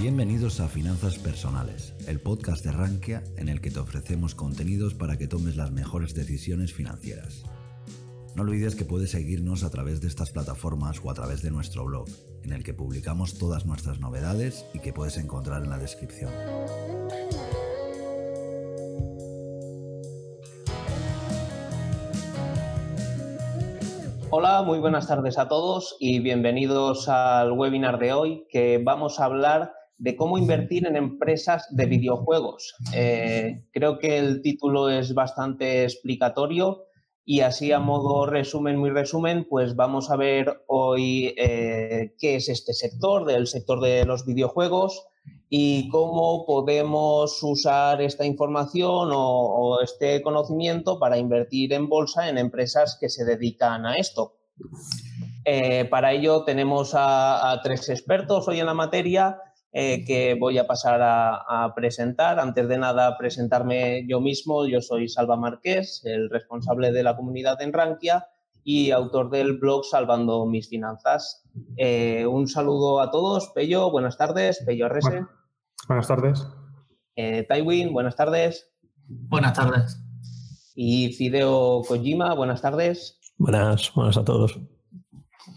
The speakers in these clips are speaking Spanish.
Bienvenidos a Finanzas Personales, el podcast de Rankia en el que te ofrecemos contenidos para que tomes las mejores decisiones financieras. No olvides que puedes seguirnos a través de estas plataformas o a través de nuestro blog, en el que publicamos todas nuestras novedades y que puedes encontrar en la descripción. Hola, muy buenas tardes a todos y bienvenidos al webinar de hoy que vamos a hablar de cómo invertir en empresas de videojuegos. Eh, creo que el título es bastante explicatorio y así a modo resumen, muy resumen, pues vamos a ver hoy eh, qué es este sector, del sector de los videojuegos y cómo podemos usar esta información o, este conocimiento para invertir en bolsa en empresas que se dedican a esto. Eh, para ello tenemos a, tres expertos hoy en la materia eh, que voy a pasar a, presentar. Antes de nada, presentarme yo mismo. Yo soy Salva Marqués, el responsable de la comunidad en Rankia y autor del blog Salvando mis finanzas. Eh, un saludo a todos. Pello, buenas tardes. Pello Arrese. Buenas tardes. Eh, Taiwin, buenas tardes. Buenas tardes. Y Fideo Kojima, buenas tardes. Buenas, buenas a todos.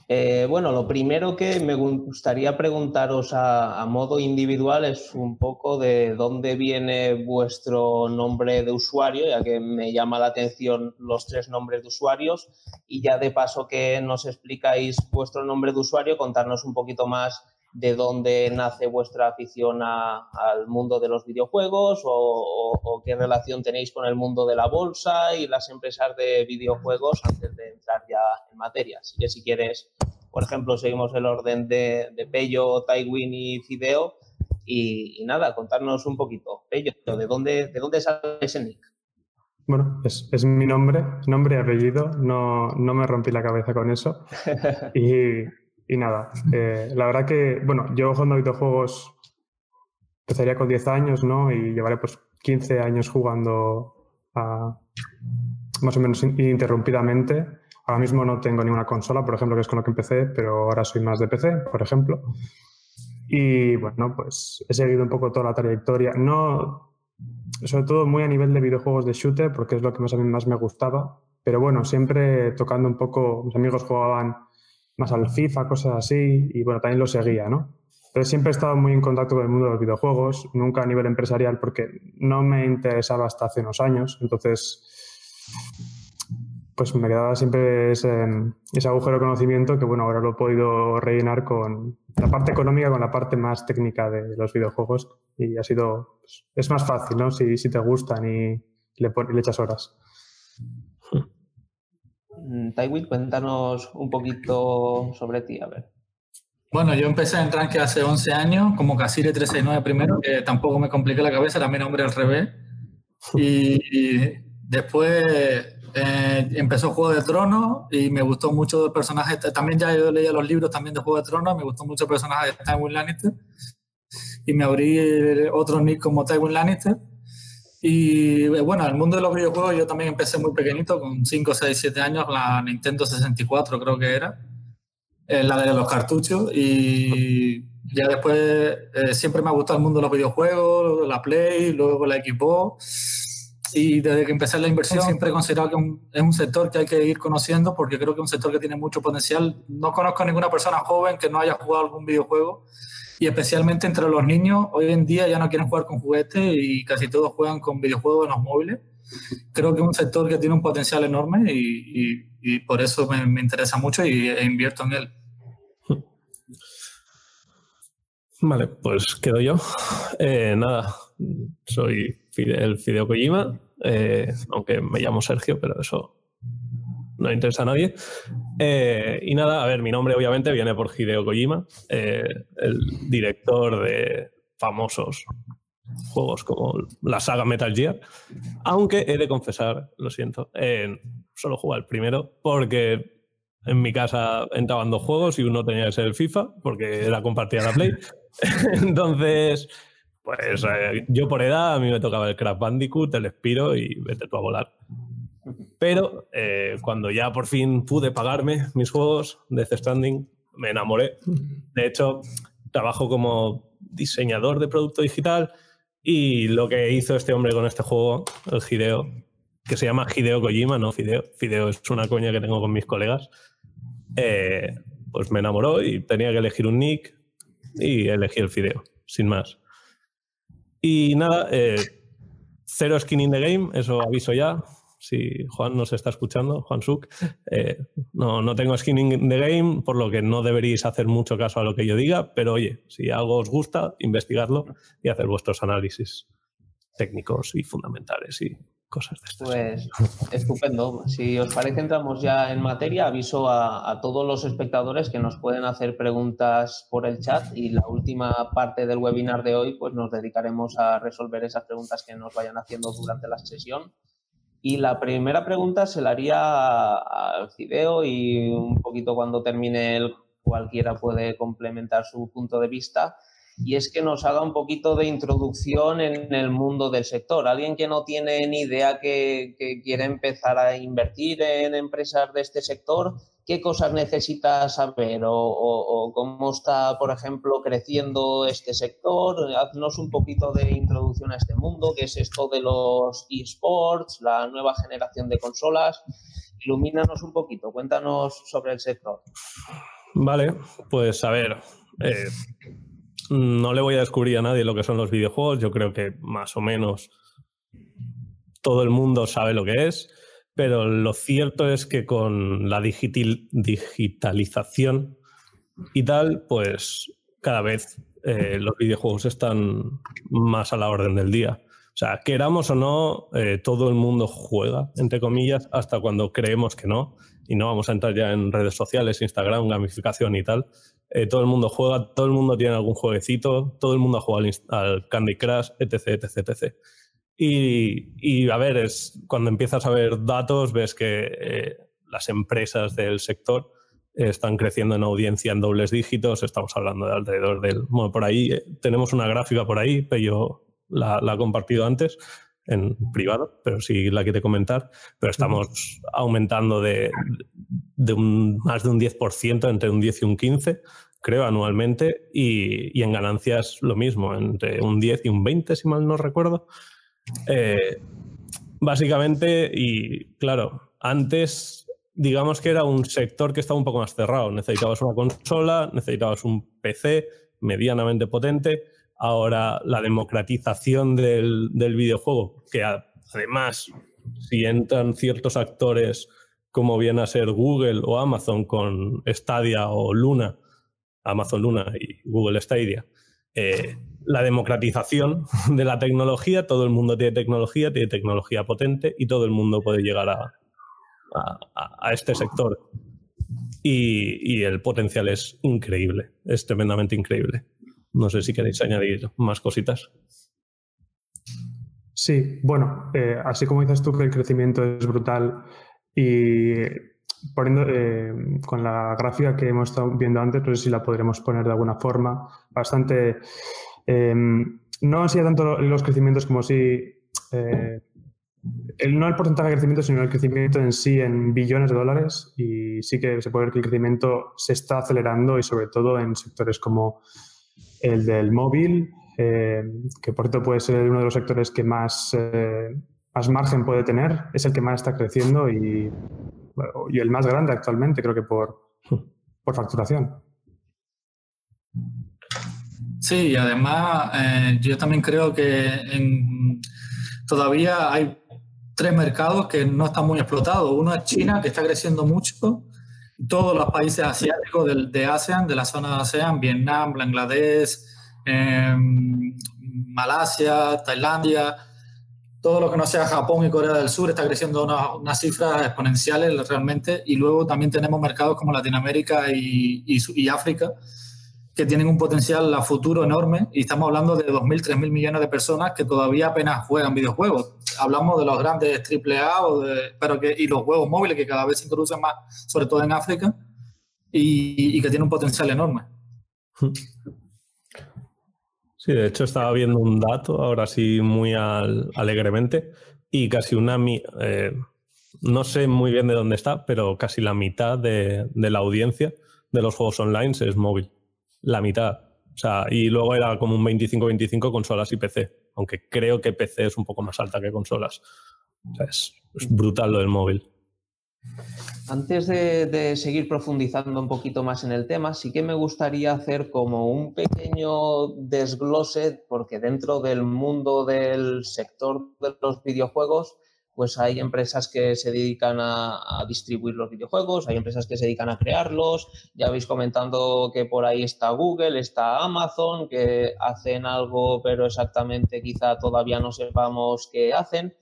Eh, bueno, lo primero que me gustaría preguntaros a, modo individual es un poco de dónde viene vuestro nombre de usuario, ya que me llama la atención los tres nombres de usuarios. Y ya de paso que nos explicáis vuestro nombre de usuario, contarnos un poquito más de dónde nace vuestra afición al mundo de los videojuegos o, qué relación tenéis con el mundo de la bolsa y las empresas de videojuegos antes de entrar ya en materia. Así que si quieres, por ejemplo, seguimos el orden de, de Pello, Taiwin y Fideo. Y, nada, contarnos un poquito. Pello, ¿de dónde, de dónde sale ese nick? Bueno, es, es, mi nombre, nombre y apellido, no, no me rompí la cabeza con eso. Y y nada, eh, la verdad que, bueno, yo jugando a videojuegos empezaría con 10 años, ¿no? Y llevaré pues 15 años jugando más o menos ininterrumpidamente. Ahora mismo no tengo ninguna consola, por ejemplo, que es con lo que empecé, pero ahora soy más de PC, por ejemplo. Y bueno, pues he seguido un poco toda la trayectoria. No, sobre todo muy a nivel de videojuegos de shooter, porque es lo que más a mí más me gustaba. Pero bueno, siempre tocando un poco, mis amigos jugaban más al FIFA, cosas así, y bueno, también lo seguía, ¿no? Entonces siempre he estado muy en contacto con el mundo de los videojuegos, nunca a nivel empresarial porque no me interesaba hasta hace unos años, entonces pues me quedaba siempre ese, agujero de conocimiento que bueno, ahora lo he podido rellenar con la parte económica, con la parte más técnica de los videojuegos y ha sido, pues, es más fácil, ¿no? Si, si te gustan y le, le echas horas. Mm, Taiwin, cuéntanos un poquito sobre ti, a ver. Bueno, yo empecé en Rank hace 11 años, como Casile 369 primero, que tampoco me compliqué la cabeza, era mi nombre al revés. Y, después eh, empezó Juego de Tronos y me gustó mucho el personaje. También ya yo leía los libros también de Juego de Tronos, me gustó mucho el personaje de Tywin Lannister. Y me abrí otro nick como Tywin Lannister. Y bueno, el mundo de los videojuegos yo también empecé muy pequeñito, con 5, 6, 7 años, la Nintendo 64 creo que era, eh, la de los cartuchos. Y ya después eh, siempre me ha gustado el mundo de los videojuegos, la Play, luego la Xbox. Y desde que empecé la inversión siempre he considerado que es un sector que hay que ir conociendo porque creo que es un sector que tiene mucho potencial. No conozco a ninguna persona joven que no haya jugado algún videojuego y especialmente entre los niños, hoy en día ya no quieren jugar con juguetes y casi todos juegan con videojuegos en los móviles. Creo que es un sector que tiene un potencial enorme y, y, por eso me, me, interesa mucho y, e invierto en él. Vale, pues quedo yo. Eh, nada, soy el Fideo Kojima, eh, aunque me llamo Sergio, pero eso no interesa a nadie. Eh, y nada, a ver, mi nombre obviamente viene por Hideo Kojima, eh, el director de famosos juegos como la saga Metal Gear, aunque he de confesar, lo siento, eh, solo jugué el primero porque en mi casa entraban dos juegos y uno tenía que ser el FIFA porque era compartida la Play. Entonces, pues yo por edad a mí me tocaba el Crash Bandicoot, el Spiro y vete tú a volar. Pero eh, cuando ya por fin pude pagarme mis juegos de Death Stranding, me enamoré. De hecho, trabajo como diseñador de producto digital y lo que hizo este hombre con este juego, el Hideo, que se llama Hideo Kojima, no Fideo, Fideo es una coña que tengo con mis colegas, eh, pues me enamoró y tenía que elegir un nick y elegí el Fideo, sin más. Y nada, eh, cero skin in the game, eso aviso ya, si Juan nos está escuchando, Juan Suk, eh, no, no tengo skin in the game, por lo que no deberíais hacer mucho caso a lo que yo diga, pero oye, si algo os gusta, investigadlo y hacer vuestros análisis técnicos y fundamentales y cosas de estas. Pues estupendo. Si os parece, entramos ya en materia. Aviso a, a, todos los espectadores que nos pueden hacer preguntas por el chat y la última parte del webinar de hoy, pues nos dedicaremos a resolver esas preguntas que nos vayan haciendo durante la sesión. Y la primera pregunta se la haría al Fideo y un poquito cuando termine el cualquiera puede complementar su punto de vista. Y es que nos haga un poquito de introducción en el mundo del sector. Alguien que no tiene ni idea que, que quiere empezar a invertir en empresas de este sector, qué cosas necesita saber o, cómo está, por ejemplo, creciendo este sector. Haznos un poquito de introducción a este mundo, qué es esto de los esports, la nueva generación de consolas. Ilumínanos un poquito, cuéntanos sobre el sector. Vale, pues a ver, eh, no le voy a descubrir a nadie lo que son los videojuegos, yo creo que más o menos todo el mundo sabe lo que es pero lo cierto es que con la digital, digitalización y tal, pues cada vez eh, los videojuegos están más a la orden del día. O sea, queramos o no, eh, todo el mundo juega, entre comillas, hasta cuando creemos que no. Y no vamos a entrar ya en redes sociales, Instagram, gamificación y tal. Eh, todo el mundo juega, todo el mundo tiene algún jueguecito, todo el mundo juega al, al Candy Crush, etc, etc, etc. Y, y, a ver, es, cuando empiezas a ver datos, ves que eh, las empresas del sector están creciendo en audiencia en dobles dígitos. Estamos hablando de alrededor del. Bueno, por ahí eh, tenemos una gráfica por ahí, pero yo la, la he compartido antes en privado, pero si la quiere comentar. Pero estamos aumentando de, de un, más de un 10%, entre un 10 y un 15%, creo, anualmente. Y, y en ganancias lo mismo, entre un 10 y un 20, si mal no recuerdo. Eh, básicamente, y claro, antes digamos que era un sector que estaba un poco más cerrado. Necesitabas una consola, necesitabas un PC medianamente potente. Ahora la democratización del, videojuego, que además, si entran ciertos actores como viene a ser Google o Amazon con Stadia o Luna, Amazon Luna y Google Stadia, eh, la democratización de la tecnología, todo el mundo tiene tecnología, tiene tecnología potente y todo el mundo puede llegar a, a, este sector. Y, y, el potencial es increíble, es tremendamente increíble. No sé si queréis añadir más cositas. Sí, bueno, eh, así como dices tú que el crecimiento es brutal y poniendo eh, con la gráfica que hemos estado viendo antes, no sé si la podremos poner de alguna forma, bastante eh, no sido tanto los crecimientos como si, eh, el, no el porcentaje de crecimiento, sino el crecimiento en sí en billones de dólares. Y sí que se puede ver que el crecimiento se está acelerando y sobre todo en sectores como el del móvil, eh, que por cierto puede ser uno de los sectores que más, eh, más margen puede tener, es el que más está creciendo y, y el más grande actualmente, creo que por, por facturación. Sí, y además eh, yo también creo que en, todavía hay tres mercados que no están muy explotados. Uno es China, que está creciendo mucho. Todos los países asiáticos de, de ASEAN, de la zona de ASEAN, Vietnam, Bangladesh, eh, Malasia, Tailandia, todo lo que no sea Japón y Corea del Sur está creciendo unas una cifras exponenciales realmente. Y luego también tenemos mercados como Latinoamérica y, África, que tienen un potencial a futuro enorme y estamos hablando de 2.000, 3.000 millones de personas que todavía apenas juegan videojuegos. Hablamos de los grandes AAA, o de, pero que, y los juegos móviles que cada vez se introducen más, sobre todo en África, y, y que tienen un potencial enorme. Sí, de hecho estaba viendo un dato, ahora sí muy al, alegremente, y casi una... Eh, no sé muy bien de dónde está, pero casi la mitad de, de la audiencia de los juegos online es móvil la mitad. O sea, y luego era como un 25-25 consolas y PC, aunque creo que PC es un poco más alta que consolas. O sea, es, brutal lo del móvil. Antes de, seguir profundizando un poquito más en el tema, sí que me gustaría hacer como un pequeño desglose, porque dentro del mundo del sector de los videojuegos pues hay empresas que se dedican a, distribuir los videojuegos, hay empresas que se dedican a crearlos, ya habéis comentando que por ahí está Google, está Amazon, que hacen algo, pero exactamente quizá todavía no sepamos qué hacen.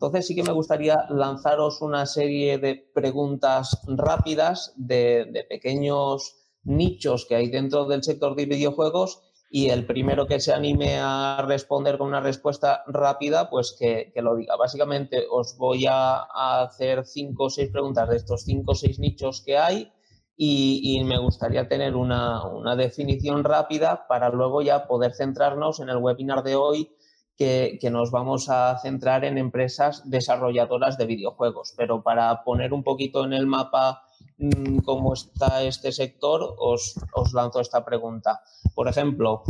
Entonces sí que me gustaría lanzaros una serie de preguntas rápidas de, pequeños nichos que hay dentro del sector de videojuegos y el primero que se anime a responder con una respuesta rápida, pues que, lo diga. Básicamente os voy a, hacer cinco o seis preguntas de estos cinco o seis nichos que hay y, me gustaría tener una, definición rápida para luego ya poder centrarnos en el webinar de hoy que, nos vamos a centrar en empresas desarrolladoras de videojuegos. Pero para poner un poquito en el mapa Mm, cómo está este sector, os, lanzo esta pregunta. Por ejemplo,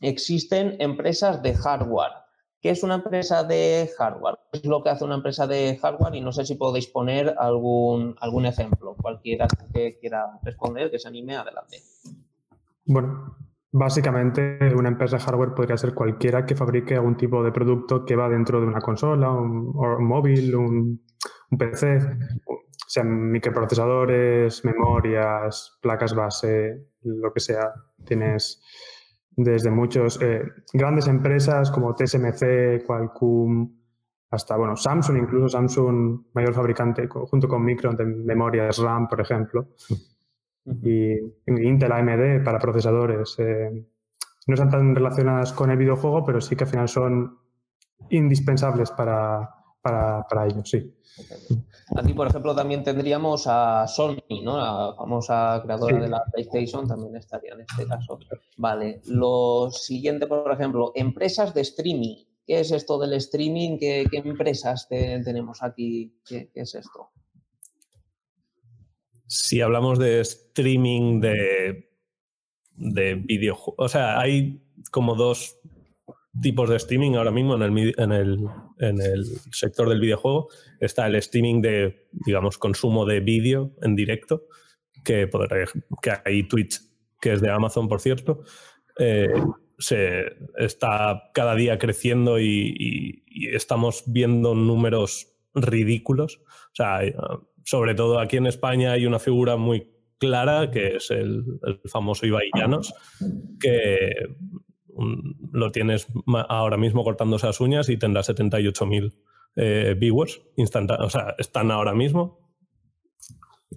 existen empresas de hardware. ¿Qué es una empresa de hardware? ¿Qué es lo que hace una empresa de hardware? Y no sé si podéis poner algún, algún ejemplo. Cualquiera que quiera responder, que se anime, adelante. Bueno, básicamente una empresa de hardware podría ser cualquiera que fabrique algún tipo de producto que va dentro de una consola, un, móvil, un, PC, sean microprocesadores, memorias, placas base, lo que sea. Tienes desde muchos eh, grandes empresas como TSMC, Qualcomm, hasta bueno, Samsung, incluso Samsung, mayor fabricante junto con Micron de memorias RAM, por ejemplo, y Intel AMD para procesadores. Eh, no están tan relacionadas con el videojuego, pero sí que al final son indispensables para, para, para ellos, sí. Aquí, por ejemplo, también tendríamos a Sony, ¿no? La famosa creadora de la PlayStation también estaría en este caso. Vale. Lo siguiente, por ejemplo, empresas de streaming. ¿Qué es esto del streaming? ¿Qué, empresas tenemos aquí? ¿Qué, es esto? Si hablamos de streaming de, de videojuegos, o sea, hay como dos tipos de streaming ahora mismo en el, en el, en el sector del videojuego. Está el streaming de, digamos, consumo de vídeo en directo, que, que hay Twitch, que es de Amazon, por cierto. Eh, se está cada día creciendo y, estamos viendo números rídiculos. O sea, sobre todo aquí en España hay una figura muy clara, que es el, el famoso Ibai Llanos, que lo tienes ahora mismo cortándose las uñas y tendrá 78.000 eh, viewers o sea, están ahora mismo.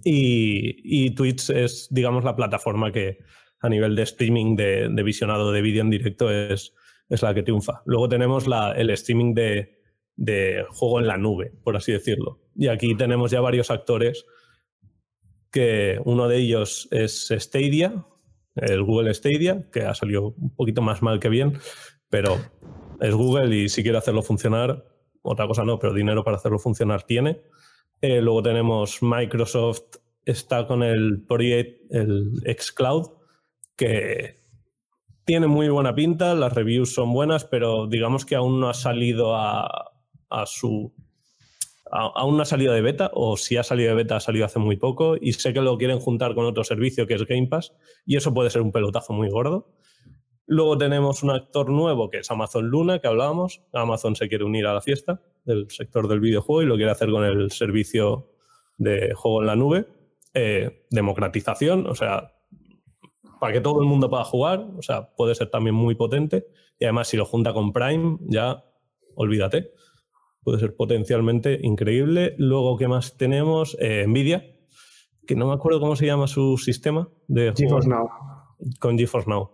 Y, Twitch es, digamos, la plataforma que a nivel de streaming, de, visionado de vídeo en directo, es, es, la que triunfa. Luego tenemos la, el streaming de, de juego en la nube, por así decirlo. Y aquí tenemos ya varios actores que uno de ellos es Stadia, el Google Stadia, que ha salido un poquito más mal que bien, pero es Google y si quiere hacerlo funcionar, otra cosa no, pero dinero para hacerlo funcionar tiene. Eh, luego tenemos Microsoft, está con el Project, el xCloud, que tiene muy buena pinta, las reviews son buenas, pero digamos que aún no ha salido a, a su aún no ha salido de beta, o si ha salido de beta, ha salido hace muy poco, y sé que lo quieren juntar con otro servicio que es Game Pass, y eso puede ser un pelotazo muy gordo. Luego tenemos un actor nuevo que es Amazon Luna, que hablábamos. Amazon se quiere unir a la fiesta del sector del videojuego y lo quiere hacer con el servicio de juego en la nube. Eh, democratización, o sea, para que todo el mundo pueda jugar, o sea, puede ser también muy potente. Y además, si lo junta con Prime, ya olvídate puede ser potencialmente increíble. Luego, ¿qué más tenemos? Eh, Nvidia, que no me acuerdo cómo se llama su sistema de GeForce Now. Con GeForce Now.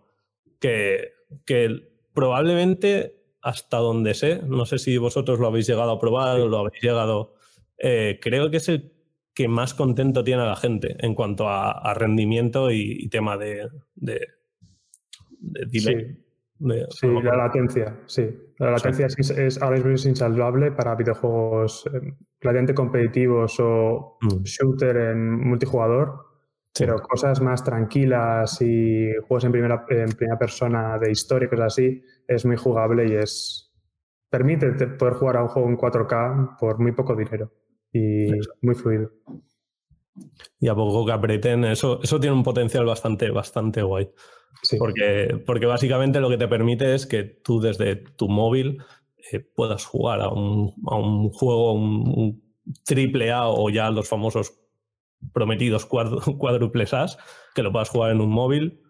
Que, que probablemente, hasta donde sé, no sé si vosotros lo habéis llegado a probar o lo habéis llegado, eh, creo que es el que más contento tiene a la gente en cuanto a, rendimiento y, tema de, de, delay sí, la latencia, sí. La latencia es, ahora mismo es insalvable para videojuegos eh, competitivos o mm. shooter en multijugador. Pero cosas más tranquilas y juegos en primera, en primera persona de historia, cosas así, es muy jugable y es. Permite poder jugar a un juego en 4K por muy poco dinero y muy fluido. Y a poco que aprieten, eso, eso tiene un potencial bastante, bastante guay. Porque, porque básicamente lo que te permite es que tú desde tu móvil eh, puedas jugar a un, a un juego, un, triple A o ya los famosos prometidos cuádruples A, que lo puedas jugar en un móvil.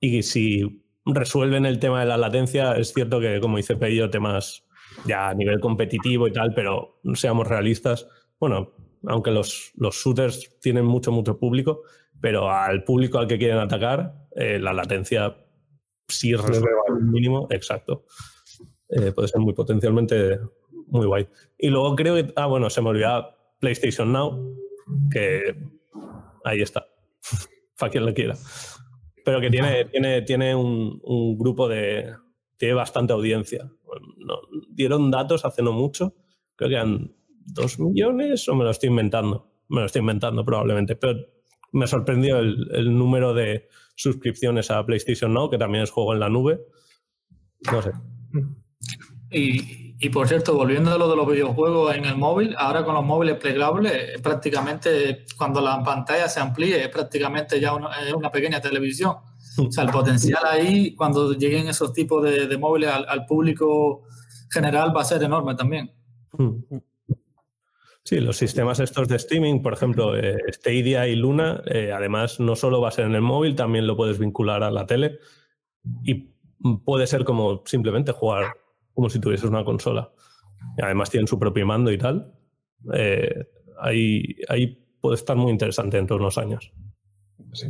Y si resuelven el tema de la latencia, es cierto que, como dice Pello, temas ya a nivel competitivo y tal, pero seamos realistas. Bueno, aunque los, los shooters tienen mucho, mucho público, pero al público al que quieren atacar, eh, la latencia sí resuelve un mínimo, exacto. Eh, puede ser muy potencialmente muy guay. Y luego creo que, ah, bueno, se me olvidaba PlayStation Now, que ahí está, para quien lo quiera. Pero que tiene, tiene, tiene un, un grupo de, tiene bastante audiencia. dieron datos hace no mucho, creo que eran dos millones o me lo estoy inventando. Me lo estoy inventando probablemente, pero me sorprendió el, el número de suscripciones a PlayStation Now, que también es juego en la nube. No sé. Y, y, por cierto, volviendo a lo de los videojuegos en el móvil, ahora con los móviles plegables, prácticamente cuando la pantalla se amplíe, es prácticamente ya una, una pequeña televisión. O sea, el potencial ahí, cuando lleguen esos tipos de, de móviles al, al, público general, va a ser enorme también. Sí, los sistemas estos de streaming, por ejemplo, eh, Stadia y Luna, eh, además no solo va a ser en el móvil, también lo puedes vincular a la tele y puede ser como simplemente jugar como si tuvieses una consola. Además tienen su propio mando y tal. Eh, ahí, ahí puede estar muy interesante dentro de unos años. Sí.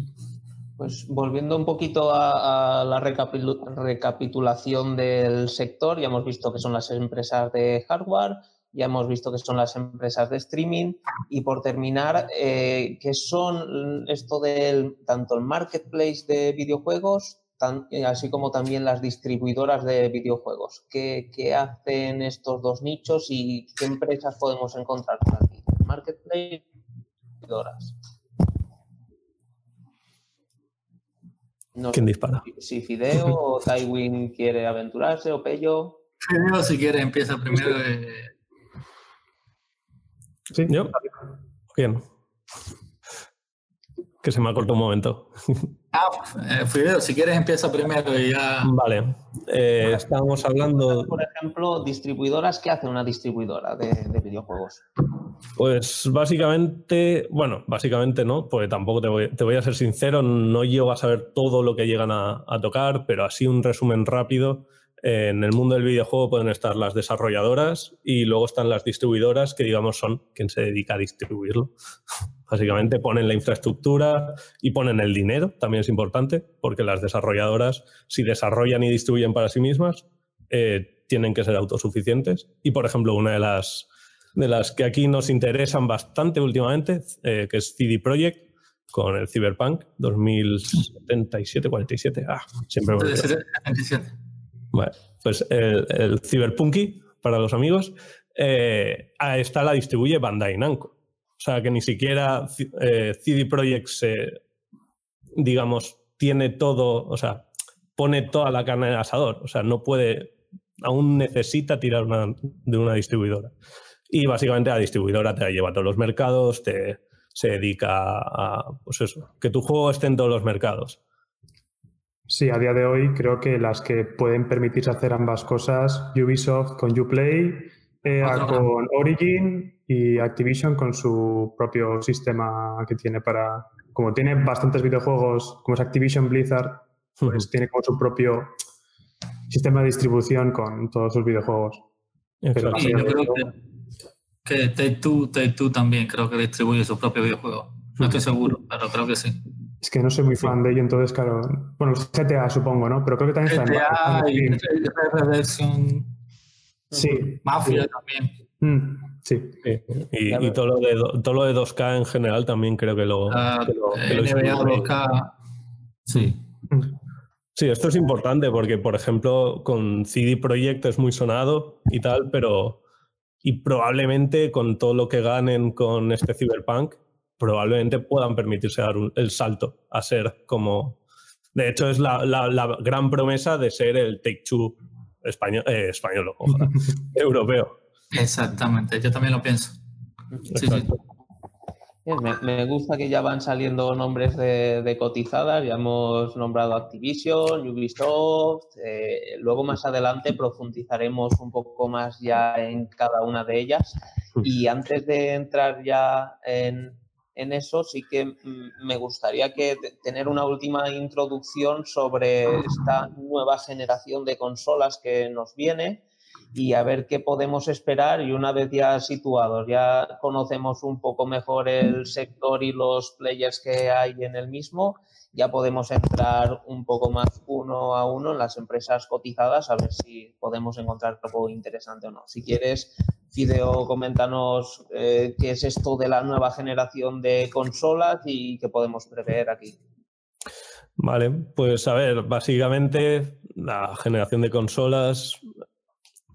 Pues volviendo un poquito a la recapitulación del sector, ya hemos visto que son las empresas de hardware, ya hemos visto que son las empresas de streaming y por terminar, eh, ¿qué son esto del tanto el marketplace de videojuegos, tan, así como también las distribuidoras de videojuegos? ¿Qué, ¿Qué, hacen estos dos nichos y qué empresas podemos encontrar por aquí? Marketplace y distribuidoras. No ¿Quién dispara? Si Fideo o Tywin quiere aventurarse o Pello. Fideo, si quiere, empieza primero. Eh... Sí, yo. Bien. Que se me ha cortado un momento. Ah, eh, Fideo, si quieres empieza primero y ya. Vale. Eh, estábamos hablando. Por ejemplo, distribuidoras, ¿qué hace una distribuidora de, de, videojuegos? Pues básicamente, bueno, básicamente no, porque tampoco te voy, te voy, a ser sincero, no llego a saber todo lo que llegan a, a tocar, pero así un resumen rápido en el mundo del videojuego pueden estar las desarrolladoras y luego están las distribuidoras, que digamos son quien se dedica a distribuirlo. Básicamente ponen la infraestructura y ponen el dinero, también es importante, porque las desarrolladoras, si desarrollan y distribuyen para sí mismas, eh, tienen que ser autosuficientes. Y, por ejemplo, una de las, de las que aquí nos interesan bastante últimamente, eh, que es CD Projekt, con el Cyberpunk 2077-47. Ah, siempre me 77. Pues el, el Cyberpunky, para los amigos, eh, a esta la distribuye Bandai Namco. O sea, que ni siquiera eh, CD Projekt se, digamos, tiene todo, o sea, pone toda la carne en el asador. O sea, no puede, aún necesita tirar una, de una distribuidora. Y básicamente la distribuidora te la lleva a todos los mercados, te, se dedica a, pues eso, que tu juego esté en todos los mercados. Sí, a día de hoy creo que las que pueden permitirse hacer ambas cosas, Ubisoft con Uplay, EA con Origin y Activision con su propio sistema que tiene para... Como tiene bastantes videojuegos, como es Activision Blizzard, pues tiene como su propio sistema de distribución con todos sus videojuegos. Pero y yo creo que, que Take-Two Take también creo que distribuye su propio videojuego. No estoy seguro, pero creo que sí. Es que no soy muy fan de ello, entonces, claro. Bueno, GTA supongo, ¿no? Pero creo que también GTA está en. GTA y Redemption. Sí. Mafia también. Mm, sí. sí. Y, y, todo, lo de, todo lo de 2K en general también creo que lo. Uh, que lo, que lo NBA 2K. Sí. Mm. Sí, esto es importante porque, por ejemplo, con CD Projekt es muy sonado y tal, pero. Y probablemente con todo lo que ganen con este Cyberpunk, probablemente puedan permitirse dar el salto a ser como... De hecho, es la, gran promesa de ser el Take Two español, eh, español europeo. Exactamente, yo también lo pienso. Sí, me, gusta que ya van saliendo nombres de, cotizadas, ya hemos nombrado Activision, Ubisoft, eh, luego más adelante profundizaremos un poco más ya en cada una de ellas y antes de entrar ya en, en eso sí que mm, me gustaría que tener una última introducción sobre esta nueva generación de consolas que nos viene y a ver qué podemos esperar y una vez ya situados, ya conocemos un poco mejor el sector y los players que hay en el mismo, ya podemos entrar un poco más uno a uno en las empresas cotizadas a ver si podemos encontrar algo interesante o no. Si quieres, Fideo, coméntanos eh, qué es esto de la nueva generación de consolas y qué podemos prever aquí. Vale, pues a ver, básicamente la generación de consolas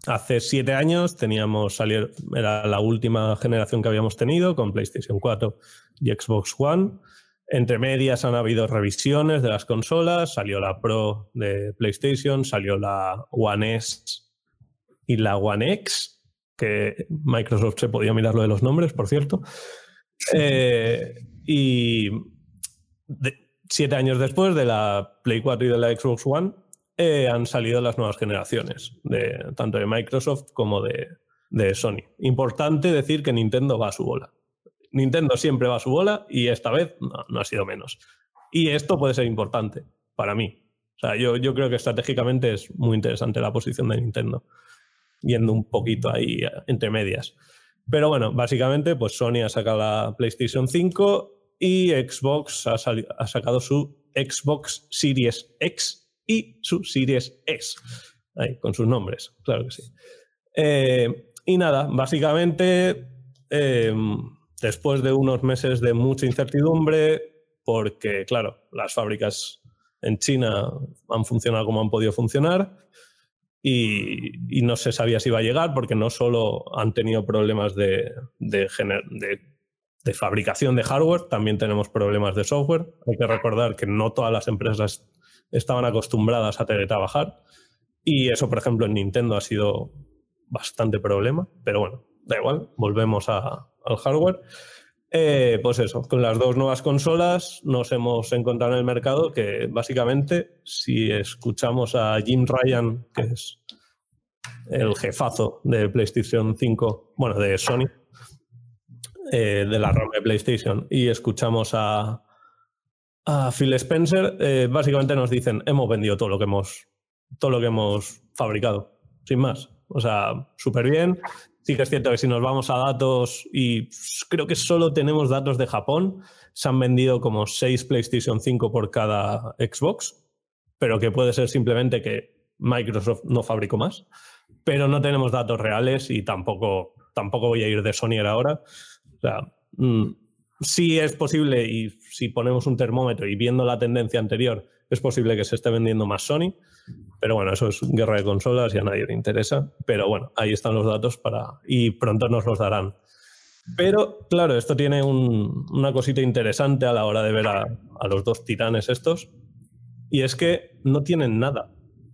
Hace siete años teníamos salir, era la última generación que habíamos tenido con PlayStation 4 y Xbox One. Entre medias han habido revisiones de las consolas, salió la Pro de PlayStation, salió la One S y la One X, que Microsoft se podía mirar lo de los nombres, por cierto. Eh, y siete años después de la Play 4 y de la Xbox One, eh, han salido las nuevas generaciones, de, tanto de Microsoft como de, Sony. Importante decir que Nintendo va a su bola. Nintendo siempre va a su bola y esta vez no, ha sido menos. Y esto puede ser importante para mí. O sea, yo, yo creo que estratégicamente es muy interesante la posición de Nintendo, yendo un poquito ahí eh, entre medias. Pero bueno, básicamente, pues Sony ha sacado la PlayStation 5 y Xbox ha, ha sacado su Xbox Series X y su Series S. Ahí, con sus nombres, claro que sí. Eh, y nada, básicamente, em, después de unos meses de mucha incertidumbre, porque, claro, las fábricas en China han funcionado como han podido funcionar y, no se sabía si iba a llegar, porque no solo han tenido problemas de, de, fabricación de hardware, también tenemos problemas de software. Hay que recordar que no todas las empresas estaban acostumbradas a teletrabajar. Y eso, por ejemplo, en Nintendo ha sido bastante problema, pero bueno, da igual, volvemos al hardware. Eh, pues eso, con las dos nuevas consolas nos hemos encontrado en el mercado que básicamente si escuchamos a Jim Ryan, que es el jefazo de PlayStation 5, bueno, de Sony, eh, de la ROM de PlayStation, y escuchamos a, a Phil Spencer, eh, básicamente nos dicen, hemos vendido todo lo que hemos, todo lo que hemos fabricado, sin más. O sea, súper bien. Sí que es cierto que si nos vamos a datos, y creo que solo tenemos datos de Japón, se han vendido como 6 PlayStation 5 por cada Xbox, pero que puede ser simplemente que Microsoft no fabricó más. Pero no tenemos datos reales y tampoco, tampoco voy a ir de Sony ahora. O sea, mm, sí es posible, y si ponemos un termómetro y viendo la tendencia anterior, es posible que se esté vendiendo más Sony. Pero bueno, eso es guerra de consolas y a nadie le interesa. Pero bueno, ahí están los datos para. y pronto nos los darán. Pero claro, esto tiene una cosita interesante a la hora de ver a, los dos titanes estos. Y es que no tienen nada.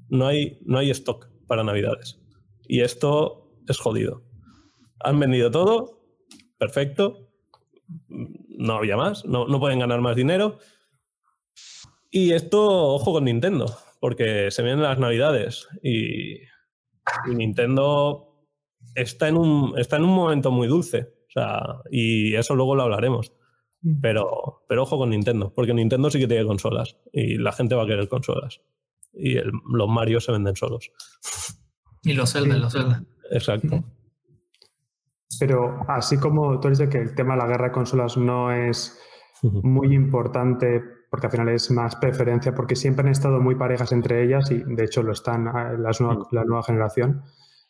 No hay, no hay stock para Navidades. Y esto es jodido. Han vendido todo, perfecto, no había más, no, pueden ganar más dinero. Y esto, ojo con Nintendo, porque se vienen las navidades y, Nintendo está en, un, está en un momento muy dulce. O sea, y eso luego lo hablaremos. Mm. Pero, pero ojo con Nintendo, porque Nintendo sí que tiene consolas y la gente va a querer consolas. Y los Mario se venden solos. Y los Zelda, los Zelda. Exacto. Pero así como tú dices que el tema de la guerra de consolas no es muy importante porque al final es más preferencia, porque siempre han estado muy parejas entre ellas y de hecho lo están ah, la nueva generación.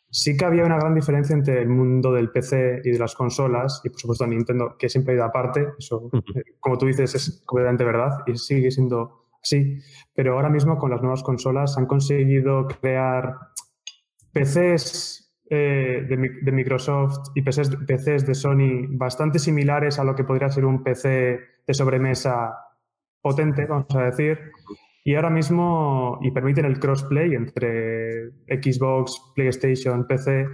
Sí que había una gran diferencia entre el mundo del PC y de las consolas y por supuesto Nintendo, que siempre ha ido aparte, eso eh, como tú dices es completamente verdad y sigue siendo así, pero ahora mismo con las nuevas consolas han conseguido crear PCs eh, de, Microsoft y PCs, PCs de Sony bastante similares a lo que podría ser un PC de sobremesa potente, vamos a decir, y ahora mismo y permiten el crossplay entre Xbox, PlayStation, PC,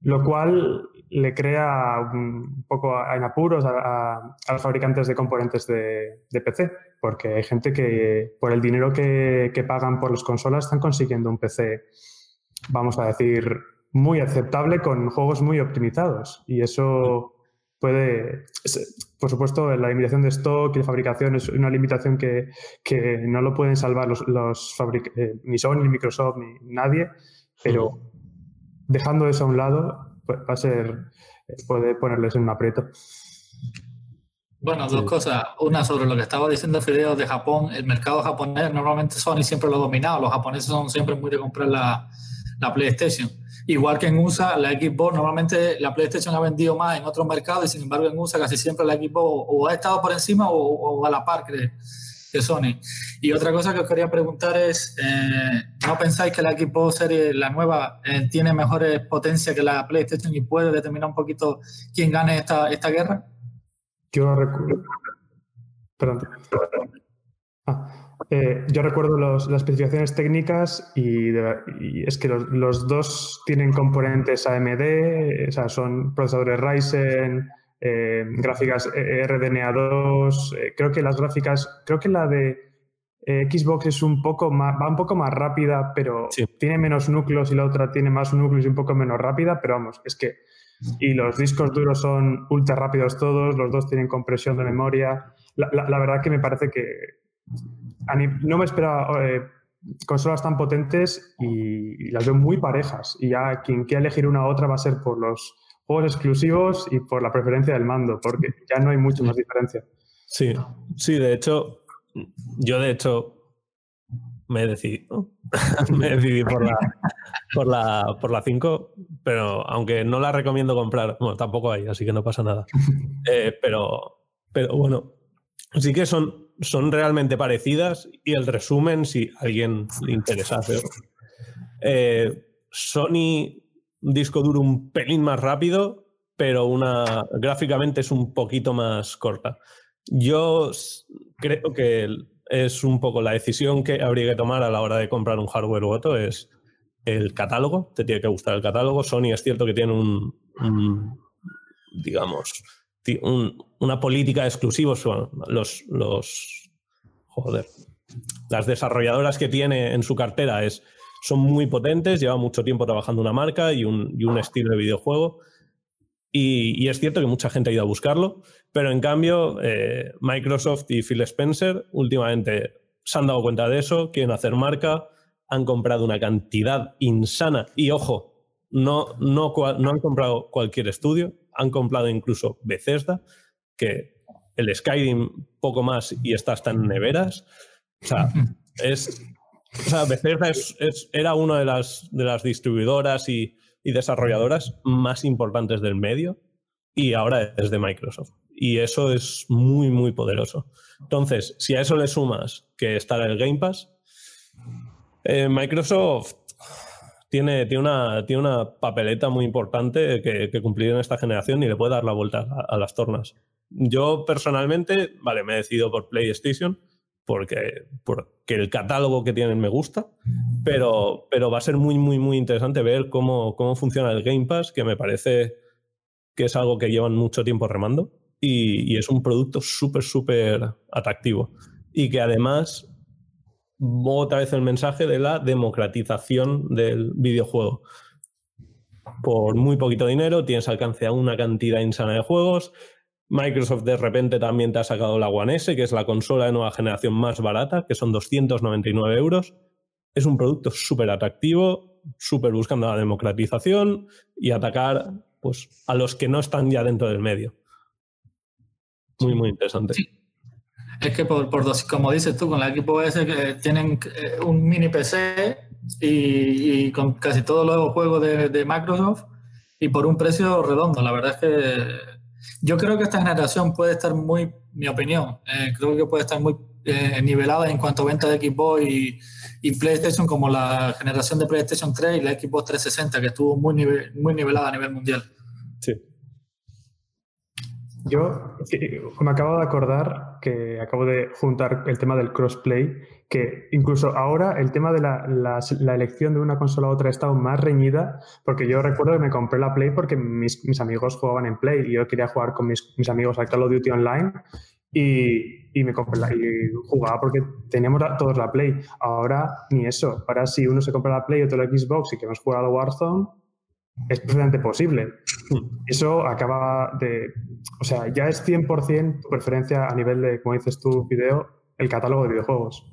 lo cual le crea un poco en apuros a, los fabricantes de componentes de, PC, porque hay gente que por el dinero que, que pagan por las consolas están consiguiendo un PC, vamos a decir, muy aceptable con juegos muy optimizados. Y eso puede, por supuesto, la limitación de stock y de fabricación es una limitación que, no lo pueden salvar los, los eh, ni Sony, ni Microsoft, ni nadie, pero dejando eso a un lado, pues, va a ser, eh, puede ponerles en un aprieto. Bueno, dos cosas. Una sobre lo que estaba diciendo Fideo de Japón. El mercado japonés, normalmente Sony siempre lo ha dominado. Los japoneses son siempre muy de comprar la, la PlayStation. Igual que en USA, la Xbox, normalmente la PlayStation ha vendido más en otros mercados y sin embargo en USA casi siempre la Xbox o ha estado por encima o, a la par que, Sony. Y otra cosa que os quería preguntar es, eh, ¿no pensáis que la Xbox serie, la nueva, eh, tiene mejores potencias que la PlayStation y puede determinar un poquito quién gane esta, esta guerra? Yo recuerdo... Perdón. Ah. Eh, yo recuerdo las especificaciones técnicas y, es que los, dos tienen componentes AMD, o sea, son procesadores Ryzen, eh, gráficas RDNA2. Eh, creo que las gráficas, creo que la de Xbox es un poco más, va un poco más rápida, pero tiene menos núcleos y la otra tiene más núcleos y un poco menos rápida, pero vamos, es que. Y los discos duros son ultra rápidos todos, los dos tienen compresión de memoria. la verdad que me parece que no me esperaba eh, consolas tan potentes y, las veo muy parejas. Y ya quien quiera elegir una u otra va a ser por los juegos exclusivos y por la preferencia del mando, porque ya no hay mucho más diferencia. Sí, sí, de hecho, yo de hecho me decidí, me decidí por la, por la por la 5, pero aunque no la recomiendo comprar, bueno, tampoco hay, así que no pasa nada. Eh, pero, pero bueno, sí que son son realmente parecidas y el resumen, si a alguien le interesa. Eh, Sony, disco duro un pelín más rápido, pero una gráficamente es un poquito más corta. Yo creo que es un poco la decisión que habría que tomar a la hora de comprar un hardware u otro, es el catálogo, te tiene que gustar el catálogo. Sony es cierto que tiene un digamos, una política de exclusivos. Los, los, joder, las desarrolladoras que tiene en su cartera es, son muy potentes, lleva mucho tiempo trabajando una marca y un, y un estilo de videojuego. Y, es cierto que mucha gente ha ido a buscarlo, pero en cambio eh, Microsoft y Phil Spencer últimamente se han dado cuenta de eso, quieren hacer marca, han comprado una cantidad insana y ojo, no, no, no han comprado cualquier estudio, han comprado incluso Bethesda, que el Skyrim poco más y está hasta en neveras. O sea, es, Bethesda era una de las, de las distribuidoras y, desarrolladoras más importantes del medio y ahora es de Microsoft. Y eso es muy, muy poderoso. Entonces, si a eso le sumas que está el Game Pass, eh, Microsoft tiene, tiene, una, tiene una papeleta muy importante que, cumplir en esta generación y le puede dar la vuelta a, las tornas. Yo personalmente, vale, me he decidido por PlayStation porque, porque el catálogo que tienen me gusta, pero, pero va a ser muy, muy, muy interesante ver cómo, cómo funciona el Game Pass, que me parece que es algo que llevan mucho tiempo remando y, es un producto súper, súper atractivo. Y que además otra vez el mensaje de la democratización del videojuego. Por muy poquito dinero tienes alcance a una cantidad insana de juegos. Microsoft de repente también te ha sacado la One S, que es la consola de nueva generación más barata, que son 299 euros. Es un producto súper atractivo, súper buscando la democratización y atacar pues, a los que no están ya dentro del medio. Muy, muy interesante. Es que por, dos, como dices tú, con la equipo S que tienen eh, un mini PC y, con casi todos los juegos de, Microsoft y por un precio redondo. La verdad es que yo creo que esta generación puede estar muy, mi opinión, eh, creo que puede estar muy eh, niveladas en cuanto a venta de Xbox y, y, PlayStation, como la generación de PlayStation 3 y la Xbox 360, que estuvo muy, muy nivelada a nivel mundial. Sí. Yo me acabo de acordar que acabo de juntar el tema del crossplay, que incluso ahora el tema de la, la, elección de una consola a otra ha estado más reñida, porque yo recuerdo que me compré la Play porque mis, mis amigos jugaban en Play y yo quería jugar con mis, mis amigos a Call of Duty Online y, y, me compré la, y jugaba porque teníamos todos la Play. Ahora ni eso. Ahora si uno se compra la Play y otro la Xbox y queremos jugar a Warzone, es perfectamente posible. Eso acaba de. O sea, ya es 100% tu preferencia a nivel de, como dices tú, video, el catálogo de videojuegos.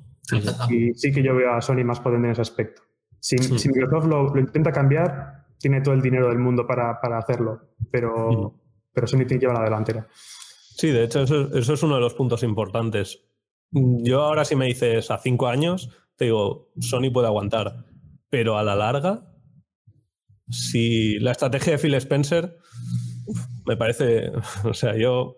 Y sí que yo veo a Sony más potente en ese aspecto. Si, Microsoft lo, intenta cambiar, tiene todo el dinero del mundo para, para hacerlo, pero, pero Sony tiene que llevar la delantera. Sí, de hecho, eso, eso, es uno de los puntos importantes. Yo ahora, si me dices a cinco años, te digo, Sony puede aguantar, pero a la larga si la estrategia de Phil Spencer me parece, o sea, yo...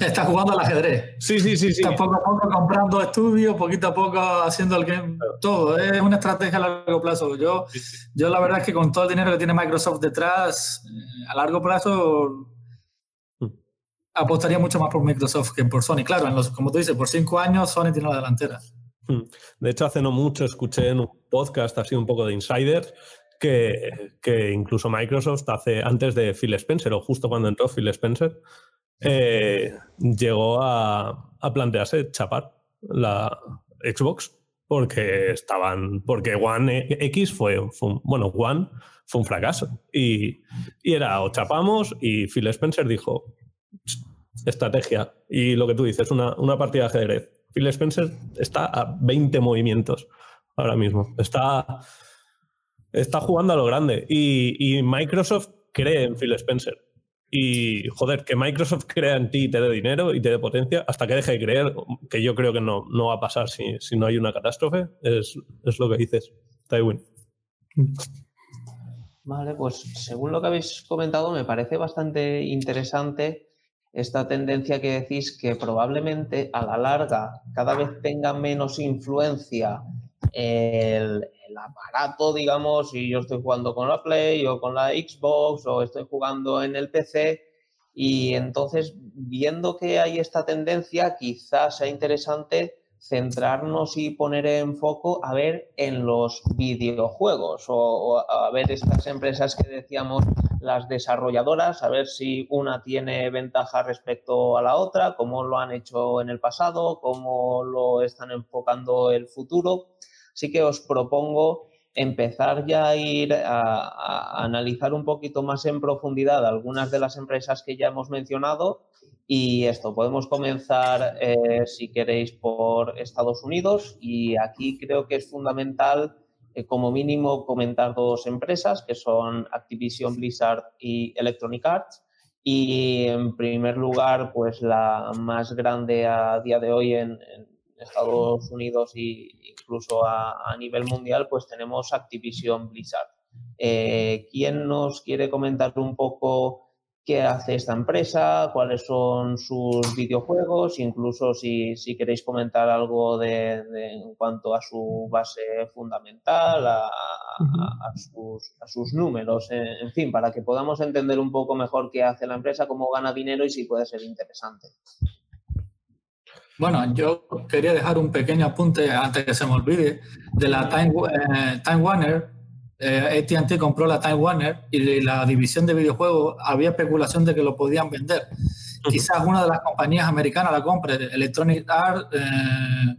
Está jugando al ajedrez. Sí, sí, sí, sí. Poco a poco comprando estudios, poquito a poco haciendo el game, todo. Es una estrategia a largo plazo. Yo, yo la verdad es que con todo el dinero que tiene Microsoft detrás, eh, a largo plazo hmm. apostaría mucho más por Microsoft que por Sony. Claro, en los, como tú dices, por cinco años Sony tiene la delantera. Hmm. De hecho, hace no mucho escuché en un podcast así un poco de insider que, incluso Microsoft hace antes de Phil Spencer o justo cuando entró Phil Spencer, eh, llegó a, plantearse chapar la Xbox porque estaban porque One X fue, un, bueno One fue un fracaso. Y, y, era o chapamos y Phil Spencer dijo estrategia y lo que tú dices una, una partida de ajedrez. Phil Spencer está a 20 movimientos ahora mismo. Está está jugando a lo grande. Y, Microsoft cree en Phil Spencer. Y joder, que Microsoft crea en ti y te dé dinero y te dé potencia hasta que deje de creer, que yo creo que no, no va a pasar si, si no hay una catástrofe, es, es lo que dices, Tywin. Vale, pues según lo que habéis comentado, me parece bastante interesante esta tendencia que decís que probablemente a la larga cada vez tenga menos influencia el, aparato, digamos, si yo estoy jugando con la Play o con la Xbox o estoy jugando en el PC. Y entonces, viendo que hay esta tendencia, quizás sea interesante centrarnos y poner en foco a ver en los videojuegos o, a ver estas empresas que decíamos las desarrolladoras, a ver si una tiene ventaja respecto a la otra, cómo lo han hecho en el pasado, cómo lo están enfocando el futuro sí que os propongo empezar ya a ir a, analizar un poquito más en profundidad algunas de las empresas que ya hemos mencionado y esto, podemos comenzar, eh, si queréis, por Estados Unidos y aquí creo que es fundamental, eh, como mínimo, comentar dos empresas que son Activision Blizzard y Electronic Arts. Y en primer lugar, pues la más grande a día de hoy en Estados Unidos e incluso a, nivel mundial, pues tenemos Activision Blizzard. Eh, ¿Quién nos quiere comentar un poco qué hace esta empresa, cuáles son sus videojuegos, incluso si, queréis comentar algo de, en cuanto a su base fundamental, a, sus, a, sus, números, en fin, para que podamos entender un poco mejor qué hace la empresa, cómo gana dinero y si puede ser interesante. Bueno, yo quería dejar un pequeño apunte antes que se me olvide de la Time, eh, Warner. Eh, AT&T compró la Time Warner y la división de videojuegos había especulación de que lo podían vender. Quizás una de las compañías americanas la compre, Electronic Arts, eh,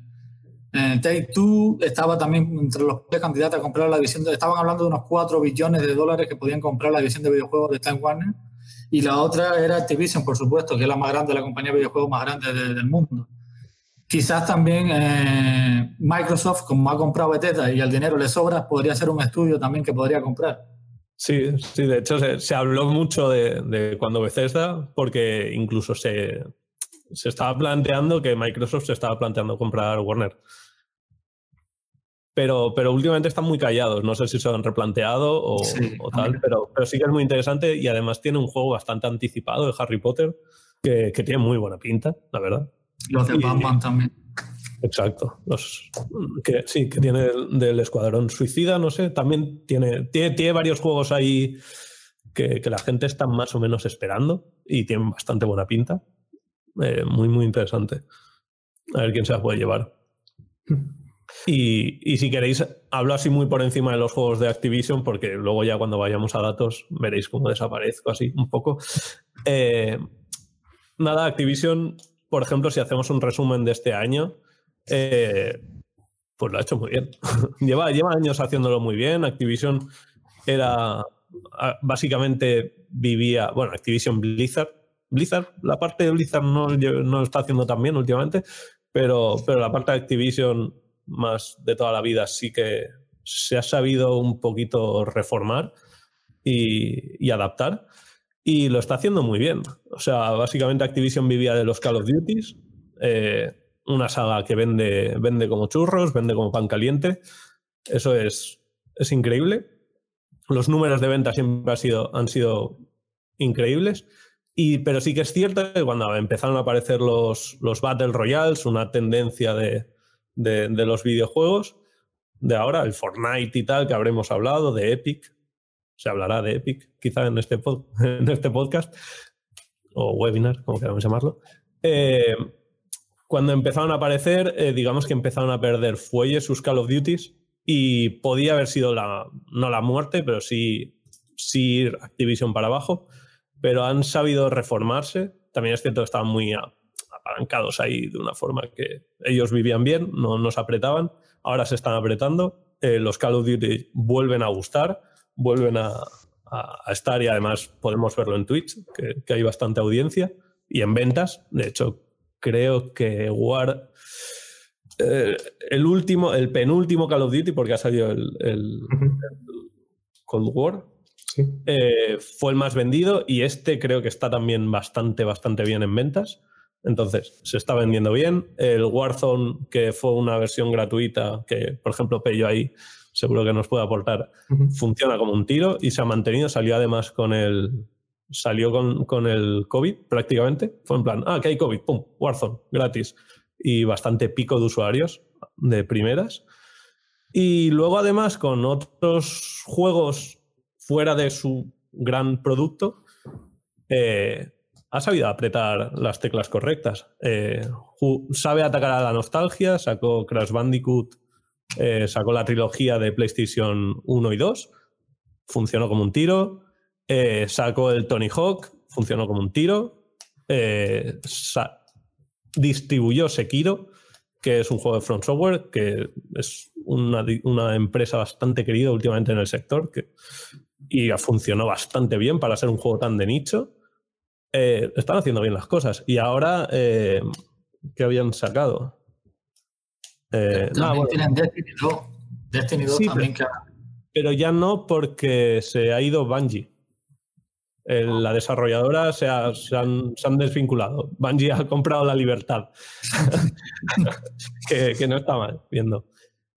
eh Take Two estaba también entre los candidatos a comprar la división. De, estaban hablando de unos 4 billones de dólares que podían comprar la división de videojuegos de Time Warner. Y la otra era Activision, por supuesto, que es la más grande, la compañía de videojuegos más grande del mundo. Quizás también eh, Microsoft, como ha comprado Bethesda y el dinero le sobra, podría ser un estudio también que podría comprar. Sí, sí, de hecho se, habló mucho de, cuando Bethesda, porque incluso se, se estaba planteando que Microsoft se estaba planteando comprar Warner. Pero, pero últimamente están muy callados. No sé si se han replanteado o, tal, pero, pero sí que es muy interesante y además tiene un juego bastante anticipado de Harry Potter que, que tiene muy buena pinta, la verdad. Los de Batman también. Exacto. Los, que, sí, que tiene del, Escuadrón Suicida, no sé. También tiene, tiene, varios juegos ahí que, la gente está más o menos esperando y tienen bastante buena pinta. Eh, muy, muy interesante. A ver quién se la puede llevar. Y, si queréis, hablo así muy por encima de los juegos de Activision, porque luego ya cuando vayamos a datos veréis cómo desaparezco así un poco. Eh, nada, Activision, por ejemplo, si hacemos un resumen de este año, eh, pues lo ha hecho muy bien. lleva, lleva años haciéndolo muy bien. Activision era, básicamente vivía, bueno, Activision Blizzard. Blizzard, la parte de Blizzard no, no lo está haciendo tan bien últimamente, pero, pero la parte de Activision más de toda la vida sí que se ha sabido un poquito reformar y, adaptar y lo está haciendo muy bien. O sea, básicamente Activision vivía de los Call of Duties, eh, una saga que vende, vende como churros, vende como pan caliente. Eso es, es increíble. Los números de venta siempre sido, han sido increíbles. Y, pero sí que es cierto que cuando empezaron a aparecer los, los Battle Royales, una tendencia de, de, los videojuegos de ahora, el Fortnite y tal, que habremos hablado, de Epic. Se hablará de Epic, quizá en este, en este podcast, o webinar, como queramos llamarlo. Eh, cuando empezaron a aparecer, eh, digamos que empezaron a perder fuelle sus Call of Duties y podía haber sido la, no la muerte, pero sí, sí ir Activision para abajo, pero han sabido reformarse. También es cierto que estaban muy apalancados ahí de una forma que ellos vivían bien, no nos apretaban, ahora se están apretando, eh, los Call of Duty vuelven a gustar, vuelven a, estar y además podemos verlo en Twitch, que, hay bastante audiencia, y en ventas, de hecho creo que War... Eh, el último, el penúltimo Call of Duty, porque ha salido el, Cold War, eh, fue el más vendido y este creo que está también bastante, bastante bien en ventas. Entonces, se está vendiendo bien. El Warzone, que fue una versión gratuita, que por ejemplo Pello ahí seguro que nos puede aportar, funciona como un tiro y se ha mantenido. Salió además con el. Salió con, el COVID prácticamente. Fue en plan, ah, que hay COVID, pum, Warzone, gratis. Y bastante pico de usuarios de primeras. Y luego, además, con otros juegos fuera de su gran producto, eh, ha sabido apretar las teclas correctas. Eh, sabe atacar a la nostalgia, sacó Crash Bandicoot, eh, sacó la trilogía de PlayStation 1 y 2, funcionó como un tiro. Eh, sacó el Tony Hawk, funcionó como un tiro. distribuyó Sekiro, que es un juego de Front Software, que es una, empresa bastante querida últimamente en el sector, que, y funcionó bastante bien para ser un juego tan de nicho. Eh, están haciendo bien las cosas. Y ahora, eh, ¿qué habían sacado? Eh, también tienen Destiny 2. Destiny 2 también pero, pero, ya no porque se ha ido Bungie. la desarrolladora se, han, desvinculado. Bungie ha comprado la libertad. que, no está mal, viendo.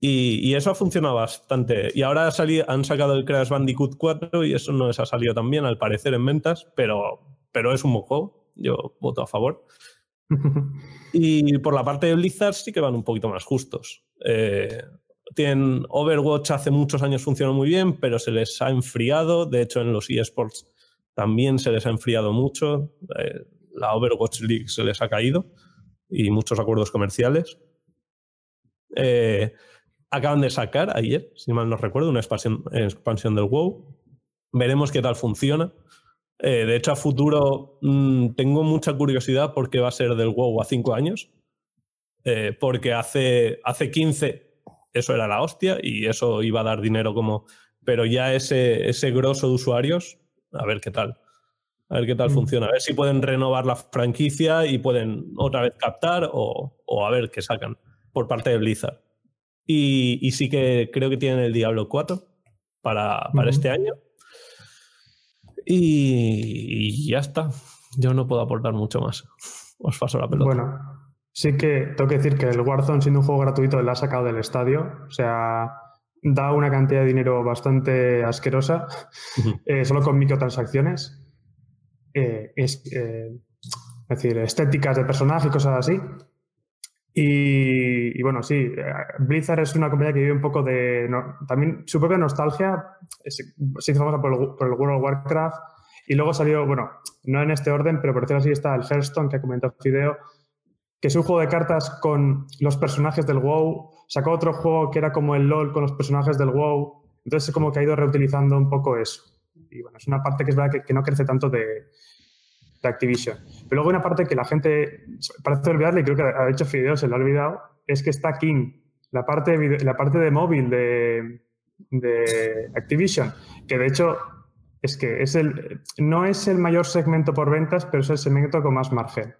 Y, eso ha funcionado bastante. Y ahora han sacado el Crash Bandicoot 4 y eso no les ha salido tan bien, al parecer, en ventas, pero pero es un buen juego. Yo voto a favor. Y por la parte de Blizzard sí que van un poquito más justos. Eh, tienen Overwatch hace muchos años funcionó muy bien, pero se les ha enfriado. De hecho, en los eSports también se les ha enfriado mucho. Eh, la Overwatch League se les ha caído y muchos acuerdos comerciales. Eh, acaban de sacar ayer, si mal no recuerdo, una expansión, expansión del WoW. Veremos qué tal funciona. Eh, de hecho, a futuro mm, tengo mucha curiosidad porque va a ser del WoW a 5 años. Eh, porque hace, hace 15 eso era la hostia y eso iba a dar dinero como... Pero ya ese, ese grosso de usuarios, a ver qué tal. A ver qué tal mm. funciona. A ver si pueden renovar la franquicia y pueden otra vez captar o, a ver qué sacan por parte de Blizzard. Y, sí que creo que tienen el Diablo 4 para, para este año. Y, ya está. Yo no puedo aportar mucho más. Os paso la pelota. Bueno, sí que tengo que decir que el Warzone, siendo un juego gratuito, le ha sacado del estadio. O sea, da una cantidad de dinero bastante asquerosa, eh, solo con microtransacciones. Eh, es, eh, es decir, estéticas de personaje y cosas así. Y, y, bueno, sí, eh, Blizzard es una compañía que vive un poco de. también su propia nostalgia. se hizo famosa por el, World of Warcraft. Y luego salió, bueno, no en este orden, pero por decirlo así, está el Hearthstone que ha comentado Fideo, que es un juego de cartas con los personajes del WoW. Sacó otro juego que era como el LOL con los personajes del WoW. Entonces, es como que ha ido reutilizando un poco eso. Y bueno, es una parte que es verdad que no crece tanto de, de Activision. Pero luego una parte que la gente parece olvidarle, y creo que ha hecho Fideo, se lo ha olvidado, es que está King, la parte de, la parte de móvil de, de Activision, que de hecho es que es el, no es el mayor segmento por ventas, pero es el segmento con más margen.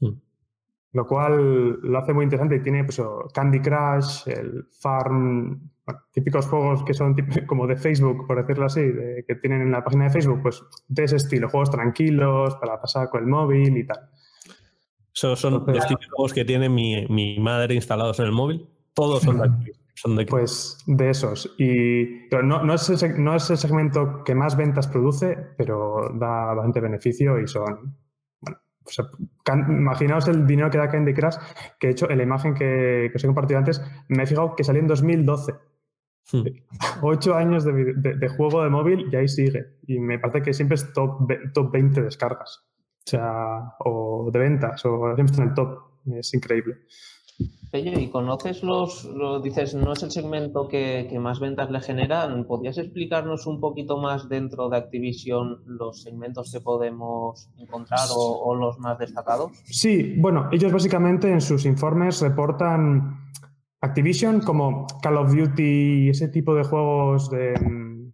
Hmm. Lo cual lo hace muy interesante y tiene pues, Candy Crush, el Farm, típicos juegos que son como de Facebook, por decirlo así, que tienen en la página de Facebook, pues de ese estilo, juegos tranquilos para pasar con el móvil y tal. Son los típicos juegos que tiene mi, madre instalados en el móvil. Todos son de, son de Pues de esos. Y no, no, es el, no es el segmento que más ventas produce, pero da bastante beneficio y son. Bueno, imaginaos el dinero que da Candy Crush, que he hecho en la imagen que, que os he compartido antes, me he fijado que salió en 2012. Hmm. Ocho años de, juego de móvil y ahí sigue. Y me parece que siempre es top, top 20 descargas. O sea, o de ventas, o siempre está en el top. Es increíble. ¿y conoces los, lo dices, no es el segmento que, más ventas le generan? ¿Podrías explicarnos un poquito más dentro de Activision los segmentos que podemos encontrar o, o los más destacados? Sí, bueno, ellos básicamente en sus informes reportan Activision como Call of Duty y ese tipo de juegos de... Mm,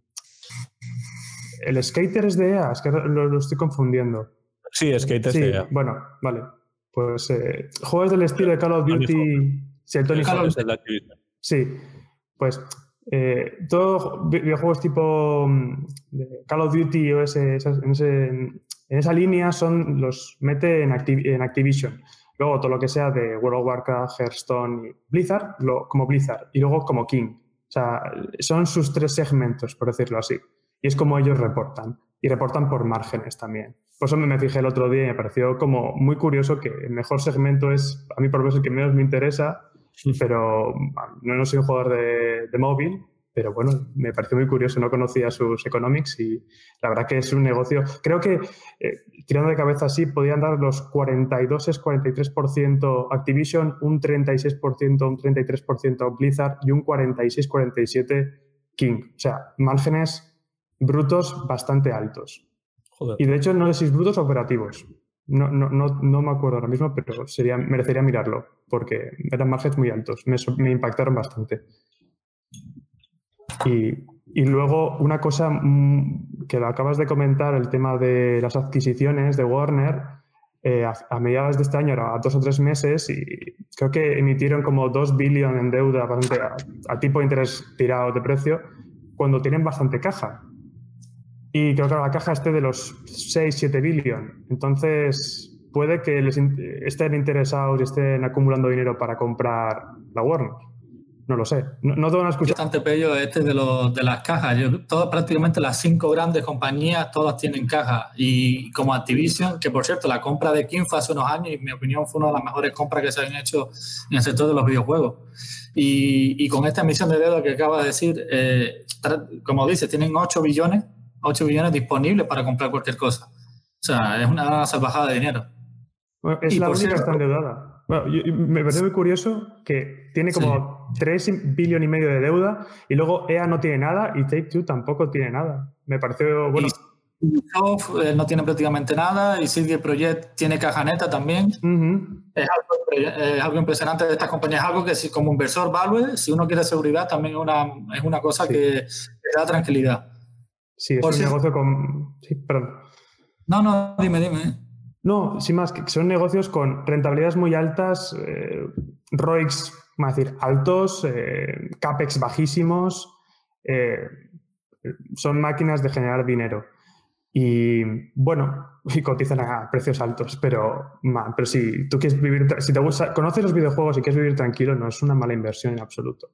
el Skater es de EA, es que lo, estoy confundiendo. Sí, es EA. Bueno, vale. Pues eh, juegos del estilo de Call of Duty... Sí, el Tony Sí, pues eh, todos videojuegos tipo mm, Call of Duty o ese, en, esa línea son los mete en, en Activision. Luego todo lo que sea de World of Warcraft, Hearthstone y Blizzard, lo, como Blizzard. Y luego como King. O sea, son sus tres segmentos, por decirlo así. Y es como ellos reportan. Y reportan por márgenes también. Por eso me fijé el otro día y me pareció como muy curioso que el mejor segmento es, a mí por lo menos el que menos me interesa, pero no, no soy un jugador de, de móvil, pero bueno, me pareció muy curioso, no conocía sus economics y la verdad que es un negocio. Creo que eh, tirando de cabeza así, podían dar los 42 es 43% Activision, un 36%, un 33% Blizzard y un 46-47 King. O sea, márgenes brutos bastante altos. Y de hecho, no sé si brutos operativos. No, no, no, no, me acuerdo ahora mismo, pero sería, merecería mirarlo, porque eran márgenes muy altos. Me, impactaron bastante. Y, y luego una cosa mm, que acabas de comentar, el tema de las adquisiciones de Warner, eh, a, mediados de este año, a dos o tres meses, y creo que emitieron como 2 billones en deuda a, tipo de interés tirado de precio, cuando tienen bastante caja. Y creo que la caja esté de los 6, 7 billones. Entonces, puede que les estén interesados y estén acumulando dinero para comprar la Warner. No lo sé. No, no tengo escuchar. Bastante pello este de, los, de las cajas. Yo, todas, prácticamente las cinco grandes compañías, todas tienen caja. Y como Activision, que por cierto, la compra de King fue hace unos años y en mi opinión fue una de las mejores compras que se han hecho en el sector de los videojuegos. Y, y con esta emisión de dedo que acaba de decir, eh, como dice, tienen 8 billones, 8 billones disponibles para comprar cualquier cosa. O sea, es una salvajada de dinero. es la única que está endeudada. Bueno, me parece muy curioso que tiene como 3 billones y medio de deuda y luego EA no tiene nada y Take Two tampoco tiene nada. Me pareció bueno. Ubisoft eh, no tiene prácticamente nada y CD Projekt tiene caja neta también. es, algo, impresionante de estas compañías. Es algo que si, como inversor Valve, si uno quiere seguridad, también es una, es una cosa que, da tranquilidad. Sí, es un negocio con... Sí, perdón. No, no, dime, dime. No, sin más, que son negocios con rentabilidades muy altas, eh, ROICs, vamos a decir, altos, eh, CAPEX bajísimos, eh, son máquinas de generar dinero. Y bueno, y cotizan a precios altos, pero, pero si tú quieres vivir, si te gusta, conoces los videojuegos y quieres vivir tranquilo, no es una mala inversión en absoluto.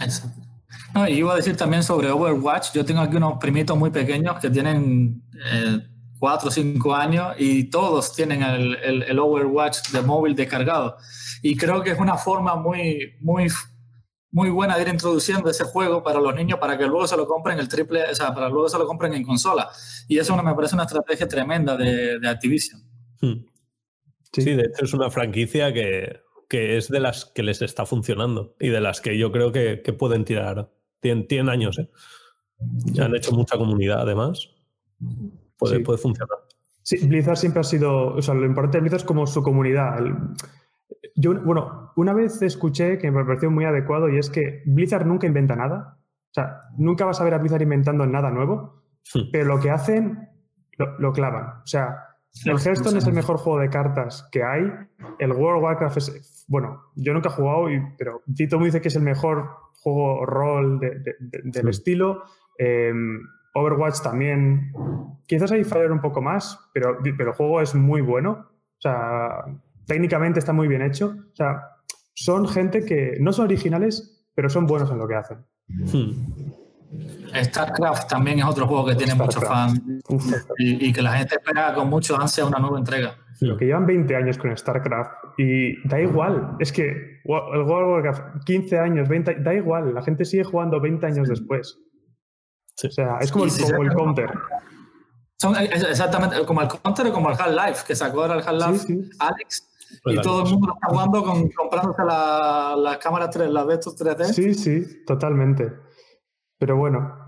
Exacto. No, y iba a decir también sobre Overwatch, yo tengo aquí unos primitos muy pequeños que tienen cuatro o cinco años y todos tienen el, el, Overwatch de móvil descargado. y creo que es una forma muy, muy, muy buena de ir introduciendo ese juego para los niños para que luego se lo compren el triple, o sea, para luego se lo compren en consola. Y eso me parece una estrategia tremenda de, de Activision. Hmm. Sí. de hecho es una franquicia que, que, es de las que les está funcionando y de las que yo creo que, que pueden tirar. Tienen, tienen años, ¿eh? Ya han hecho mucha comunidad además. Puede, puede funcionar. Sí, Blizzard siempre ha sido, o sea, lo importante de Blizzard es como su comunidad. Yo, bueno, una vez escuché que me pareció muy adecuado y es que Blizzard nunca inventa nada. O sea, nunca vas a ver a Blizzard inventando nada nuevo, pero lo que hacen lo, clavan. O sea, el Hearthstone es el mejor juego de cartas que hay. El World of Warcraft es, bueno, yo nunca he jugado, pero Tito me dice que es el mejor juego rol del estilo. Eh, Overwatch también, quizás ahí fallar un poco más, pero, pero el juego es muy bueno. O sea, técnicamente está muy bien hecho. O sea, son gente que no son originales, pero son buenos en lo que hacen. Hmm. StarCraft también es otro juego que tiene muchos fans y, que la gente espera con mucho ansia una nueva entrega. Lo que llevan 20 años con StarCraft y da igual, es que el World of Warcraft, 15 años, 20, da igual, la gente sigue jugando 20 años después. O sea, es como, el, counter. Son exactamente como el counter o como el Half-Life, que sacó ahora el Half-Life Alex. y todo el mundo está jugando con, comprándose las la cámaras 3, las Vector 3D. Sí, sí, totalmente. Pero bueno,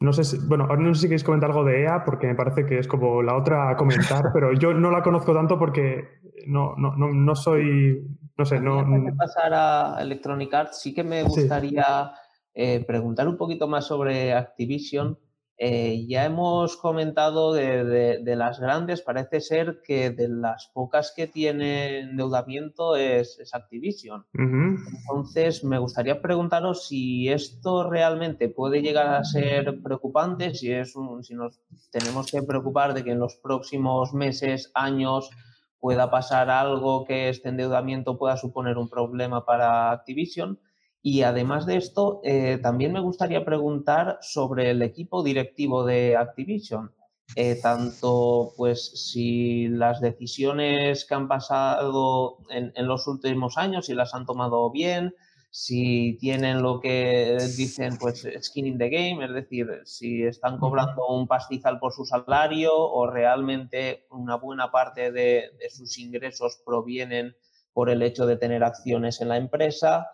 no sé si, bueno, ahora no sé si queréis comentar algo de EA, porque me parece que es como la otra a comentar, pero yo no la conozco tanto porque no, no, no, no soy, no sé, no... Antes de pasar a Electronic Arts, sí que me gustaría eh, preguntar un poquito más sobre Activision. Eh, ya hemos comentado de, las grandes, parece ser que de las pocas que tiene endeudamiento es, Activision. Entonces, me gustaría preguntaros si esto realmente puede llegar a ser preocupante, si, es si nos tenemos que preocupar de que en los próximos meses, años, pueda pasar algo que este endeudamiento pueda suponer un problema para Activision. Y además de esto, eh, también me gustaría preguntar sobre el equipo directivo de Activision. Eh, tanto pues si las decisiones que han pasado en, los últimos años, si las han tomado bien, si tienen lo que dicen pues skin in the game, es decir, si están cobrando un pastizal por su salario o realmente una buena parte de sus ingresos provienen por el hecho de tener acciones en la empresa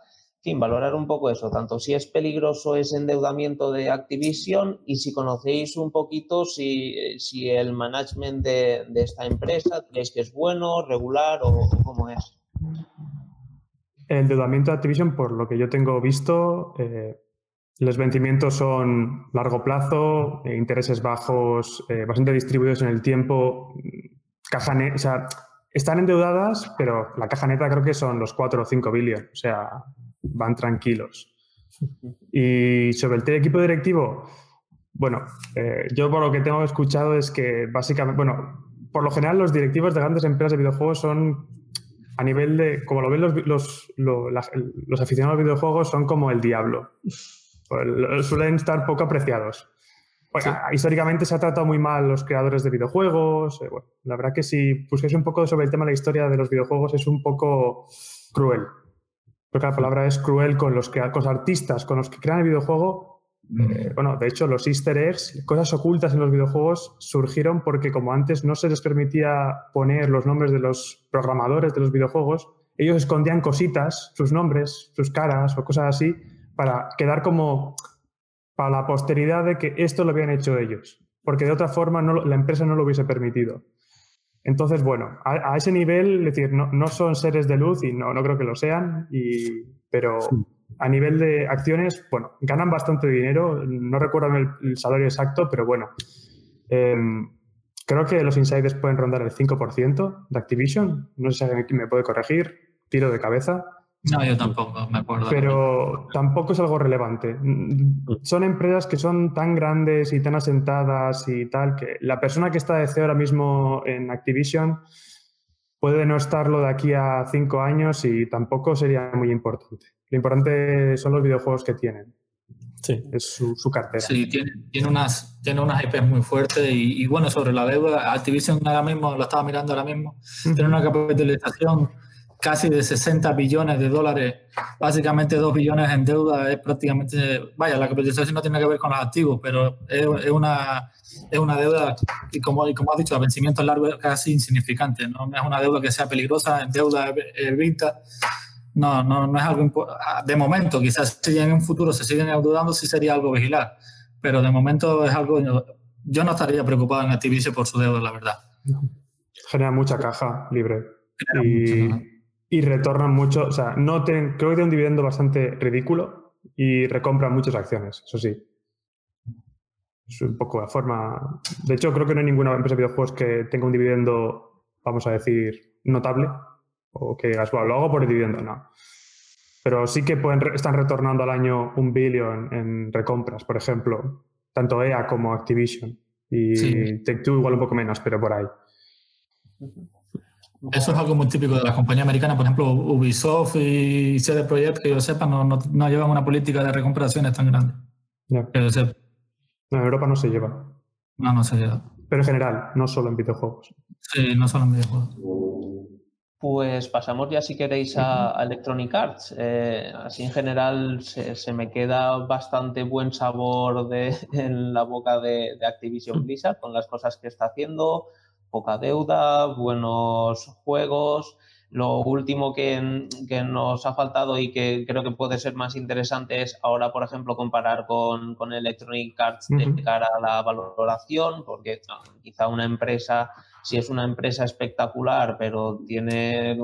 fin, valorar un poco eso, tanto si es peligroso ese endeudamiento de Activision y si conocéis un poquito si, si el management de, esta empresa, ¿creéis que es bueno, regular o, cómo es? El endeudamiento de Activision, por lo que yo tengo visto, eh, los vencimientos son largo plazo, eh, intereses bajos, eh, bastante distribuidos en el tiempo, caja o sea, están endeudadas, pero la caja neta creo que son los 4 o 5 billones, o sea, van tranquilos. Y sobre el equipo directivo, bueno, eh, yo por lo que tengo escuchado es que básicamente, bueno, por lo general los directivos de grandes empresas de videojuegos son a nivel de, como lo ven los, los, aficionados a videojuegos, son como el diablo. Pues, suelen estar poco apreciados. Históricamente se ha tratado muy mal los creadores de videojuegos. Eh, la verdad que si busquéis un poco sobre el tema de la historia de los videojuegos es un poco cruel. Porque la palabra es cruel con los, con los artistas, con los que crean el videojuego. Eh, bueno, de hecho, los easter eggs, cosas ocultas en los videojuegos, surgieron porque como antes no se les permitía poner los nombres de los programadores de los videojuegos, ellos escondían cositas, sus nombres, sus caras o cosas así, para quedar como para la posteridad de que esto lo habían hecho ellos, porque de otra forma no, la empresa no lo hubiese permitido. Entonces, bueno, a, ese nivel, es decir, no, son seres de luz y no, no creo que lo sean, y, pero a nivel de acciones, bueno, ganan bastante dinero, no recuerdo el, salario exacto, pero bueno, em, creo que los insiders pueden rondar el 5% de Activision, no sé si me puede corregir, tiro de cabeza. No, yo tampoco, me acuerdo. Pero tampoco es algo relevante. Son empresas que son tan grandes y tan asentadas y tal que la persona que está de CEO ahora mismo en Activision puede no estarlo de aquí a cinco años y tampoco sería muy importante. Lo importante son los videojuegos que tienen. Sí. Es su, cartera. Sí, tiene, tiene, unas, tiene unas IPs muy fuertes y, bueno, sobre la deuda, Activision ahora mismo, lo estaba mirando ahora mismo, tiene una capitalización casi de 60 billones de dólares, básicamente 2 billones en deuda, es prácticamente, vaya, la capitalización no tiene que ver con los activos, pero es, una, es una deuda, y como, y como has dicho, a vencimiento largo es casi insignificante, ¿no? es una deuda que sea peligrosa, deuda evita, no, no, no es algo, de momento, quizás si en un futuro se siguen endeudando, sí sería algo vigilar, pero de momento es algo, yo no estaría preocupado en Activision por su deuda, la verdad. Genera mucha caja libre. Y, y retornan mucho, o sea, no creo que tiene un dividendo bastante ridículo y recompran muchas acciones, eso sí. Es un poco la forma. De hecho, creo que no hay ninguna empresa de videojuegos que tenga un dividendo, vamos a decir, notable. O que digas, bueno, lo hago por el dividendo, no. Pero sí que pueden, están retornando al año un billón en recompras, por ejemplo, tanto EA como Activision. Y sí. Take-Two igual un poco menos, pero por ahí. Eso es algo muy típico de las compañías americanas. Por ejemplo, Ubisoft y CD Projekt, que yo sepa, no, no, llevan una política de recompraciones tan grande. No. en Europa no se lleva. No, no se lleva. Pero en general, no solo en videojuegos. Sí, no solo en videojuegos. Pues pasamos ya, si queréis, a, Electronic Arts. Eh, así en general se, se, me queda bastante buen sabor de, en la boca de, de Activision Blizzard con las cosas que está haciendo poca deuda, buenos juegos. Lo último que, que, nos ha faltado y que creo que puede ser más interesante es ahora, por ejemplo, comparar con, con Electronic Arts de cara a la valoración, porque quizá una empresa si es una empresa espectacular, pero tiene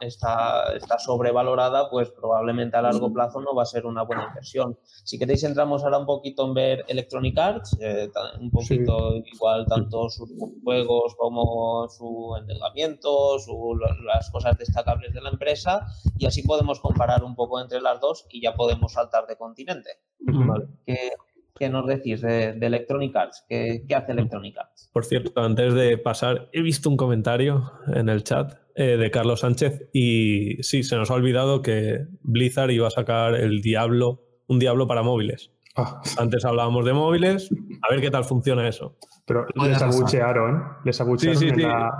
está, está sobrevalorada, pues probablemente a largo plazo no va a ser una buena inversión. Si queréis entramos ahora un poquito en ver Electronic Arts, eh, un poquito igual tanto sus juegos como su endeudamiento, su, las cosas destacables de la empresa, y así podemos comparar un poco entre las dos y ya podemos saltar de continente. Vale. Que, ¿Qué nos decís de, de Electronic Arts? ¿Qué, ¿Qué, hace Electronic Arts? Por cierto, antes de pasar, he visto un comentario en el chat eh, de Carlos Sánchez y sí, se nos ha olvidado que Blizzard iba a sacar el Diablo, un Diablo para móviles. Ah. Antes hablábamos de móviles, a ver qué tal funciona eso. Pero les abuchearon, les abuchearon sí, sí, en sí. la...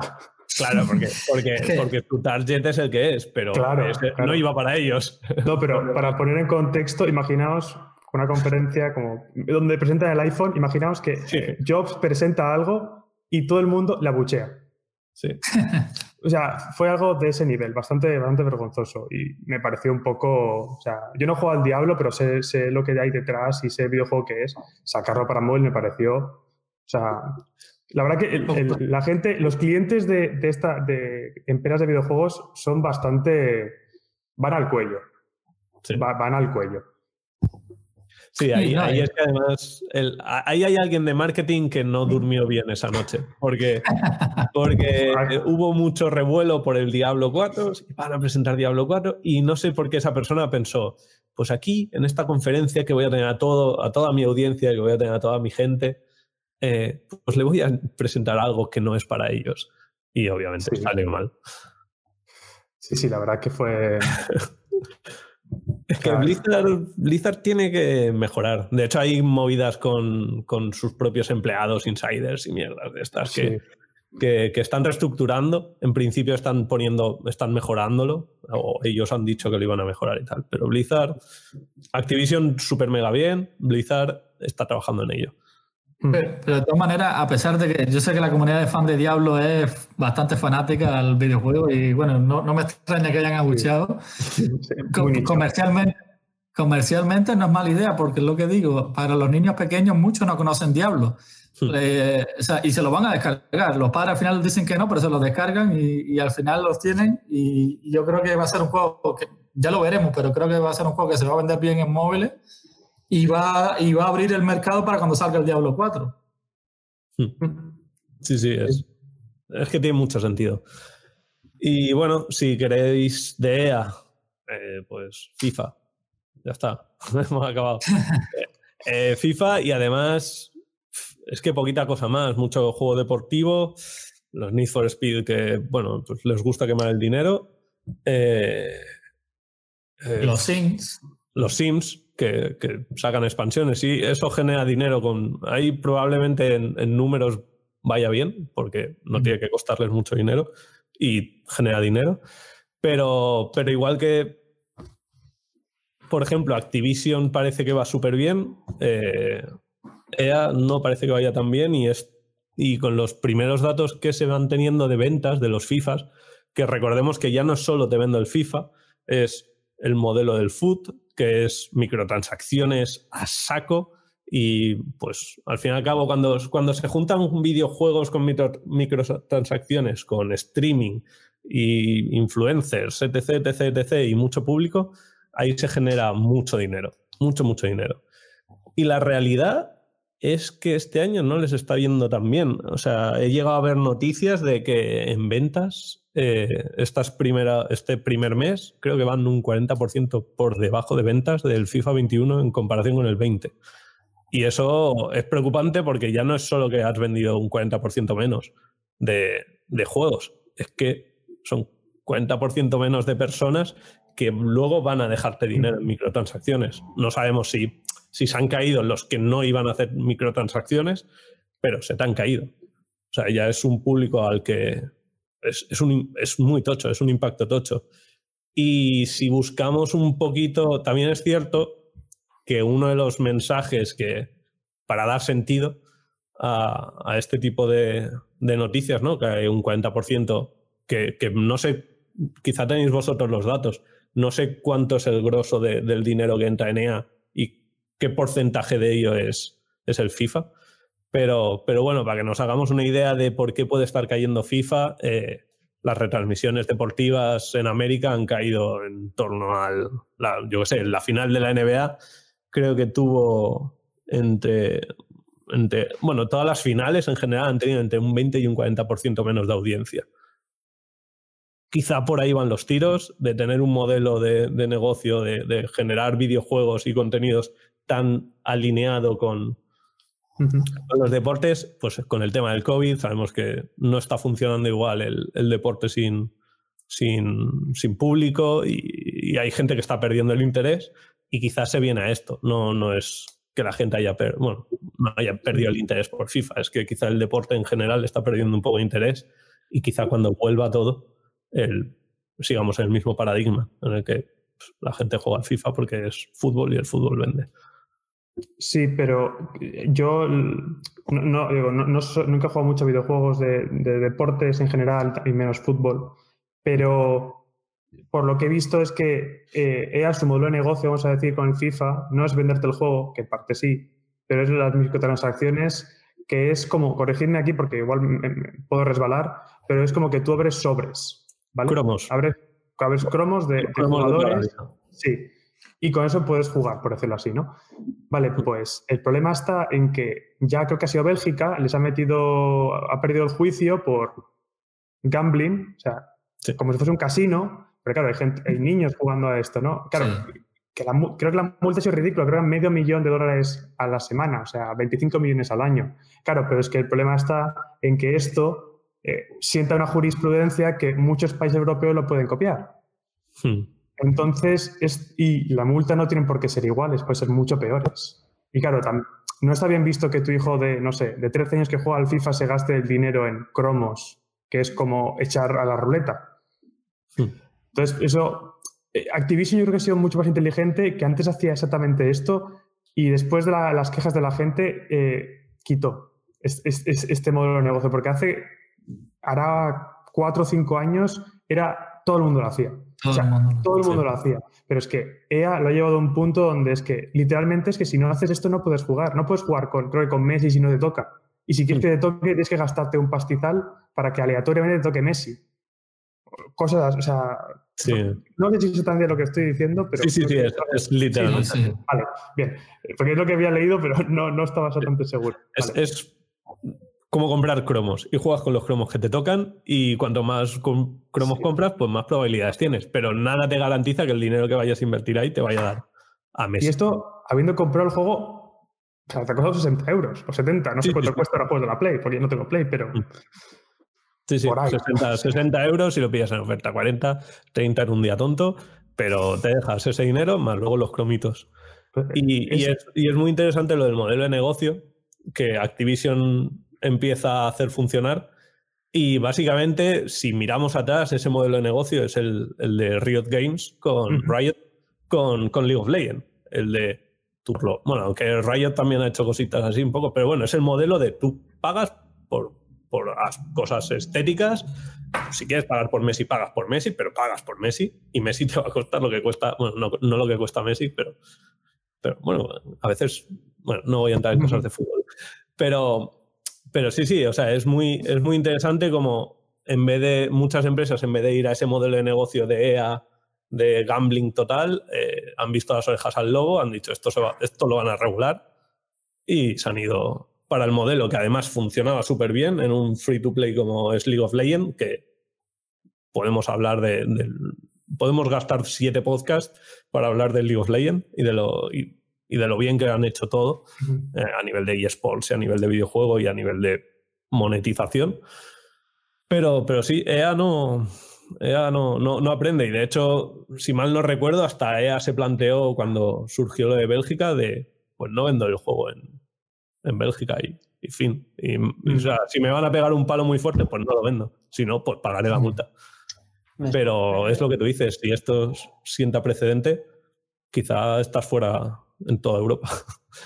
Claro, porque, porque, porque tu target es el que es, pero Claro, ese claro. no iba para ellos. No, pero para poner en contexto, imaginaos una conferencia como donde presentan el iPhone, imaginaos que Sí. Jobs presenta algo y todo el mundo la buchea. Sí. O sea, fue algo de ese nivel, bastante, bastante vergonzoso. Y me pareció un poco. O sea, yo no juego al diablo, pero sé, sé lo que hay detrás y sé el videojuego que es. Sacarlo para móvil me pareció. O sea, la verdad que el- el- la gente, los clientes de, de esta, de empresas de videojuegos son bastante. van al cuello. Sí. Va- van al cuello. Sí, ahí, es que además el- ahí hay alguien de marketing que no durmió bien esa noche, porque, porque eh, hubo mucho revuelo por el Diablo 4, van a presentar Diablo 4 y no sé por qué esa persona pensó, pues aquí en esta conferencia que voy a tener a, todo, a toda mi audiencia, que voy a tener a toda mi gente, eh, pues le voy a presentar algo que no es para ellos. Y obviamente Sí. salió mal. Sí, sí, la verdad que fue. Es que. Blizzard, Blizzard tiene que mejorar. De hecho, hay movidas con, con sus propios empleados, insiders y mierdas de estas que, sí. que, que están reestructurando. En principio están poniendo, están mejorándolo, o ellos han dicho que lo iban a mejorar y tal. Pero Blizzard, Activision súper mega bien, Blizzard está trabajando en ello. Pero, pero de todas maneras, a pesar de que yo sé que la comunidad de fan de Diablo es bastante fanática al videojuego y bueno, no, no me extraña que hayan abucheado. Sí, nicho. comercialmente, comercialmente no es mala idea porque es lo que digo, para los niños pequeños muchos no conocen Diablo. Hmm. Eh, o sea, y se lo van a descargar. Los padres al final dicen que no, pero se los descargan y, y al final los tienen. Y, y yo creo que va a ser un juego que ya lo veremos, pero creo que va a ser un juego que se va a vender bien en móviles y va, y va a abrir el mercado para cuando salga el Diablo 4. Sí, sí, es, es que tiene mucho sentido. Y bueno, si queréis de EA, eh, pues FIFA. Ya está, hemos acabado. Eh, eh, FIFA y además es que poquita cosa más, mucho juego deportivo, los Need for Speed que, bueno, pues les gusta quemar el dinero. eh, Los Sims. los Sims que, que sacan expansiones y eso genera dinero con ahí probablemente en, en números vaya bien porque no Mm. tiene que costarles mucho dinero y genera dinero Pero, pero igual que, por ejemplo, Activision parece que va súper bien, EA eh, e no parece que vaya tan bien y, es, y con los primeros datos que se van teniendo de ventas de los FIFAs, que recordemos que ya no solo te vendo el FIFA, es el modelo del foot, que es microtransacciones a saco. Y pues al fin y al cabo, cuando, cuando se juntan videojuegos con microtransacciones, con streaming y influencers, etc, etc, etc, y mucho público, ahí se genera mucho dinero, mucho, mucho dinero. Y la realidad es que este año no les está yendo tan bien. O sea, he llegado a ver noticias de que en ventas eh, estas primera, este primer mes creo que van un 40% por debajo de ventas del FIFA 21 en comparación con el 20. Y eso es preocupante porque ya no es solo que has vendido un 40% menos de, de juegos, es que son 40% menos de personas que luego van a dejarte dinero en microtransacciones. No sabemos si, si se han caído los que no iban a hacer microtransacciones, pero se te han caído. O sea, ya es un público al que, es, un, es muy tocho, es un impacto tocho. Y si buscamos un poquito, también es cierto que uno de los mensajes que, para dar sentido a, este tipo de, noticias, ¿no? que hay un 40%, que, que, no sé, quizá tenéis vosotros los datos, no sé cuánto es el grosso del dinero que entra en EA qué porcentaje de ello es, es el FIFA, pero, pero bueno, para que nos hagamos una idea de por qué puede estar cayendo FIFA, eh, las retransmisiones deportivas en América han caído en torno al, yo qué sé, la final de la NBA creo que tuvo entre, entre, bueno, todas las finales en general han tenido entre un 20 y un 40% menos de audiencia. Quizá por ahí van los tiros de tener un modelo de, de negocio, de, de generar videojuegos y contenidos tan alineado con, con los deportes, pues con el tema del COVID, sabemos que no está funcionando igual el, deporte sin, sin, sin público y, hay gente que está perdiendo el interés y quizás se viene a esto. No, no es que la gente haya, bueno, no haya perdido el interés por FIFA, es que quizá el deporte en general está perdiendo un poco de interés y quizá cuando vuelva todo, el, sigamos en el mismo paradigma en el que pues, la gente juega al FIFA porque es fútbol y el fútbol vende. Sí, pero yo no, digo, nunca he jugado mucho videojuegos de, deportes en general y menos fútbol, pero por lo que he visto es que eh, EA su modelo de negocio, vamos a decir, con el FIFA, no es venderte el juego, que en parte sí, pero es las microtransacciones, que es como, corregidme aquí porque igual puedo resbalar, pero es como que tú abres sobres, ¿vale? Cromos. Abres, abres cromos de, jugadores. sí y con eso puedes jugar, por decirlo así, ¿no? Vale, pues el problema está en que ya creo que ha sido Bélgica, les ha metido, ha perdido el juicio por gambling, o sea, como si fuese un casino, pero claro, hay, gente, hay niños jugando a esto, ¿no? Claro, que creo que la multa es ridícula, creo que medio millón de dólares a la semana, o sea, 25 millones al año. Claro, pero es que el problema está en que esto eh, sienta una jurisprudencia que muchos países europeos lo pueden copiar. Hmm. Entonces, es, y la multa no tienen por qué ser iguales, pueden ser mucho peores. Y claro, no está bien visto que tu hijo de, no sé, de 13 años que juega al FIFA se gaste el dinero en cromos, que es como echar a la ruleta. Entonces, eso, eh, Activision yo creo que ha sido mucho más inteligente, que antes hacía exactamente esto y después de las quejas de la gente eh, quitó este modelo de negocio, porque hace, hará cuatro o cinco años, era todo el mundo lo hacía. Todo, el, mundo lo hacía. Pero es que EA lo ha llevado a un punto donde es que literalmente es que si no haces esto no puedes jugar. No puedes jugar con, creo que con Messi si no te toca. Y si quieres que te toque, tienes que gastarte un pastizal para que aleatoriamente te toque Messi. Cosas, o sea. No, sé si es tan bien lo que estoy diciendo, pero. Sí, sí, sí, es, literalmente. Vale, bien. Porque es lo que había leído, pero no, no estaba bastante seguro. es como comprar cromos y juegas con los cromos que te tocan y cuanto más cromos compras, pues más probabilidades tienes. Pero nada te garantiza que el dinero que vayas a invertir ahí te vaya a dar a mes. Y esto, habiendo comprado el juego, o sea, te ha costado 60 euros o 70. No sé cuánto cuesta ahora juegos de la Play, porque yo no tengo Play, pero... Mm. Sí, sí, 60, 60 euros si lo pillas en oferta, 40, 30 en un día tonto, pero te dejas ese dinero más luego los cromitos. Pues, y, y, es, y es muy interesante lo del modelo de negocio, que Activision empieza a hacer funcionar, Y básicamente, si miramos atrás, ese modelo de negocio es el, de Riot Games con Riot, con, con League of Legends. El de bueno, aunque Riot también ha hecho cositas así un poco, pero bueno, es el modelo de tú pagas por, por las cosas estéticas. Si quieres pagar por Messi, pagas por Messi, pero pagas por Messi y Messi te va a costar lo que cuesta, bueno, no, lo que cuesta Messi, pero, pero bueno, a veces, bueno, no voy a entrar en cosas de fútbol. Pero, pero sí, sí, o sea, es muy, es muy interesante como en vez de muchas empresas, en vez de ir a ese modelo de negocio de EA, de gambling total, eh, han visto las orejas al lobo, han dicho esto, se va, esto lo van a regular y se han ido para el modelo que además funcionaba súper bien en un free to play como es League of Legends, que podemos hablar de, podemos gastar siete podcasts para hablar de League of Legends y de lo de lo bien que han hecho todo eh, a nivel de eSports y a nivel de videojuego y a nivel de monetización. Pero, pero sí, EA no, EA no, no, aprende y de hecho, si mal no recuerdo, hasta EA se planteó cuando surgió lo de Bélgica de, pues no vendo el juego en, en Bélgica y, fin. Y, o sea, si me van a pegar un palo muy fuerte, pues no lo vendo. Si no, pues pagaré la multa. Pero es lo que tú dices, si esto sienta precedente, quizá estás fuera en toda Europa.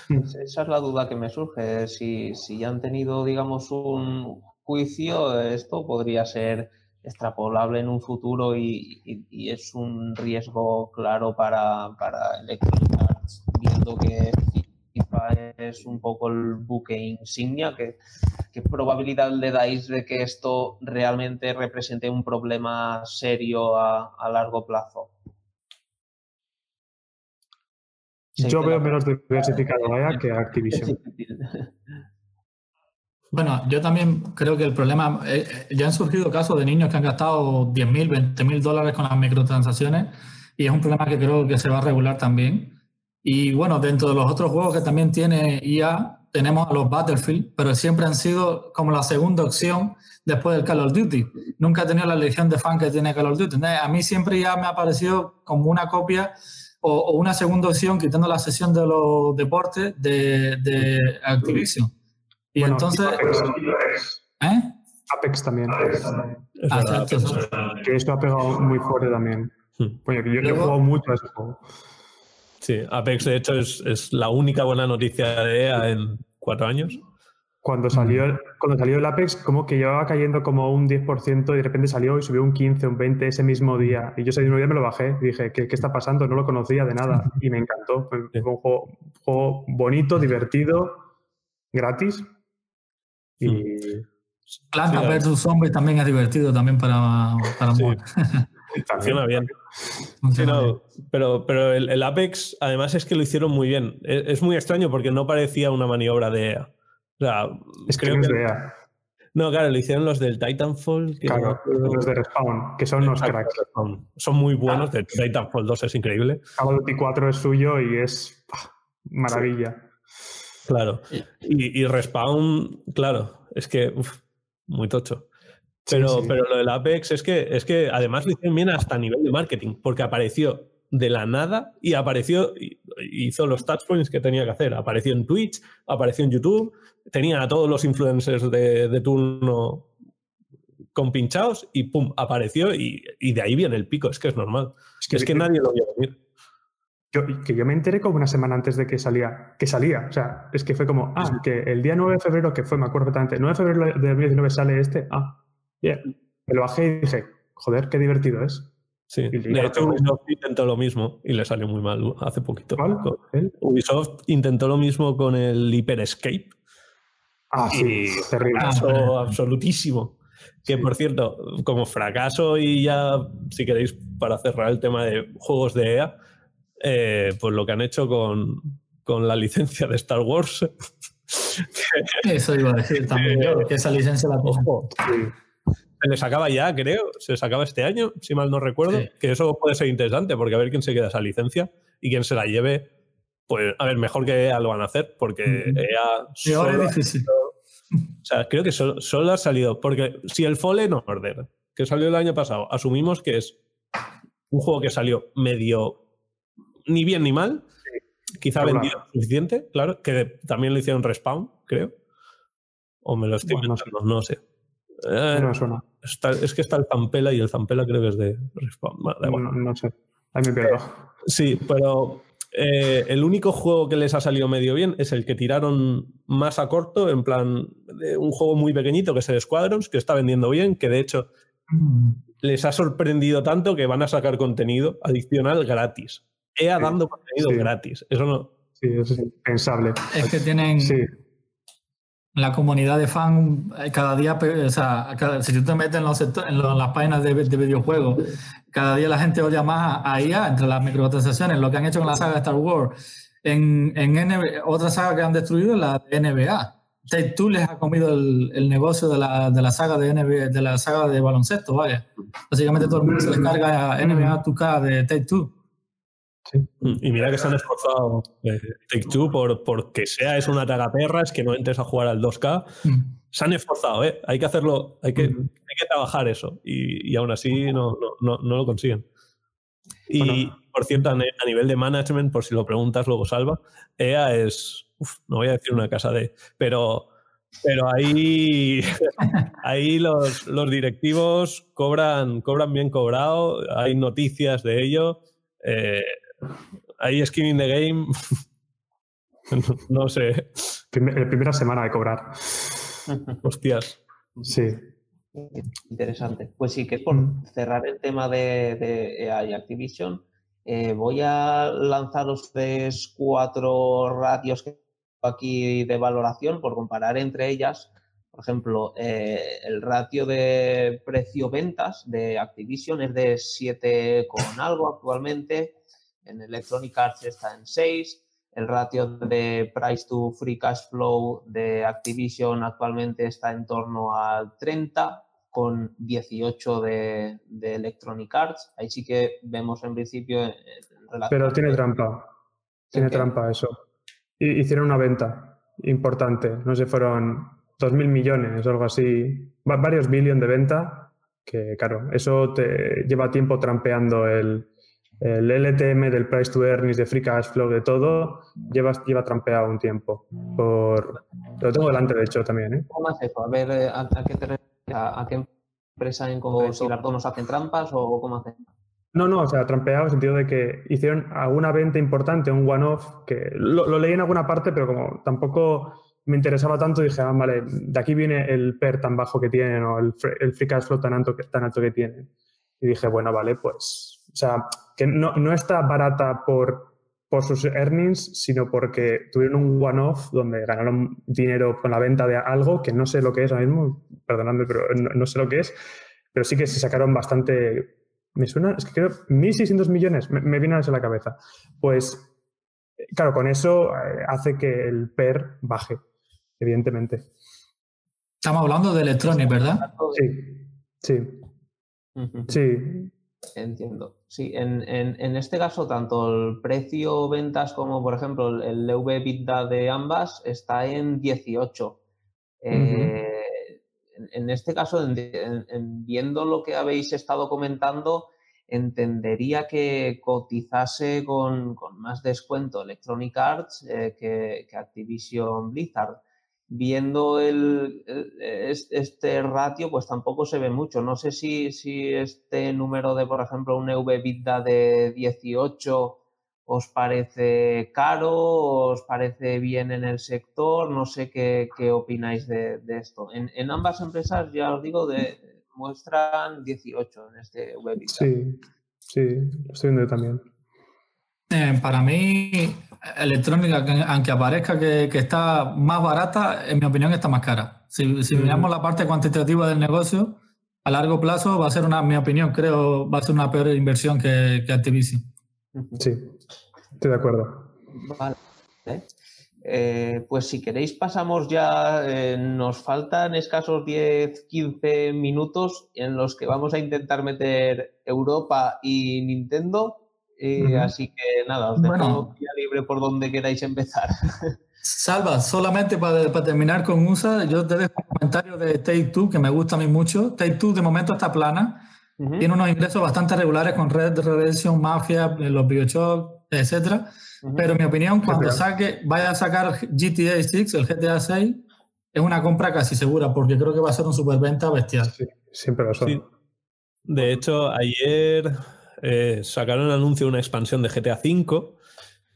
Esa es la duda que me surge. Si, si ya han tenido, digamos, un juicio, esto podría ser extrapolable en un futuro y, es un riesgo claro para, para Electronic Arts, viendo que FIFA es un poco el buque insignia, que, ¿qué probabilidad le dais de que esto realmente represente un problema serio a, largo plazo? Yo veo menos diversificado que Activision. Bueno, yo también creo que el problema, eh, eh, ya han surgido casos de niños que han gastado 10.000, 20.000 dólares con las microtransacciones y es un problema que creo que se va a regular también. Y bueno, dentro de los otros juegos que también tiene IA, tenemos a los Battlefield, pero siempre han sido como la segunda opción después del Call of Duty. Nunca he tenido la legión de fan que tiene Call of Duty. A mí siempre ya me ha parecido como una copia o, una segunda opción, quitando la sesión de los deportes de, de Activision. Y entonces. Apex, ¿Eh? Apex también. Ah, que esto ha pegado muy fuerte también. Hmm. yo, he jugado mucho a ese juego. Sí, Apex de hecho es, es, la única buena noticia de EA en cuatro años. Cuando salió, el, cuando salió el Apex, como que llevaba cayendo como un 10% y de repente salió y subió un 15, un 20 ese mismo día. Y yo ese mismo día me lo bajé y dije, ¿qué, qué está pasando? No lo conocía de nada y me encantó. Fue un juego, bonito, divertido, gratis y... Hmm. Planta vs Zombies también es divertido también para, para Funciona bien. pero, pero el, Apex, además, es que lo hicieron muy bien. E, es, muy extraño porque no parecía una maniobra de EA. O sea, es que creo que, EA. No, claro, lo hicieron los del Titanfall. claro, los de Respawn, que son los cracks. Son muy buenos. De Titanfall 2 es increíble. Call of Duty 4 es suyo y es maravilla. Claro. Y, Respawn, claro, es que muy tocho. Pero, pero lo del Apex es que, es que además lo hicieron bien hasta a nivel de marketing, porque apareció de la nada y apareció, hizo los touchpoints que tenía que hacer. Apareció en Twitch, apareció en YouTube, tenía a todos los influencers de, turno con pinchados y pum, apareció y, de ahí viene el pico. Es que es normal. Es que, es que nadie lo vio venir. Yo, que yo me enteré como una semana antes de que salía, que salía, o sea, es que fue como, ah, que el día 9 de febrero, que fue, me acuerdo perfectamente, el 9 de febrero de 2019 sale este, ah, bien, me lo bajé y dije, joder, qué divertido es. Sí, de hecho Ubisoft intentó lo mismo y le salió muy mal hace poquito. ¿Cuál? Ubisoft intentó lo mismo con el Hyper Escape. Ah, sí, terrible. Fracaso absolutísimo. Que por cierto, como fracaso y ya, si queréis, para cerrar el tema de juegos de EA, eh, pues lo que han hecho con, con la licencia de Star Wars. Eso iba a decir también que esa licencia la cojo. Se les acaba ya, creo. Se les acaba este año, si mal no recuerdo. Que eso puede ser interesante, porque a ver quién se queda esa licencia y quién se la lleve. Pues, a ver, mejor que EA lo van a hacer, porque EA. Solo es difícil. O sea, creo que solo, solo, ha salido. Porque si el Fallen Order, que salió el año pasado, asumimos que es un juego que salió medio ni bien ni mal. Quizá vendido suficiente, claro, que también lo hicieron Respawn, creo. O me lo estoy no sé. Eh, no suena. Es que está el Zampela y el Zampela creo que es de Respawn. no, sé. Ahí me pierdo. sí, pero eh, el único juego que les ha salido medio bien es el que tiraron más a corto, en plan, de un juego muy pequeñito que es el Squadrons, que está vendiendo bien, que de hecho les ha sorprendido tanto que van a sacar contenido adicional gratis. EA dando contenido gratis. Eso no. Sí, eso es impensable. Es que tienen. La comunidad de fans eh, cada día, o sea, si tú te metes en, los en, las páginas de, videojuegos, cada día la gente odia más a IA entre las microtransacciones, lo que han hecho con la saga de Star Wars. En, en otra saga que han destruido es la de NBA. Take Two les ha comido el, negocio de la, de la, saga de NBA, de la saga de baloncesto, vaya. Básicamente todo el mundo se descarga NBA 2K de Take Two. Mm, y mira que se han esforzado eh, Take Two por, por que sea es una es que no entres a jugar al 2K. Mm. Se han esforzado, ¿eh? Hay que hacerlo, hay que, mm. hay que trabajar eso. Y, y aún así no, no, no, lo consiguen. Y por cierto, a nivel de management, por si lo preguntas luego salva, EA es, no voy a decir una casa de, pero, pero ahí, ahí los, los directivos cobran, cobran bien cobrado, hay noticias de ello. Eh, ahí skin in the game. no, sé. primera semana de cobrar. Hostias. Sí. Interesante. Pues sí, que es por mm. cerrar el tema de, de EA y Activision. Eh, voy a lanzaros tres, cuatro ratios que aquí de valoración por comparar entre ellas. Por ejemplo, eh, el ratio de precio-ventas de Activision es de 7 con algo actualmente en Electronic Arts está en 6. El ratio de price to free cash flow de Activision actualmente está en torno al 30, con 18 de, Electronic Arts. Ahí sí que vemos en principio. En Pero tiene trampa. Tiene trampa eso. Hicieron una venta importante. No sé, fueron 2.000 millones o algo así. Varios billones de venta. Que claro, eso te lleva tiempo trampeando el, el LTM del Price to Earnings, de Free Cash Flow, de todo, lleva, lleva trampeado un tiempo. Por, lo tengo delante, de hecho, también. ¿eh? ¿Cómo haces eso? A ver, eh, ¿a, qué, te, a, qué empresa en cómo si las dos hacen trampas o cómo hacen? No, no, o sea, trampeado en el sentido de que hicieron alguna venta importante, un one-off, que lo, leí en alguna parte, pero como tampoco me interesaba tanto, dije, ah, vale, de aquí viene el PER tan bajo que tienen o el, el free cash flow tan alto, tan alto que tienen. Y dije, bueno, vale, pues, sea, que no, no está barata por, por sus earnings, sino porque tuvieron un one-off donde ganaron dinero con la venta de algo que no sé lo que es ahora mismo, perdonadme, pero no, sé lo que es, pero sí que se sacaron bastante, me suena, es que creo 1.600 millones, me, me viene a la cabeza. Pues, claro, con eso eh, hace que el PER baje, evidentemente. Estamos hablando de Electronic, ¿verdad? Sí, sí. Sí, Entiendo. Sí, en, en, este caso, tanto el precio ventas como, por ejemplo, el, el EV de ambas está en 18. Eh, en, este caso, viendo lo que habéis estado comentando, entendería que cotizase con, más descuento Electronic Arts eh, que, que Activision Blizzard viendo el, este ratio, pues tampoco se ve mucho. No sé si, si este número de, por ejemplo, un EV-EBITDA de 18 os parece caro, os parece bien en el sector, no sé qué, qué opináis de, esto. En, en, ambas empresas, ya os digo, de, muestran 18 en este EV-EBITDA. Sí, sí, lo estoy viendo también. Eh, para mí, electrónica, aunque aparezca que, está más barata, en mi opinión está más cara. Si, miramos la parte cuantitativa del negocio, a largo plazo va a ser una, mi opinión, creo, va a ser una peor inversión que, que Activision. Sí, estoy de acuerdo. Vale. Eh, pues si queréis pasamos ya, eh, nos faltan escasos 10, 15 minutos en los que vamos a intentar meter Europa y Nintendo eh, así que nada, os dejo libre por donde queráis empezar. Salva, solamente para, terminar con USA, yo te dejo un comentario de Take Two que me gusta a mí mucho. Take Two de momento está plana, tiene unos ingresos bastante regulares con Red Redemption, Mafia, los Bioshock, etc. Pero en mi opinión, cuando saque, vaya a sacar GTA 6, el GTA 6, es una compra casi segura porque creo que va a ser un superventa bestial. Sí, siempre lo son. De hecho, ayer eh, sacaron el anuncio de una expansión de GTA V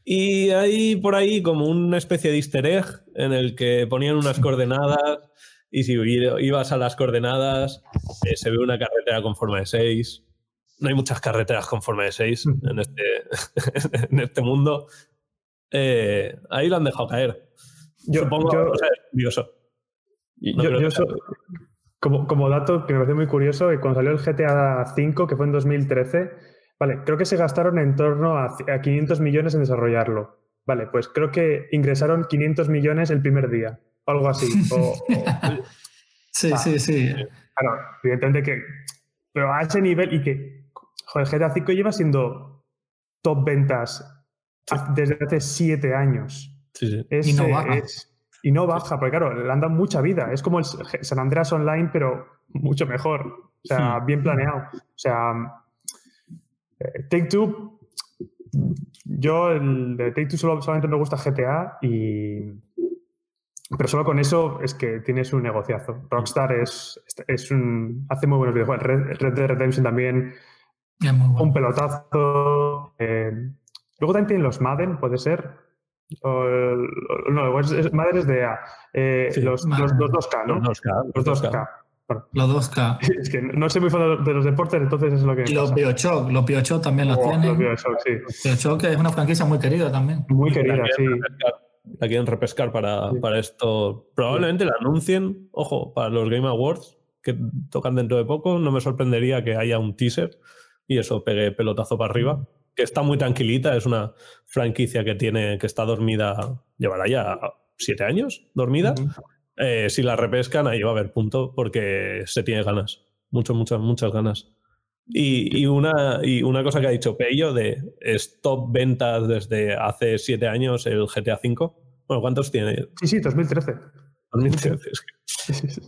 y hay por ahí como una especie de easter egg en el que ponían unas coordenadas y si ibas a las coordenadas eh, se ve una carretera con forma de 6. No hay muchas carreteras con forma de 6 en este, en este mundo. Eh, ahí lo han dejado caer. Yo, Supongo yo, o sea, es curioso. yo, como, como, dato que me parece muy curioso, que cuando salió el GTA V, que fue en 2013, vale, creo que se gastaron en torno a, a 500 millones en desarrollarlo. Vale, pues creo que ingresaron 500 millones el primer día, algo así. sí, sí, sí. Claro, evidentemente que. Pero a ese nivel y que. Joder, GTA V lleva siendo top ventas desde hace siete años. Sí, sí. y no baja. y no baja, porque claro, le han dado mucha vida. Es como el San Andreas Online, pero mucho mejor. O sea, hmm. bien planeado. O sea, eh, Take Two. Yo, el de Take Two solamente me gusta GTA y. Pero solo con eso es que tienes un negociazo. Rockstar es, es un, hace muy buenos videojuegos. Red, Dead Redemption también. Un pelotazo. Eh, Luego también tienen los Madden, puede ser. no, es, Madden es de EA. Eh, los, los, 2K, ¿no? Los 2K. Los 2K. Los 2K. Es que no soy muy fan de los deportes, entonces es lo que. Y los Bioshock, los Bioshock también los oh, tienen. Los Bioshock, sí. Bioshock es una franquicia muy querida también. Muy querida, sí. la quieren repescar para, para esto. Probablemente la anuncien, ojo, para los Game Awards, que tocan dentro de poco. No me sorprendería que haya un teaser y eso pegue pelotazo para arriba que está muy tranquilita, es una franquicia que tiene, que está dormida, llevará ya siete años dormida. Eh, si la repescan, ahí va a haber punto, porque se tiene ganas. Muchas, muchas, muchas ganas. Y, una, y una cosa que ha dicho Peyo de stop ventas desde hace siete años el GTA V. Bueno, ¿cuántos tiene? Sí, sí, 2013. 2013.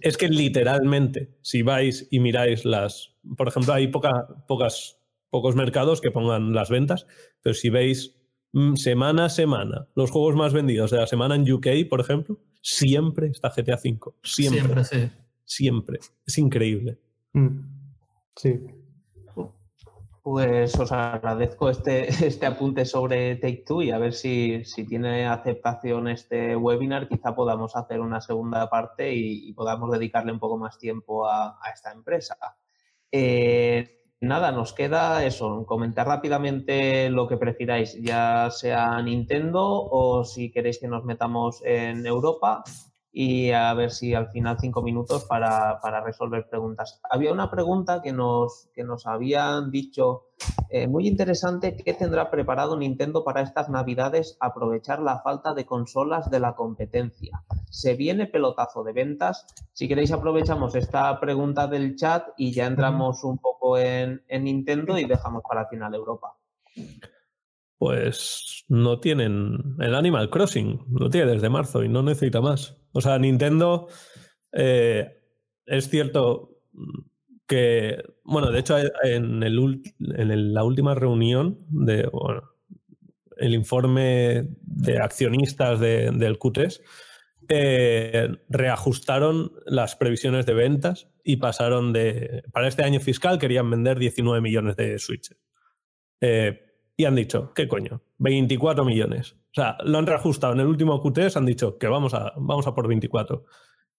Es que, literalmente, si vais y miráis las. Por ejemplo, hay poca, pocas pocos mercados que pongan las ventas, pero si veis mm, semana a semana los juegos más vendidos de la semana en UK, por ejemplo, siempre está GTA V. Siempre. Siempre, sí. Siempre. Es increíble. Mm. Sí. Pues os agradezco este, este apunte sobre Take Two y a ver si, si tiene aceptación este webinar. Quizá podamos hacer una segunda parte y, podamos dedicarle un poco más tiempo a, a esta empresa. Eh, nada, nos queda eso, comentar rápidamente lo que prefiráis, ya sea Nintendo o si queréis que nos metamos en Europa y a ver si al final cinco minutos para, resolver preguntas. Había una pregunta que nos, que nos habían dicho eh, muy interesante, ¿qué tendrá preparado Nintendo para estas navidades aprovechar la falta de consolas de la competencia? ¿Se viene pelotazo de ventas? Si queréis aprovechamos esta pregunta del chat y ya entramos un poco en, en Nintendo y dejamos para final Europa. Pues no tienen el Animal Crossing, lo tiene desde marzo y no necesita más. O sea, Nintendo eh, es cierto que, bueno, de hecho en, el, la última reunión de, el informe de accionistas del Q3, eh, reajustaron las previsiones de ventas y pasaron de, para este año fiscal querían vender 19 millones de switches. Eh, y han dicho, ¿qué coño? 24 millones. O sea, lo han reajustado en el último Q3, han dicho que vamos a, vamos a por 24.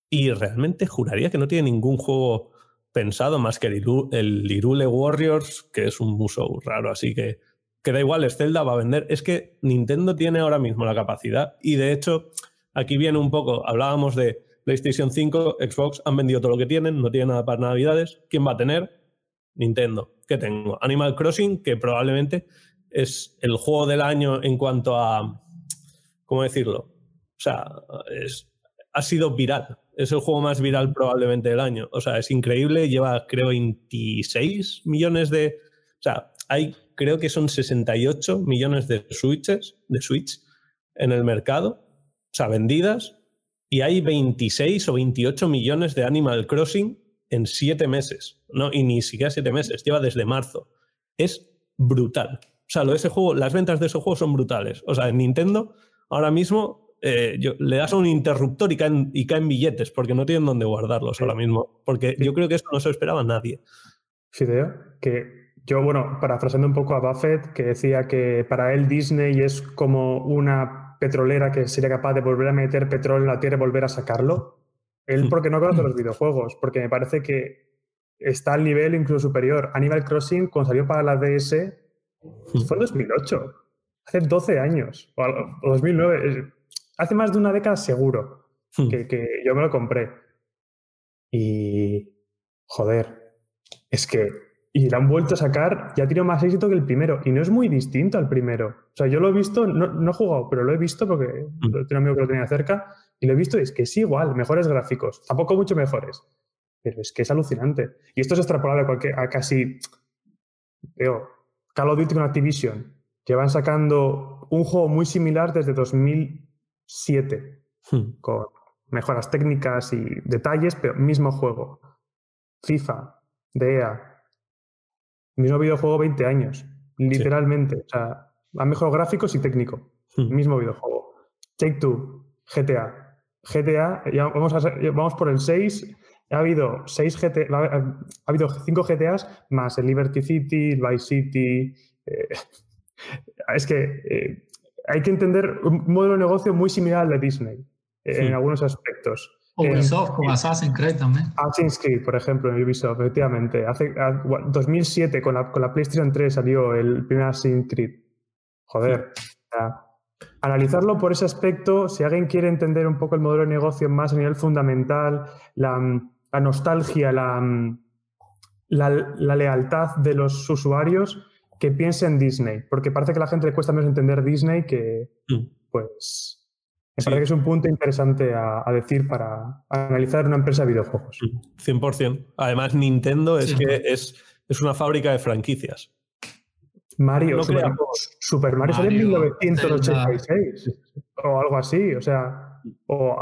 Y realmente juraría que no tiene ningún juego pensado más que el, Irule Warriors, que es un musou raro, así que, que da igual, Zelda va a vender. Es que Nintendo tiene ahora mismo la capacidad y de hecho aquí viene un poco, hablábamos de PlayStation 5, Xbox, han vendido todo lo que tienen, no tienen nada para Navidades. ¿Quién va a tener? Nintendo. ¿Qué tengo? Animal Crossing, que probablemente es el juego del año en cuanto a, ¿cómo decirlo? O sea, es, ha sido viral. Es el juego más viral probablemente del año. O sea, es increíble. Lleva, creo, 26 millones de... O sea, hay, creo que son 68 millones de switches, de Switch en el mercado. O sea, vendidas. Y hay 26 o 28 millones de Animal Crossing en siete meses. No, y ni siquiera siete meses. Lleva desde marzo. Es brutal. O sea, lo de ese juego, las ventas de ese juego son brutales. O sea, en Nintendo, ahora mismo, eh, le das a un interruptor y caen, y caen billetes porque no tienen dónde guardarlos ahora mismo. Porque yo creo que eso no se esperaba nadie. Fideo, que yo, bueno, parafraseando un poco a Buffett, que decía que para él Disney es como una petrolera que sería capaz de volver a meter petróleo en la tierra y volver a sacarlo. Él hmm. porque no conoce los videojuegos, porque me parece que está al nivel incluso superior. Animal Crossing, cuando salió para la DS, fue en 2008, hace 12 años, o 2009, hace más de una década seguro hmm. que, que yo me lo compré. Y, joder, es que y la han vuelto a sacar, ya tiene más éxito que el primero. Y no es muy distinto al primero. O sea, yo lo he visto, no, no he jugado, pero lo he visto porque mm. tengo un amigo que lo tenía cerca y lo he visto y es que es igual, mejores gráficos. Tampoco mucho mejores. Pero es que es alucinante. Y esto es extrapolable a, cualquier, a casi. Veo, Call of Duty con Activision, que van sacando un juego muy similar desde 2007, hmm. con mejoras técnicas y detalles, pero mismo juego. FIFA, de EA. Mismo videojuego 20 años, literalmente. O sea, han mejorado gráficos y técnico. Hmm. Mismo videojuego. Take Two, GTA. GTA, ya vamos, a, vamos por el 6. Ha habido seis GTA, ha habido cinco GTAs más el Liberty City, el Vice City. Eh, es que eh, hay que entender un modelo de negocio muy similar al de Disney en algunos aspectos. Ubisoft, con Assassin's Creed también. Assassin's Creed, por ejemplo, en Ubisoft, efectivamente. Hace, 2007, con la, con la PlayStation 3, salió el primer Assassin's Creed. Joder. analizarlo por ese aspecto, si alguien quiere entender un poco el modelo de negocio más a nivel fundamental, la, nostalgia, la, la, lealtad de los usuarios, que piense en Disney. Porque parece que a la gente le cuesta menos entender Disney que, mm. pues me parece que es un punto interesante a, decir para analizar una empresa de videojuegos. 100%. Además, Nintendo es que es, es una fábrica de franquicias. Mario, Super, Mario, salió en 1986 o algo así. O sea, o,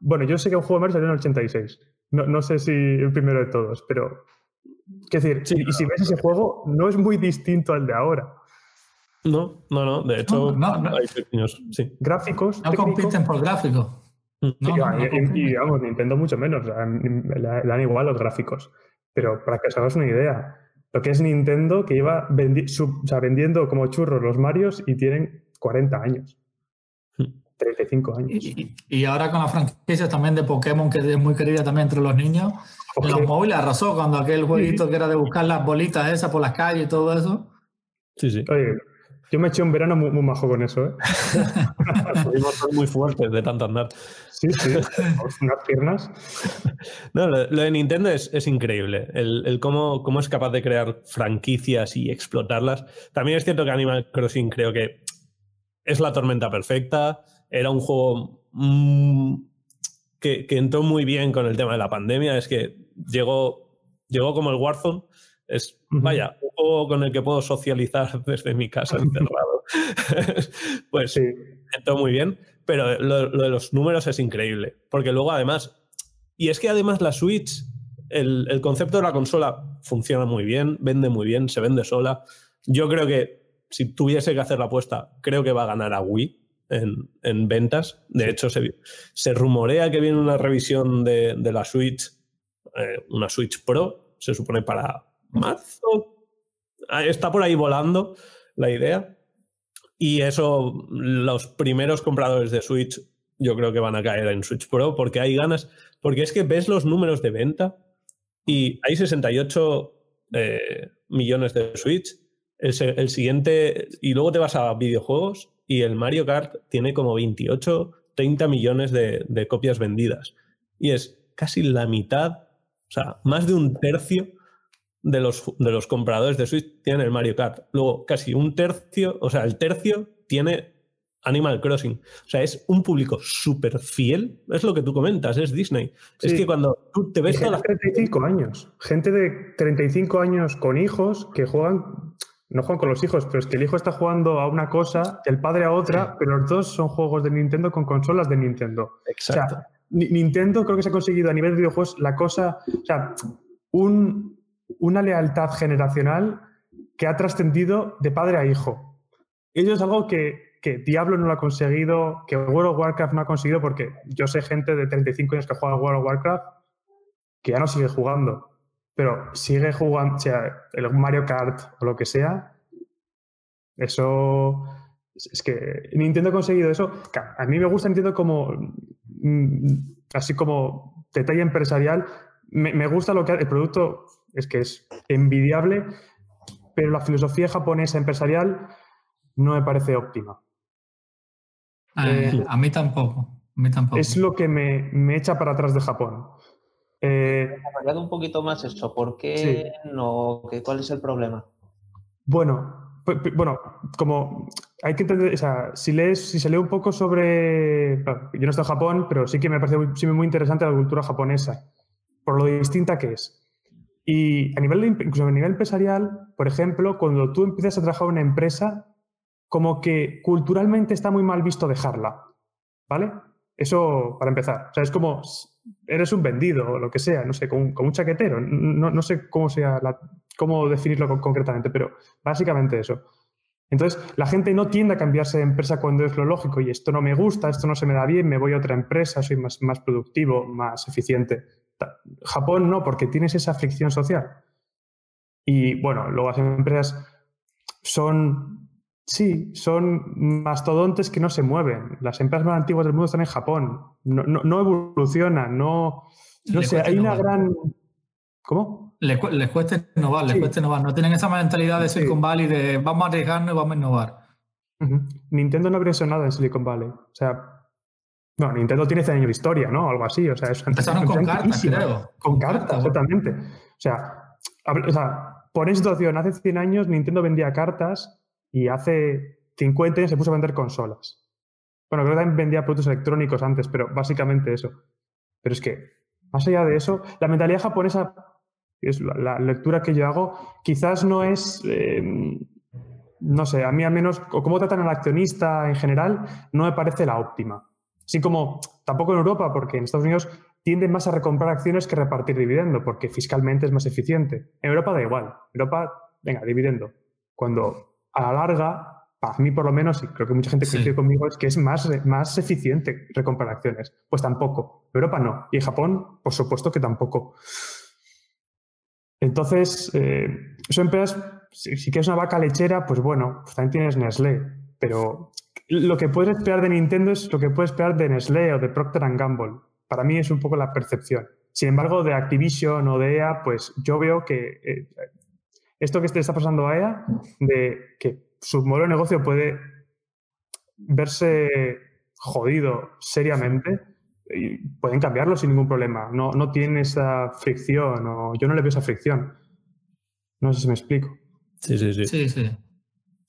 bueno, yo sé que un juego de Mario salió en el 86. No, no sé si el primero de todos, pero. Es decir, y si ves ese juego, no es muy distinto al de ahora. No, no, no. De hecho, no, hay pequeños. Sí. Gráficos. No compiten por gráficos. Mm. y, vamos, Nintendo mucho menos. le, dan igual los gráficos. Pero para que os hagáis una idea, lo que es Nintendo, que lleva vendiendo como churros los Marios y tienen 40 años. 35 mm. años. Y, ahora con la franquicia también de Pokémon, que es muy querida también entre los niños. En los móviles arrasó cuando aquel jueguito que era de buscar las bolitas esas por las calles y todo eso. Sí, sí. Oye, yo me eché un verano muy, majo con eso, ¿eh? muy fuertes de tanto andar. Sí, sí, unas piernas. No, lo, de Nintendo es, increíble. El, cómo, cómo, es capaz de crear franquicias y explotarlas. También es cierto que Animal Crossing creo que es la tormenta perfecta. Era un juego mm, que, entró muy bien con el tema de la pandemia. Es que llegó, llegó como el Warzone. Es, vaya, con el que puedo socializar desde mi casa encerrado. pues sí. entró muy bien, pero lo, de los números es increíble, porque luego además, y es que además la Switch, el, concepto de la consola funciona muy bien, vende muy bien, se vende sola. Yo creo que si tuviese que hacer la apuesta, creo que va a ganar a Wii en, ventas. De hecho, se, rumorea que viene una revisión de, la Switch, eh, una Switch Pro, se supone para marzo, está por ahí volando la idea. Y eso, los primeros compradores de Switch, yo creo que van a caer en Switch Pro porque hay ganas. Porque es que ves los números de venta y hay 68 eh, millones de Switch. El, siguiente, y luego te vas a videojuegos y el Mario Kart tiene como 28, 30 millones de, de copias vendidas. Y es casi la mitad, o sea, más de un tercio de los, de los compradores de Switch tienen el Mario Kart. Luego, casi un tercio, o sea, el tercio tiene Animal Crossing. O sea, es un público súper fiel. Es lo que tú comentas, es Disney. Es que cuando tú te ves... Gente de 35 años. Gente de 35 años con hijos que juegan... No juegan con los hijos, pero es que el hijo está jugando a una cosa, el padre a otra, pero los dos son juegos de Nintendo con consolas de Nintendo. Exacto. O sea, Nintendo creo que se ha conseguido a nivel de videojuegos la cosa, o sea, un, una lealtad generacional que ha trascendido de padre a hijo. Ello es algo que que Diablo no lo ha conseguido, que World of Warcraft no ha conseguido, porque yo sé gente de 35 años que juega World of Warcraft que ya no sigue jugando, pero sigue jugando, o sea, el Mario Kart o lo que sea, eso es que Nintendo ha conseguido eso. A mí me gusta Nintendo como, mm, así como detalle empresarial, me, gusta lo que el producto es que es envidiable, pero la filosofía japonesa empresarial no me parece óptima. Eh, eh, a mí tampoco. tampoco. Es lo que me, echa para atrás de Japón. Eh, un poquito más eso. ¿Por qué no? ¿Cuál es el problema? Bueno, bueno, como hay que entender, o sea, si lees, si se lee un poco sobre, yo no estoy en Japón, pero sí que me parece muy, muy interesante la cultura japonesa, por lo distinta que es. Y a nivel, incluso a nivel empresarial, por ejemplo, cuando tú empiezas a trabajar en una empresa, como que culturalmente está muy mal visto dejarla, ¿vale? Eso para empezar. O sea, es como eres un vendido o lo que sea, no sé, como, un chaquetero. No, no, sé cómo, sea cómo definirlo concretamente, pero básicamente eso. Entonces, la gente no tiende a cambiarse de empresa cuando es lo lógico y esto no me gusta, esto no se me da bien, me voy a otra empresa, soy más, más productivo, más eficiente. Japón no, porque tienes esa fricción social. Y bueno, luego las empresas son, sí, son mastodontes que no se mueven. Las empresas más antiguas del mundo están en Japón, no, no, evolucionan, no, no sé, hay una gran... ¿Cómo? Les, cuesta innovar, les cuesta innovar. No tienen esa mentalidad de Silicon Valley de vamos a arriesgarnos y vamos a innovar. Nintendo no habría nada en Silicon Valley. O sea, no, Nintendo tiene 100 años de historia, ¿no? Algo así. O sea, es Empezaron con cartas, creo. Con cartas, totalmente. O sea, o sea, por esa situación, hace 100 años Nintendo vendía cartas y hace 50 años se puso a vender consolas. Bueno, creo que también vendía productos electrónicos antes, pero básicamente eso. Pero es que, más allá de eso, la mentalidad japonesa, es la, lectura que yo hago, quizás no es, eh, no sé, a mí al menos, o cómo tratan al accionista en general, no me parece la óptima. Así como tampoco en Europa, porque en Estados Unidos tienden más a recomprar acciones que repartir dividendo, porque fiscalmente es más eficiente. En Europa da igual. Europa, venga, dividendo. Cuando a la larga, para mí por lo menos, y creo que mucha gente coincide conmigo, es que es más, más eficiente recomprar acciones. Pues tampoco. Europa no. Y Japón, por supuesto que tampoco. Entonces, eh, son empresas, si, si, quieres una vaca lechera, pues bueno, pues también tienes Nestlé, pero lo que puedes esperar de Nintendo es lo que puedes esperar de Nestlé o de Procter Gamble. Para mí es un poco la percepción. Sin embargo, de Activision o de EA, pues yo veo que eh, esto que está pasando a EA, de que su modelo de negocio puede verse jodido seriamente, y pueden cambiarlo sin ningún problema. No, no tiene esa fricción, o yo no le veo esa fricción. No sé si me explico. Sí, sí, sí. Sí, sí.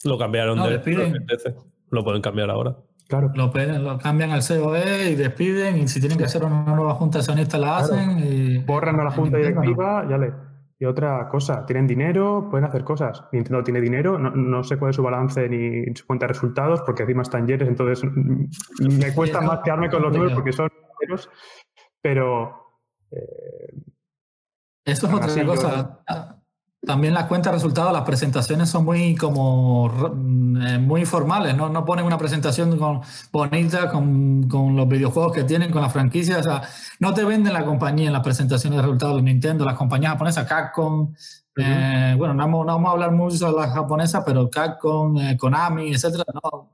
Lo cambiaron de, lo pueden cambiar ahora. Claro. Lo, lo, cambian al COE y despiden, y si tienen que hacer una nueva junta accionista la hacen. Y, Borran a la junta directiva, ya le. Y otra cosa, tienen dinero, pueden hacer cosas. Nintendo tiene dinero, no, sé cuál es su balance ni su cuenta de resultados, porque encima están yeres, entonces mm, me cuesta más quedarme con los números porque son dineros, pero. Eh, Eso es otra cosa. También las cuentas de resultados, las presentaciones son muy como eh, muy formales, ¿no? No ponen una presentación con, bonita con, con, los videojuegos que tienen, con las franquicias. O sea, no te venden la compañía en las presentaciones de resultados de Nintendo, las compañías japonesas, Capcom. Eh, bueno, no vamos, no vamos, a hablar mucho de las japonesas, pero Capcom, eh, Konami, etcétera, no.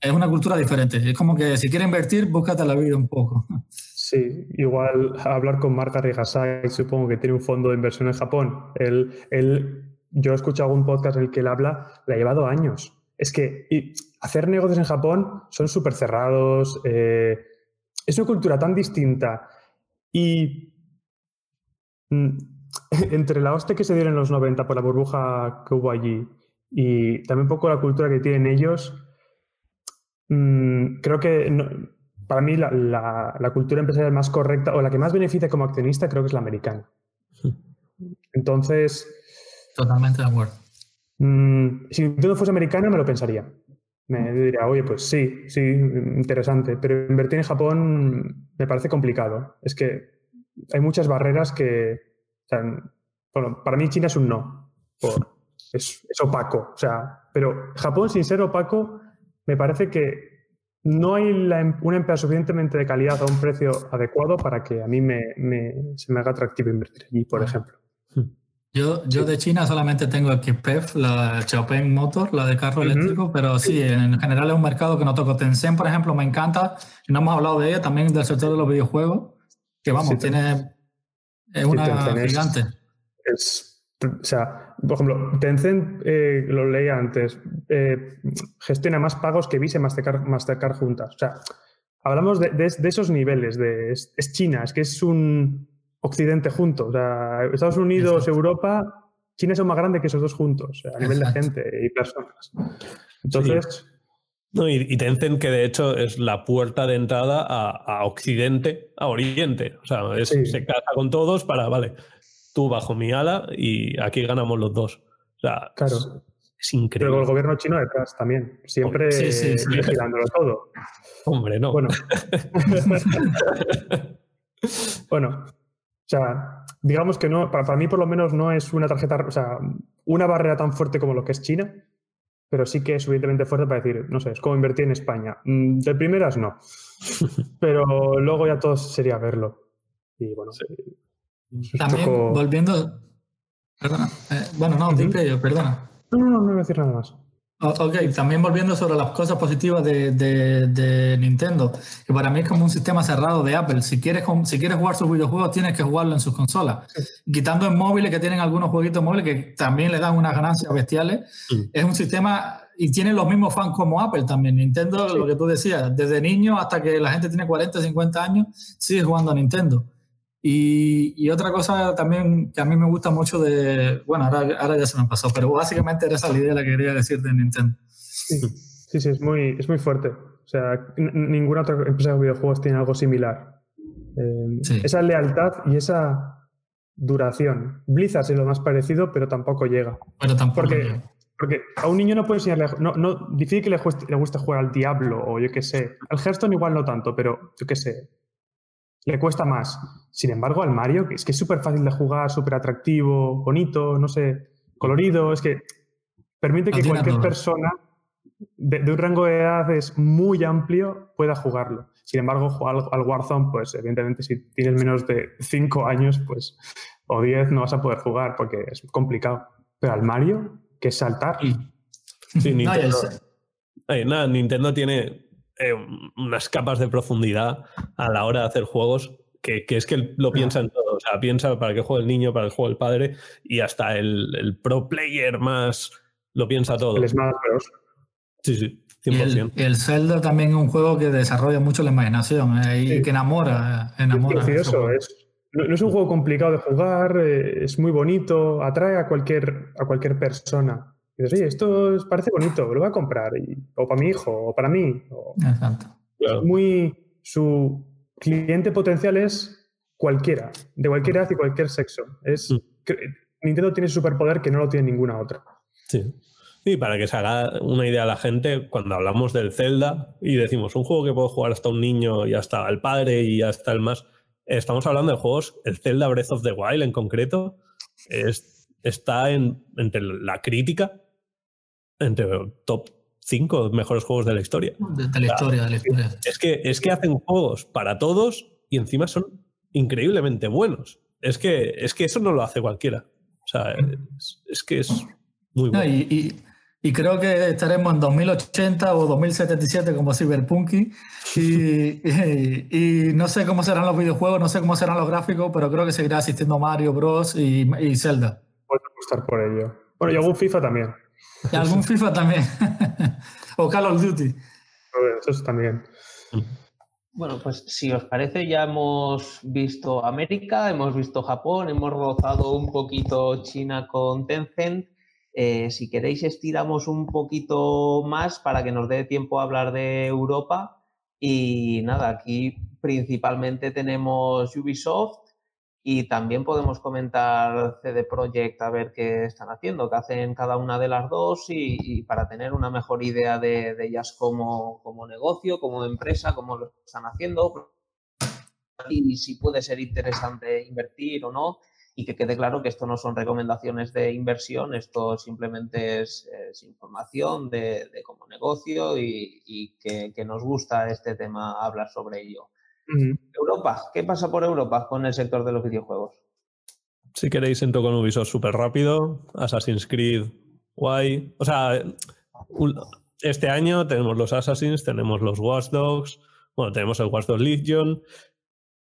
Es una cultura diferente. Es como que si quieres invertir, búscate la vida un poco. Sí, igual hablar con Marta Rigasai, supongo que tiene un fondo de inversión en Japón. Él, él, yo he escuchado algún podcast en el que él habla, le ha llevado años. Es que hacer negocios en Japón son súper cerrados, eh, es una cultura tan distinta y mm, entre la hostia que se dieron en los 90 por la burbuja que hubo allí y también un poco la cultura que tienen ellos, mm, creo que... No, para mí la, cultura empresarial más correcta o la que más beneficia como accionista creo que es la americana. Entonces... Totalmente de acuerdo. Mm, si todo fuese americana me lo pensaría. Me diría, oye, pues sí, sí, interesante, pero invertir en Japón me parece complicado. Es que hay muchas barreras que, bueno, para mí China es un no, es, es, opaco, o sea, pero Japón sin ser opaco me parece que no hay em, una empresa suficientemente de calidad a un precio adecuado para que a mí me, se me haga atractivo invertir allí, por ejemplo. Yo, yo de China solamente tengo aquí PEF, la Xiaopeng Motor, la de carro eléctrico, pero sí, en general es un mercado que no toco. Tencent, por ejemplo, me encanta, no hemos hablado de ella, también del sector de los videojuegos, que vamos, tiene, es una gigante. Es, o sea, por ejemplo, Tencent, eh, lo leía antes, eh, gestiona más pagos que Visa y Mastercard, Mastercard juntas. O sea, hablamos de, de, esos niveles, de, es China, es que es un Occidente juntos. O sea, Estados Unidos, Europa, China son más grande que esos dos juntos, a nivel de gente y personas. Entonces. No, y, Tencent, que de hecho es la puerta de entrada a, Occidente, a Oriente. O sea, se casa con todos para, vale, tú bajo mi ala y aquí ganamos los dos. O sea, claro. es, increíble. Pero el gobierno chino detrás también, siempre vigilándolo todo. Hombre, no. Bueno. bueno, o sea, digamos que no, para, mí por lo menos no es una tarjeta, o sea, una barrera tan fuerte como lo que es China, pero sí que es suficientemente fuerte para decir, no sé, es como invertir en España. Mm, de primeras no, pero luego ya todo sería verlo. Y bueno, También volviendo, perdona, eh, bueno, no, uh perdona. No, no, no, no voy a decir nada más. Ok, también volviendo sobre las cosas positivas de, de, Nintendo, que para mí es como un sistema cerrado de Apple. Si quieres, si quieres jugar sus videojuegos, tienes que jugarlo en sus consolas. Quitando en móviles, que tienen algunos jueguitos móviles que también le dan unas ganancias bestiales, es un sistema y tiene los mismos fans como Apple también. Nintendo, lo que tú decías, desde niño hasta que la gente tiene 40, 50 años, sigue jugando a Nintendo. Y, otra cosa también que a mí me gusta mucho de, bueno, ahora, ahora ya se me pasó, pero básicamente era esa la idea la que quería decir de Nintendo. Sí, sí, es, muy, es muy fuerte. O sea, ninguna otra empresa de videojuegos tiene algo similar. Eh, esa lealtad y esa duración. Blizzard es lo más parecido, pero tampoco llega. Pero tampoco porque, Porque a un niño no puede enseñarle, no, no, difícil que le, le guste jugar al Diablo o yo qué sé. Al Hearthstone igual no tanto, pero yo qué sé, le cuesta más. Sin embargo, al Mario, que es que es súper fácil de jugar, súper atractivo, bonito, no sé, colorido, es que permite que cualquier persona de, un rango de edad es muy amplio pueda jugarlo. Sin embargo, al, al Warzone, pues evidentemente si tienes menos de 5 años, pues o 10 no vas a poder jugar porque es complicado. Pero al Mario, que es saltar. Sí, Nintendo, nada, Nintendo tiene eh, unas capas de profundidad a la hora de hacer juegos que, es que lo piensa en todo. O sea, piensa para que juegue el niño, para que juegue el padre y hasta el, pro player más lo piensa todo. El Smash Bros. Sí, sí. 100%. Y el, Zelda también es un juego que desarrolla mucho la imaginación eh, y que enamora. enamora es no, es un juego complicado de jugar, eh, es muy bonito, atrae a cualquier, a cualquier persona. Y dices, oye, esto parece bonito, lo voy a comprar. o para mi hijo, o para mí. Exacto. Muy. Su cliente potencial es cualquiera, de cualquier edad y cualquier sexo. Es, mm. Nintendo tiene superpoder que no lo tiene ninguna otra. Sí. Y para que se haga una idea a la gente, cuando hablamos del Zelda y decimos un juego que puede jugar hasta un niño y hasta el padre y hasta el más, estamos hablando de juegos, el Zelda Breath of the Wild en concreto, es, está en, entre la crítica entre top 5 mejores juegos de la historia. De, la historia, de la historia. Es que, es que hacen juegos para todos y encima son increíblemente buenos. Es que, es que eso no lo hace cualquiera. O sea, es, que es muy bueno. y, y, creo que estaremos en 2080 o 2077 como Cyberpunk. Y, y, no sé cómo serán los videojuegos, no sé cómo serán los gráficos, pero creo que seguirá asistiendo Mario Bros. y, y Zelda. Puedo apostar por ello. Bueno, y algún FIFA también. Y algún FIFA también. o Call of Duty. Eso también. Bueno, pues si os parece, ya hemos visto América, hemos visto Japón, hemos rozado un poquito China con Tencent. Eh, si queréis, estiramos un poquito más para que nos dé tiempo a hablar de Europa. Y nada, aquí principalmente tenemos Ubisoft, y también podemos comentar CD Projekt a ver qué están haciendo, qué hacen cada una de las dos y, para tener una mejor idea de, ellas como, como, negocio, como empresa, cómo lo están haciendo y si puede ser interesante invertir o no. y que quede claro que esto no son recomendaciones de inversión, esto simplemente es, información de, como negocio y, que, nos gusta este tema hablar sobre ello. Europa, ¿qué pasa por Europa con el sector de los videojuegos? Si queréis, entro con Ubisoft súper rápido. Assassin's Creed, guay. O sea, este año tenemos los Assassins, tenemos los Watch Dogs, bueno, tenemos el Watch Dogs Legion.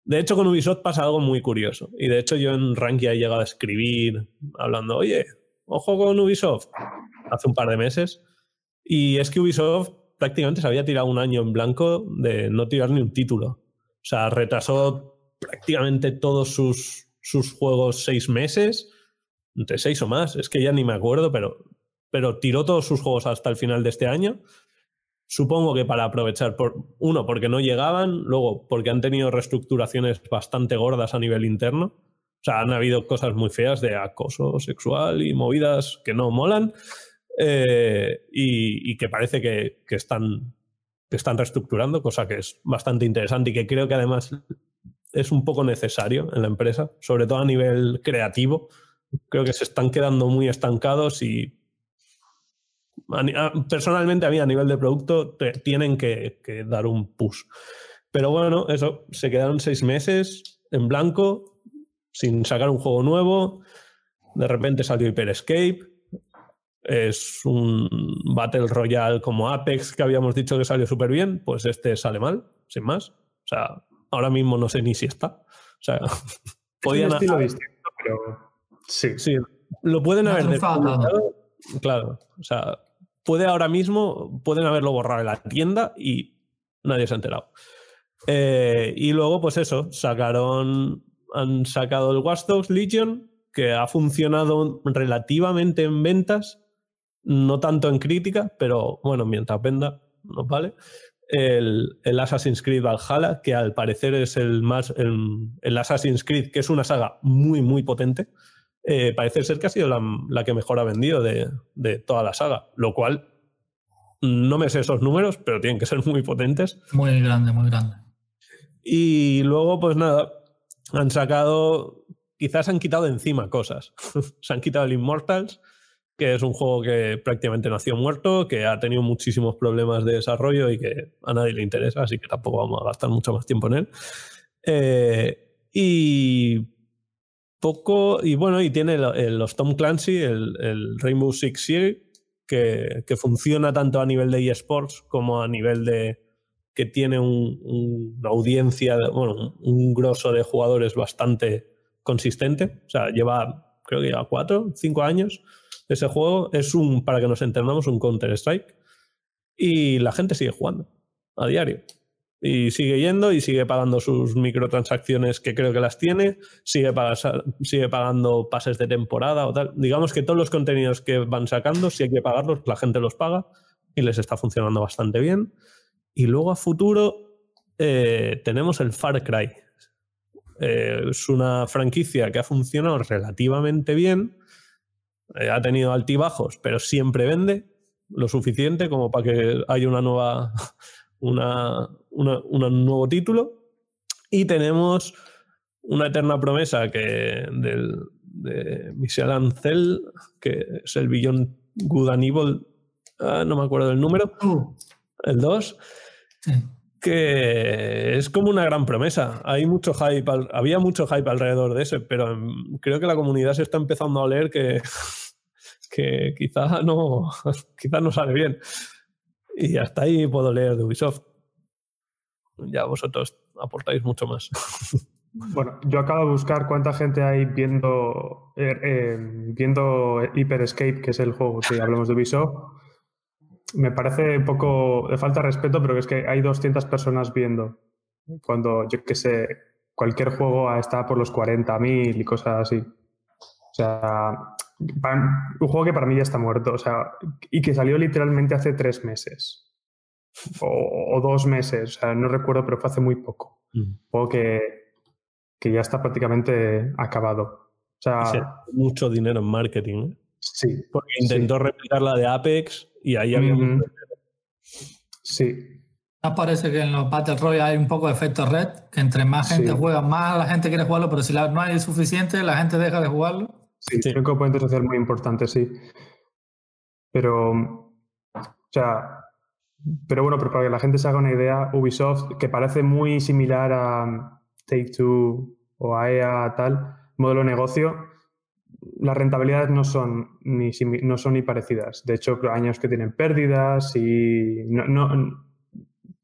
De hecho, con Ubisoft pasa algo muy curioso. Y de hecho, yo en Rankia he llegado a escribir hablando, oye, ojo con Ubisoft, hace un par de meses. Y es que Ubisoft prácticamente se había tirado un año en blanco de no tirar ni un título. O sea, retrasó prácticamente todos sus, sus juegos seis meses, entre seis o más, es que ya ni me acuerdo, pero, pero tiró todos sus juegos hasta el final de este año Supongo que para aprovechar, por, uno, porque no llegaban, luego porque han tenido reestructuraciones bastante gordas a nivel interno. O sea, han habido cosas muy feas de acoso sexual y movidas que no molan eh, y, que parece que, están, que están reestructurando, cosa que es bastante interesante y que creo que además es un poco necesario en la empresa, sobre todo a nivel creativo. Creo que se están quedando muy estancados y personalmente a mí a nivel de producto tienen que, dar un push. Pero bueno, eso, se quedaron seis meses en blanco, sin sacar un juego nuevo. De repente salió Hyper Escape. Es un Battle Royale como Apex que habíamos dicho que salió súper bien. Pues este sale mal, sin más. O sea, ahora mismo no sé ni si está. O sea, podían. estilo distinto, pero. Sí. Sí, lo pueden haber. Claro, o sea, puede ahora mismo, pueden haberlo borrado en la tienda y nadie se ha enterado. Eh, y luego, pues eso, sacaron, han sacado el Watch Dogs Legion, que ha funcionado relativamente en ventas, no tanto en crítica, pero bueno, mientras venda, nos vale. El, el, Assassin's Creed Valhalla, que al parecer es el más. El, el, Assassin's Creed, que es una saga muy, muy potente. Eh, parece ser que ha sido la, que mejor ha vendido de, toda la saga, lo cual no me sé esos números, pero tienen que ser muy potentes. Muy grande, muy grande. Y luego, pues nada, han sacado, quizás han quitado encima cosas. Se han quitado el Immortals, que es un juego que prácticamente nació muerto, que ha tenido muchísimos problemas de desarrollo y que a nadie le interesa, así que tampoco vamos a gastar mucho más tiempo en él. Eh, y poco, y bueno, y tiene los Tom Clancy, el, Rainbow Six Siege, que, funciona tanto a nivel de eSports como a nivel de que tiene una audiencia, bueno, un, grosso de jugadores bastante consistente. O sea, lleva, creo que lleva cuatro, cinco años ese juego. Es un, para que nos entendamos, un Counter-Strike. Y la gente sigue jugando a diario. Y sigue yendo y sigue pagando sus microtransacciones que creo que las tiene, sigue, sigue pagando pases de temporada o tal. Digamos que todos los contenidos que van sacando, si hay que pagarlos, la gente los paga y les está funcionando bastante bien. Y luego a futuro eh, tenemos el Far Cry. Eh, es una franquicia que ha funcionado relativamente bien, eh, ha tenido altibajos, pero siempre vende lo suficiente como para que haya una nueva una, un nuevo título. Y tenemos una eterna promesa que del, de Michel Ancel, que es el Billón Good and Evil, ah, no me acuerdo del número, uh. el 2, que es como una gran promesa. Hay mucho hype, había mucho hype alrededor de ese, pero creo que la comunidad se está empezando a leer que, que quizá no, quizá no sale bien. Y hasta ahí puedo leer de Ubisoft. Ya vosotros aportáis mucho más. Bueno, yo acabo de buscar cuánta gente hay viendo, eh, eh, viendo Hyper Escape, que es el juego que hablamos de Ubisoft. Me parece un poco de falta de respeto, pero es que hay 200 personas viendo. Cuando, yo qué sé, cualquier juego está por los 40.000 y cosas así. O sea, un juego que para mí ya está muerto, o sea, y que salió literalmente hace tres meses o, dos meses, o sea, no recuerdo, pero fue hace muy poco. Mm. Un juego que, que ya está prácticamente acabado. O sea, mucho dinero en marketing. ¿eh? Sí. Porque intentó replicar la de Apex y ahí había. Sí. ¿Nos parece que en los Battle Royale hay un poco de efecto red? Que entre más gente juega, más la gente quiere jugarlo, pero si no hay suficiente, la gente deja de jugarlo. Sí, sí. que pueden ser muy importante, sí. Pero, o sea, pero bueno, pero para que la gente se haga una idea, Ubisoft, que parece muy similar a Take Two o a EA, tal, modelo de negocio, las rentabilidades no son ni, no son ni parecidas. De hecho, años que tienen pérdidas y no,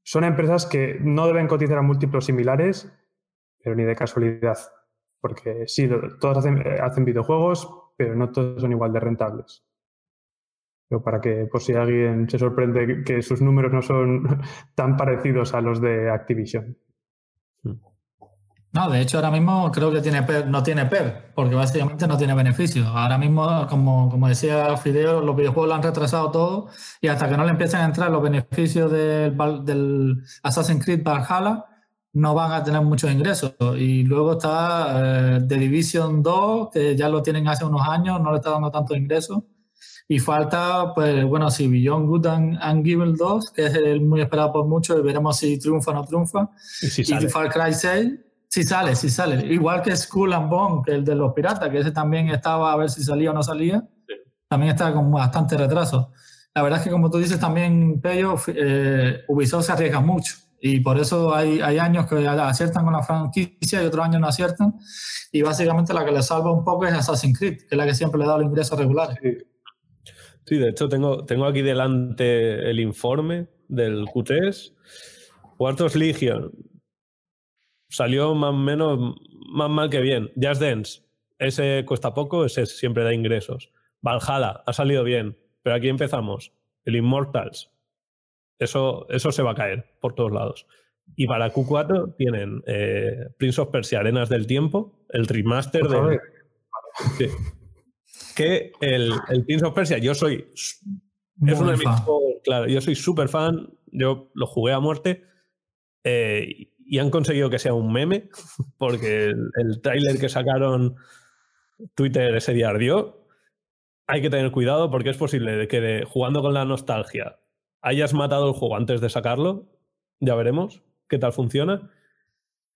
son empresas que no deben cotizar a múltiplos similares, pero ni de casualidad. Porque sí, todos hacen, hacen videojuegos, pero no todos son igual de rentables. Pero para que, por si alguien se sorprende que sus números no son tan parecidos a los de Activision. No, de hecho ahora mismo creo que tiene no tiene PER, porque básicamente no tiene beneficios. Ahora mismo, como, como decía Fideo, los videojuegos lo han retrasado todo y hasta que no le empiecen a entrar los beneficios del, del Assassin's Creed Valhalla, no van a tener muchos ingresos. Y luego está The Division 2, que ya lo tienen hace unos años, no le está dando tanto ingresos. Y falta, pues bueno, si Beyond Good and, and 2, que es el muy esperado por muchos, y veremos si triunfa o no triunfa. Y, si y Far Cry 6, si sale, si sale. Igual que Skull and Bone, que el de los piratas, que ese también estaba a ver si salía o no salía. También está con bastante retraso. La verdad es que, como tú dices también, Pello, eh, Ubisoft se arriesga mucho. Y por eso hay, hay años que aciertan con la franquicia y otros años no aciertan. Y básicamente la que le salva un poco es Assassin's Creed, que es la que siempre le da los ingresos regulares. Sí, de hecho tengo, tengo aquí delante el informe del Q3. Cuartos Legion. Salió más menos más mal que bien. Just Dance. Ese cuesta poco, ese siempre da ingresos. Valhalla ha salido bien. Pero aquí empezamos. El Immortals. Eso, eso se va a caer por todos lados. Y para Q4 tienen eh, Prince of Persia, Arenas del Tiempo, el remaster de. Sí que el, el Prince of Persia, yo soy. es uno de mis claro, yo soy súper fan, yo lo jugué a muerte eh, y han conseguido que sea un meme, porque el, el tráiler que sacaron Twitter ese día ardió. Hay que tener cuidado porque es posible que jugando con la nostalgia hayas matado el juego antes de sacarlo. Ya veremos qué tal funciona.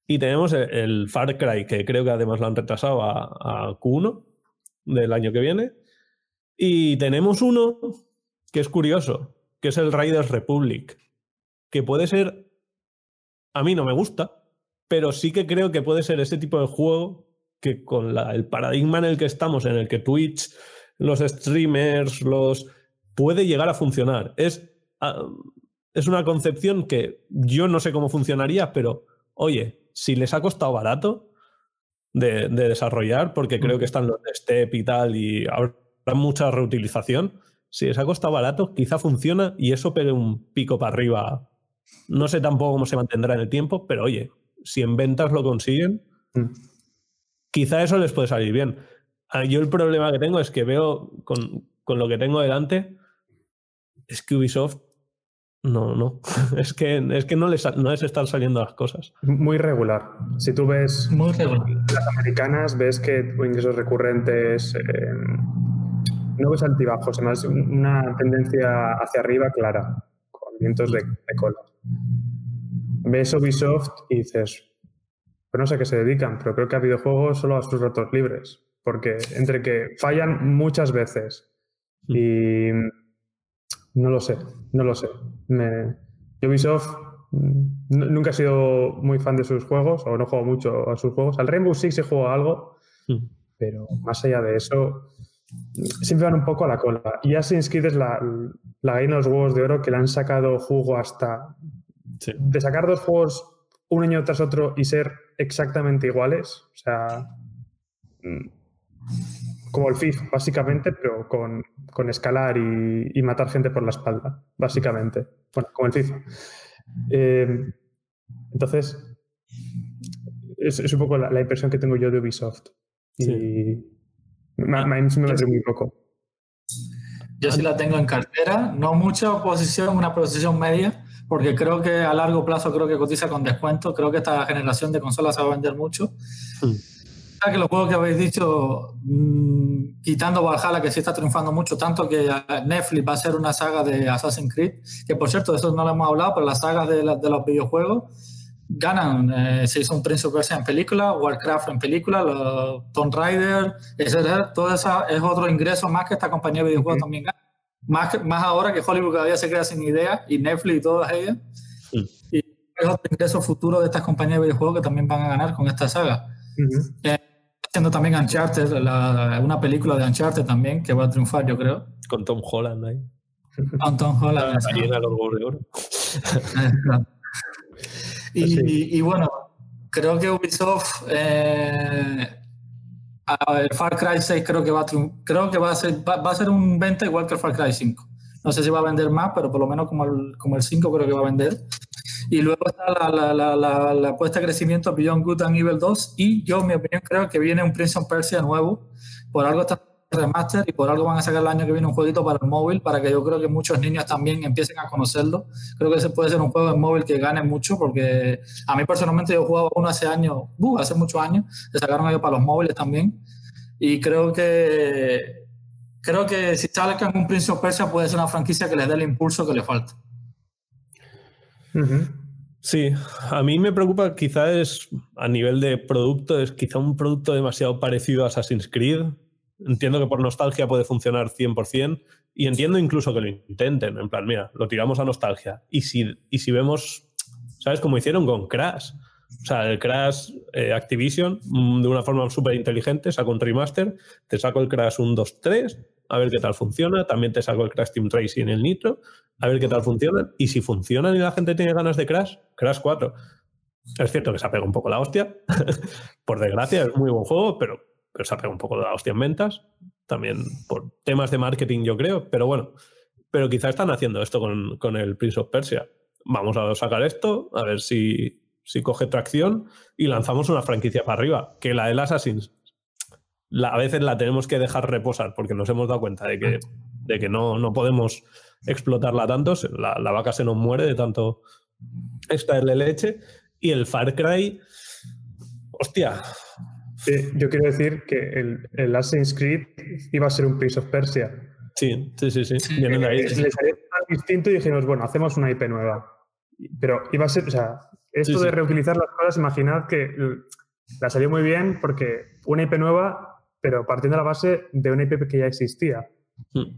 Y tenemos el, Far Cry, que creo que además lo han retrasado a, a Q1 del año que viene. Y tenemos uno que es curioso, que es el Raiders Republic, que puede ser, a mí no me gusta, pero sí que creo que puede ser ese tipo de juego que con el paradigma en el que estamos, en el que Twitch, los streamers, los puede llegar a funcionar. Es, ah, es una concepción que yo no sé cómo funcionaría, pero oye, si les ha costado barato, de, desarrollar, porque creo que están los de Step y tal, y habrá mucha reutilización. Si les ha costado barato, quizá funciona y eso pegue un pico para arriba. No sé tampoco cómo se mantendrá en el tiempo, pero oye, si en ventas lo consiguen, mm. quizá eso les puede salir bien. Ah, yo el problema que tengo es que veo con, con lo que tengo delante, es que Ubisoft no, no. Es que, es que no, les, no les están saliendo las cosas. Muy regular. Si tú ves las americanas, ves que ingresos recurrentes eh, no ves altibajos, además una tendencia hacia arriba clara, con vientos de, cola. Ves Ubisoft y dices, pues no sé a qué se dedican, pero creo que a videojuegos solo a sus ratos libres. Porque entre que fallan muchas veces mm. y no lo sé, no lo sé. Me... Ubisoft mm, nunca he sido muy fan de sus juegos, o no juego mucho a sus juegos. Al Rainbow Six he jugado algo, hmm. pero más allá de eso, siempre van un poco a la cola. Y Assassin's Creed es la, la gallina de los huevos de oro que le han sacado jugo hasta. De sacar dos juegos un año tras otro y ser exactamente iguales. O sea. Mm, como el FIF, básicamente, pero con, escalar y, matar gente por la espalda, básicamente. Bueno, como el FIFA. Eh, entonces, es, un poco la, impresión que tengo yo de Ubisoft. Y me, me, me muy poco. Yo sí la tengo en cartera, no mucha oposición, una posición media, porque creo que a largo plazo creo que cotiza con descuento, creo que esta generación de consolas se va a vender mucho. Que los juegos que habéis dicho, mm, quitando Valhalla, que sí está triunfando mucho, tanto que Netflix va a hacer una saga de Assassin's Creed, que por cierto, de eso no lo hemos hablado, pero las sagas de, de los videojuegos ganan. Eh, se hizo un Prince of Persia en película, Warcraft en película, los Tomb Raider, etc. Todo eso es otro ingreso más que esta compañía de videojuegos también gana. Más, más ahora que Hollywood cada día se queda sin idea y Netflix y todas ellas. Y es otro ingreso futuro de estas compañías de videojuegos que también van a ganar con esta saga. Eh, haciendo también Uncharted, una película de Uncharted también que va a triunfar, yo creo. Con Tom Holland ahí. Con Tom Holland. Y, y, bueno, creo que Ubisoft, eh, el Far Cry 6 creo que va a, creo que va a, ser, va, a ser un venta igual que el Far Cry 5. No sé si va a vender más, pero por lo menos como el, como el 5 creo que va a vender. Y luego está la, la, la, la, apuesta de crecimiento Beyond Good and Evil 2. Y yo, en mi opinión, creo que viene un Prince of Persia nuevo. Por algo está remaster y por algo van a sacar el año que viene un jueguito para el móvil para que yo creo que muchos niños también empiecen a conocerlo. Creo que ese puede ser un juego en móvil que gane mucho porque a mí personalmente yo jugaba uno hace años, uh, hace muchos años, le sacaron ellos para los móviles también y creo que creo que si sacan un Prince of Persia puede ser una franquicia que les dé el impulso que le falta. Sí, a mí me preocupa quizás a nivel de producto, es quizá un producto demasiado parecido a Assassin's Creed, Entiendo que por nostalgia puede funcionar 100% y entiendo incluso que lo intenten. En plan, mira, lo tiramos a nostalgia. Y si, y si vemos, ¿sabes? Como hicieron con Crash. O sea, el Crash eh, Activision, mm, de una forma súper inteligente, sacó un remaster, te saco el Crash 1, 2, 3, a ver qué tal funciona. También te saco el Crash Team Tracy en el Nitro, a ver qué tal funciona. Y si funcionan y la gente tiene ganas de Crash, Crash 4. Es cierto que se apega un poco la hostia. por desgracia, es muy buen juego, pero pero se ha pegado un poco la hostia en ventas, también por temas de marketing yo creo, pero bueno, pero quizá están haciendo esto con, con el Prince of Persia. Vamos a sacar esto, a ver si, si coge tracción y lanzamos una franquicia para arriba, que la del Assassin's la, a veces la tenemos que dejar reposar porque nos hemos dado cuenta de que, de que no, no podemos explotarla tanto, la, la vaca se nos muere de tanto extraerle leche y el Far Cry, hostia, yo quiero decir que el, el, Assassin's Creed iba a ser un Prince of Persia. Sí, sí, sí. sí. Le salió distinto y dijimos, bueno, hacemos una IP nueva. Pero iba a ser, o sea, esto de reutilizar las cosas, imaginad que la salió muy bien porque una IP nueva, pero partiendo de la base de una IP que ya existía. Hmm.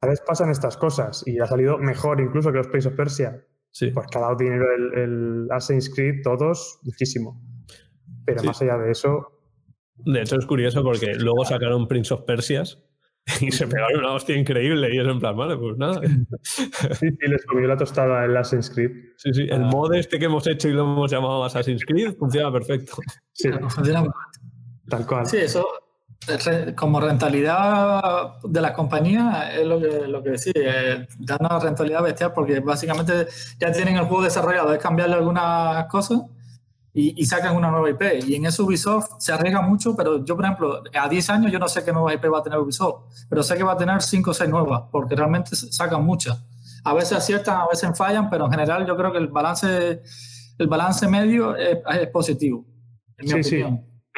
A veces pasan estas cosas y ha salido mejor incluso que los Prince of Persia. Sí. Porque ha dado dinero el, el Assassin's Creed, todos, muchísimo. Pero más allá de eso, de hecho, es curioso porque luego sacaron Prince of Persias y se pegaron una hostia increíble y es en plan, vale, pues nada. Sí, sí, les comió la tostada el Assassin's Creed. Sí, sí, el ah. mod este que hemos hecho y lo hemos llamado Assassin's Creed funciona perfecto. Sí, tal cual. Sí, eso como rentabilidad de la compañía es lo que, lo que decía, eh, da una rentabilidad bestial porque básicamente ya tienen el juego desarrollado, es cambiarle algunas cosas y, sacan una nueva IP. Y en eso Ubisoft se arriesga mucho, pero yo, por ejemplo, a 10 años yo no sé qué nueva IP va a tener Ubisoft, pero sé que va a tener 5 o 6 nuevas, porque realmente sacan muchas. A veces aciertan, a veces fallan, pero en general yo creo que el balance, el balance medio es, positivo. sí, sí.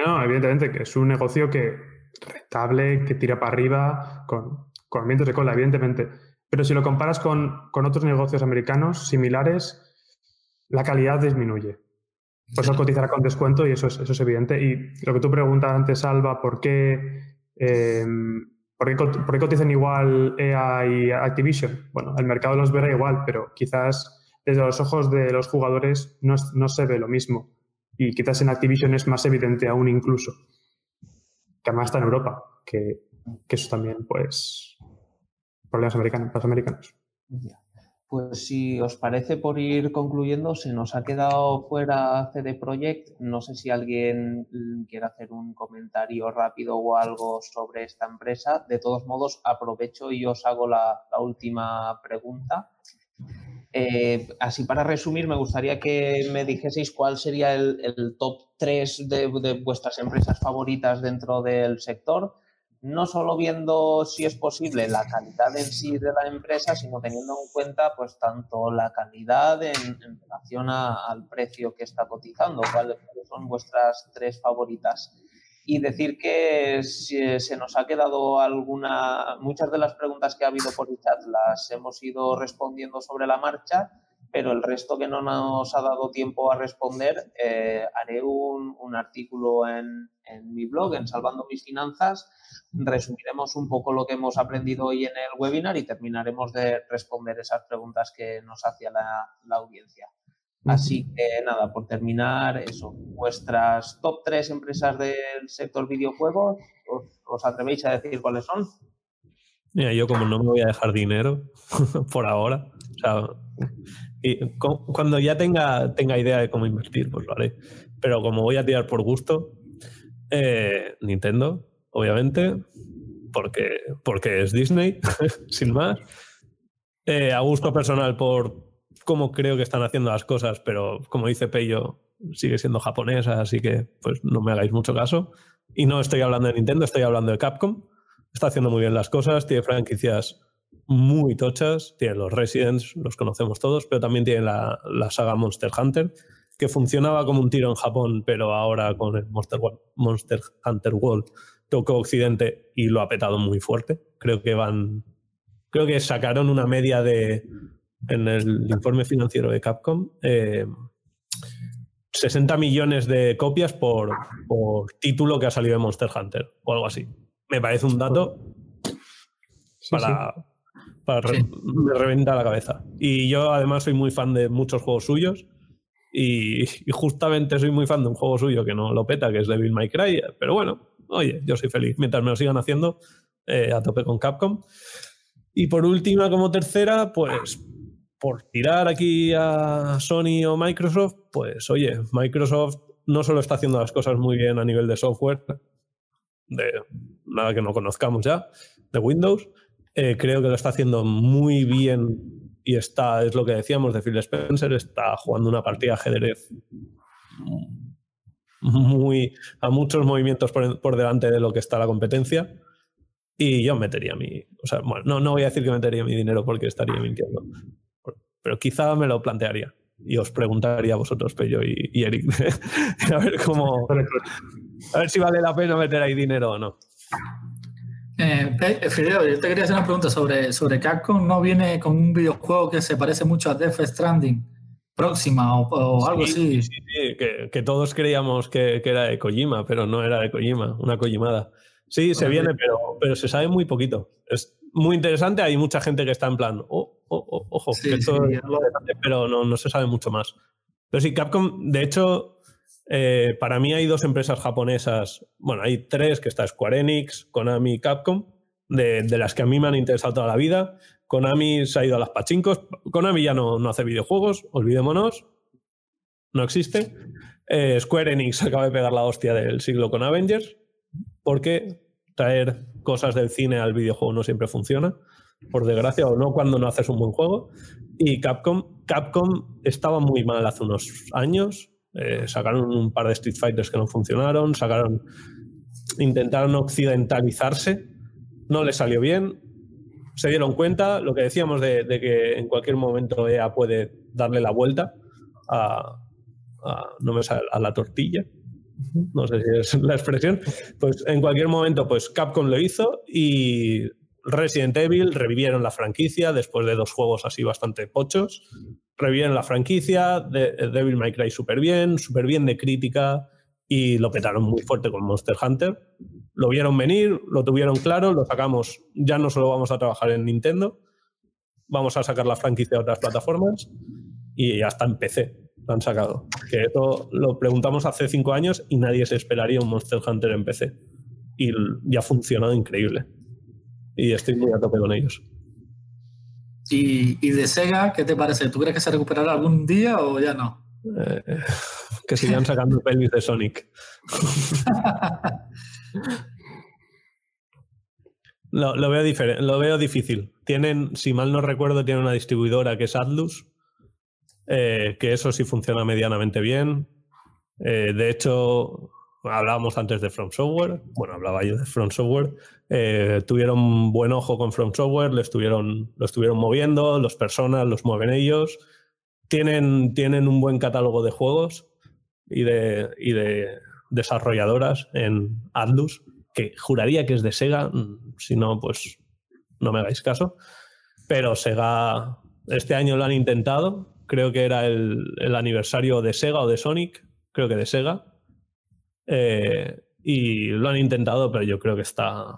No, evidentemente que es un negocio que rentable, que tira para arriba, con, con vientos de cola, evidentemente. Pero si lo comparas con, con otros negocios americanos similares, la calidad disminuye. Pues eso cotizará con descuento y eso es, eso es evidente. Y lo que tú preguntas antes, Alba, ¿por qué, eh, ¿por qué, cotizan igual EA y Activision? Bueno, el mercado los verá igual, pero quizás desde los ojos de los jugadores no, no se ve lo mismo. Y quizás en Activision es más evidente aún incluso. Que además está en Europa, que, que eso también, pues, problemas americanos, los americanos. Pues si os parece por ir concluyendo, se nos ha quedado fuera CD Projekt. No sé si alguien quiere hacer un comentario rápido o algo sobre esta empresa. De todos modos, aprovecho y os hago la, última pregunta. Eh, así para resumir, me gustaría que me dijeseis cuál sería el, top 3 de vuestras empresas favoritas dentro del sector no solo viendo si es posible la calidad en sí de la empresa, sino teniendo en cuenta pues tanto la calidad en, relación al precio que está cotizando. ¿Cuáles son vuestras tres favoritas? y decir que se nos ha quedado alguna, muchas de las preguntas que ha habido por el chat las hemos ido respondiendo sobre la marcha, pero el resto que no nos ha dado tiempo a responder, eh, haré un, artículo en, mi blog, en Salvando mis Finanzas, resumiremos un poco lo que hemos aprendido hoy en el webinar y terminaremos de responder esas preguntas que nos hacía la, la audiencia. Así que nada, por terminar, eso, vuestras top tres empresas del sector videojuegos, ¿os, atrevéis a decir cuáles son? Mira, yo como no me voy a dejar dinero por ahora, o sea, y cuando ya tenga, tenga idea de cómo invertir, pues lo haré. Pero como voy a tirar por gusto, eh, Nintendo, obviamente, porque, porque es Disney, sin más. Eh, a gusto personal por cómo creo que están haciendo las cosas, pero como dice Peyo, sigue siendo japonesa, así que pues no me hagáis mucho caso. Y no estoy hablando de Nintendo, estoy hablando de Capcom. Está haciendo muy bien las cosas, tiene franquicias muy tochas, tiene los Residents, los conocemos todos, pero también tiene la, saga Monster Hunter, que funcionaba como un tiro en Japón, pero ahora con el Monster, Monster Hunter World tocó Occidente y lo ha petado muy fuerte. Creo que van, creo que sacaron una media de en el informe financiero de Capcom, 60 eh, millones de copias por, título que ha salido de Monster Hunter o algo así. Me parece un dato para, para me reventar la cabeza. Y yo además soy muy fan de muchos juegos suyos. Y, justamente soy muy fan de un juego suyo que no lo peta, que es Devil May Cry. Pero bueno, oye, yo soy feliz. Mientras me lo sigan haciendo, eh, a tope con Capcom. Y por última, como tercera, pues por tirar aquí a Sony o Microsoft, pues oye, Microsoft no solo está haciendo las cosas muy bien a nivel de software, de nada que no conozcamos ya, de Windows, eh, creo que lo está haciendo muy bien y está, es lo que decíamos de Phil Spencer, está jugando una partida ajedrez muy, a muchos movimientos por, por delante de lo que está la competencia. Y yo metería mi. O sea, no, no voy a decir que metería mi dinero porque estaría mintiendo pero quizá me lo plantearía y os preguntaría a vosotros, Pello y, Eric, a ver cómo. A ver si vale la pena meter ahí dinero o no. Eh, Fideo, yo te quería hacer una pregunta sobre, sobre Capcom. ¿No viene con un videojuego que se parece mucho a Death Stranding? Próxima o, algo así. Sí, sí, que, que, todos creíamos que, que, era de Kojima, pero no era de Kojima, una Kojimada. Sí, se viene, pero, pero se sabe muy poquito. Es muy interesante, hay mucha gente que está en plan, oh, ojo, que esto es pero no, no, se sabe mucho más. Pero sí, Capcom, de hecho, eh, para mí hay dos empresas japonesas, bueno, hay tres, que está Square Enix, Konami y Capcom, de, las que a mí me han interesado toda la vida. Konami se ha ido a las pachincos, Konami ya no, no hace videojuegos, olvidémonos, no existe. Eh, Square Enix acaba de pegar la hostia del siglo con Avengers, porque traer cosas del cine al videojuego no siempre funciona por desgracia, o no cuando no haces un buen juego. Y Capcom, Capcom estaba muy mal hace unos años. Eh, sacaron un par de Street Fighters que no funcionaron, sacaron, intentaron occidentalizarse, no les salió bien. Se dieron cuenta, lo que decíamos de, que en cualquier momento EA puede darle la vuelta a, no me a la tortilla, no sé si es la expresión, pues en cualquier momento pues Capcom lo hizo y Resident Evil revivieron la franquicia después de dos juegos así bastante pochos. Revivieron la franquicia, de, Devil May Cry súper bien, súper bien de crítica y lo petaron muy fuerte con Monster Hunter. Lo vieron venir, lo tuvieron claro, lo sacamos. Ya no solo vamos a trabajar en Nintendo, vamos a sacar la franquicia a otras plataformas y hasta en PC lo han sacado. Que esto lo preguntamos hace cinco años y nadie se esperaría un Monster Hunter en PC. Y ya ha funcionado increíble y estoy muy a tope con ellos. ¿Y, de Sega qué te parece? ¿Tú crees que se recuperará algún día o ya no? Eh, que sigan sacando pelis de Sonic. lo, lo, veo lo veo difícil. Tienen, si mal no recuerdo, tienen una distribuidora que es Atlus, eh, que eso sí funciona medianamente bien. Eh, de hecho, hablábamos antes de From Software, bueno, hablaba yo de From Software, eh, tuvieron buen ojo con From Software, lo estuvieron, estuvieron moviendo, los personas los mueven ellos, tienen, tienen un buen catálogo de juegos y de, y de desarrolladoras en Atlus, que juraría que es de Sega, si no, pues no me hagáis caso. Pero Sega, este año lo han intentado, creo que era el, aniversario de Sega o de Sonic, creo que de Sega. Eh, y lo han intentado, pero yo creo que está,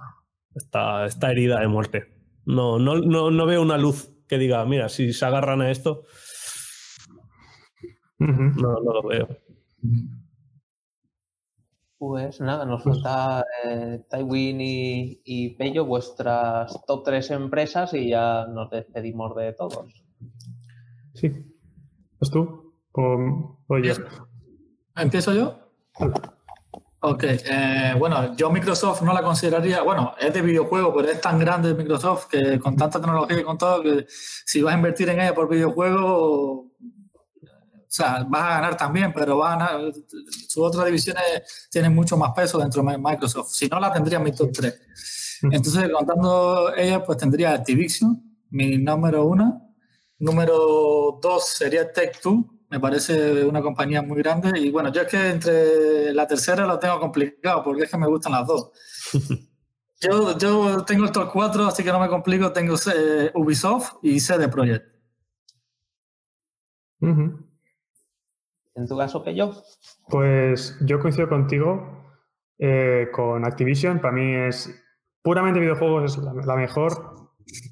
está, está herida de muerte. No, no, no, no veo una luz que diga, mira, si se agarran a esto, no, no lo veo. Pues nada, nos pues falta eh, Tywin y, y Pello, vuestras top tres empresas y ya nos despedimos de todos. Sí. ¿Es tú? ¿O, ¿Empiezo yo? Ok, eh, bueno, yo Microsoft no la consideraría, bueno, es de videojuego, pero es tan grande Microsoft que con tanta tecnología y con todo, que si vas a invertir en ella por videojuego, o sea, vas a ganar también, pero van a sus otras divisiones tienen mucho más peso dentro de Microsoft. Si no, la tendría en mi top 3. Entonces, contando ella, pues tendría Activision, mi número uno. Número dos sería Tech2, me parece una compañía muy grande. Y bueno, yo es que entre la tercera lo tengo complicado porque es que me gustan las dos. yo, yo tengo estos cuatro, así que no me complico. Tengo eh, Ubisoft y CD Projekt. ¿En tu caso, que yo? Pues yo coincido contigo eh, con Activision. Para mí es puramente videojuegos, es la mejor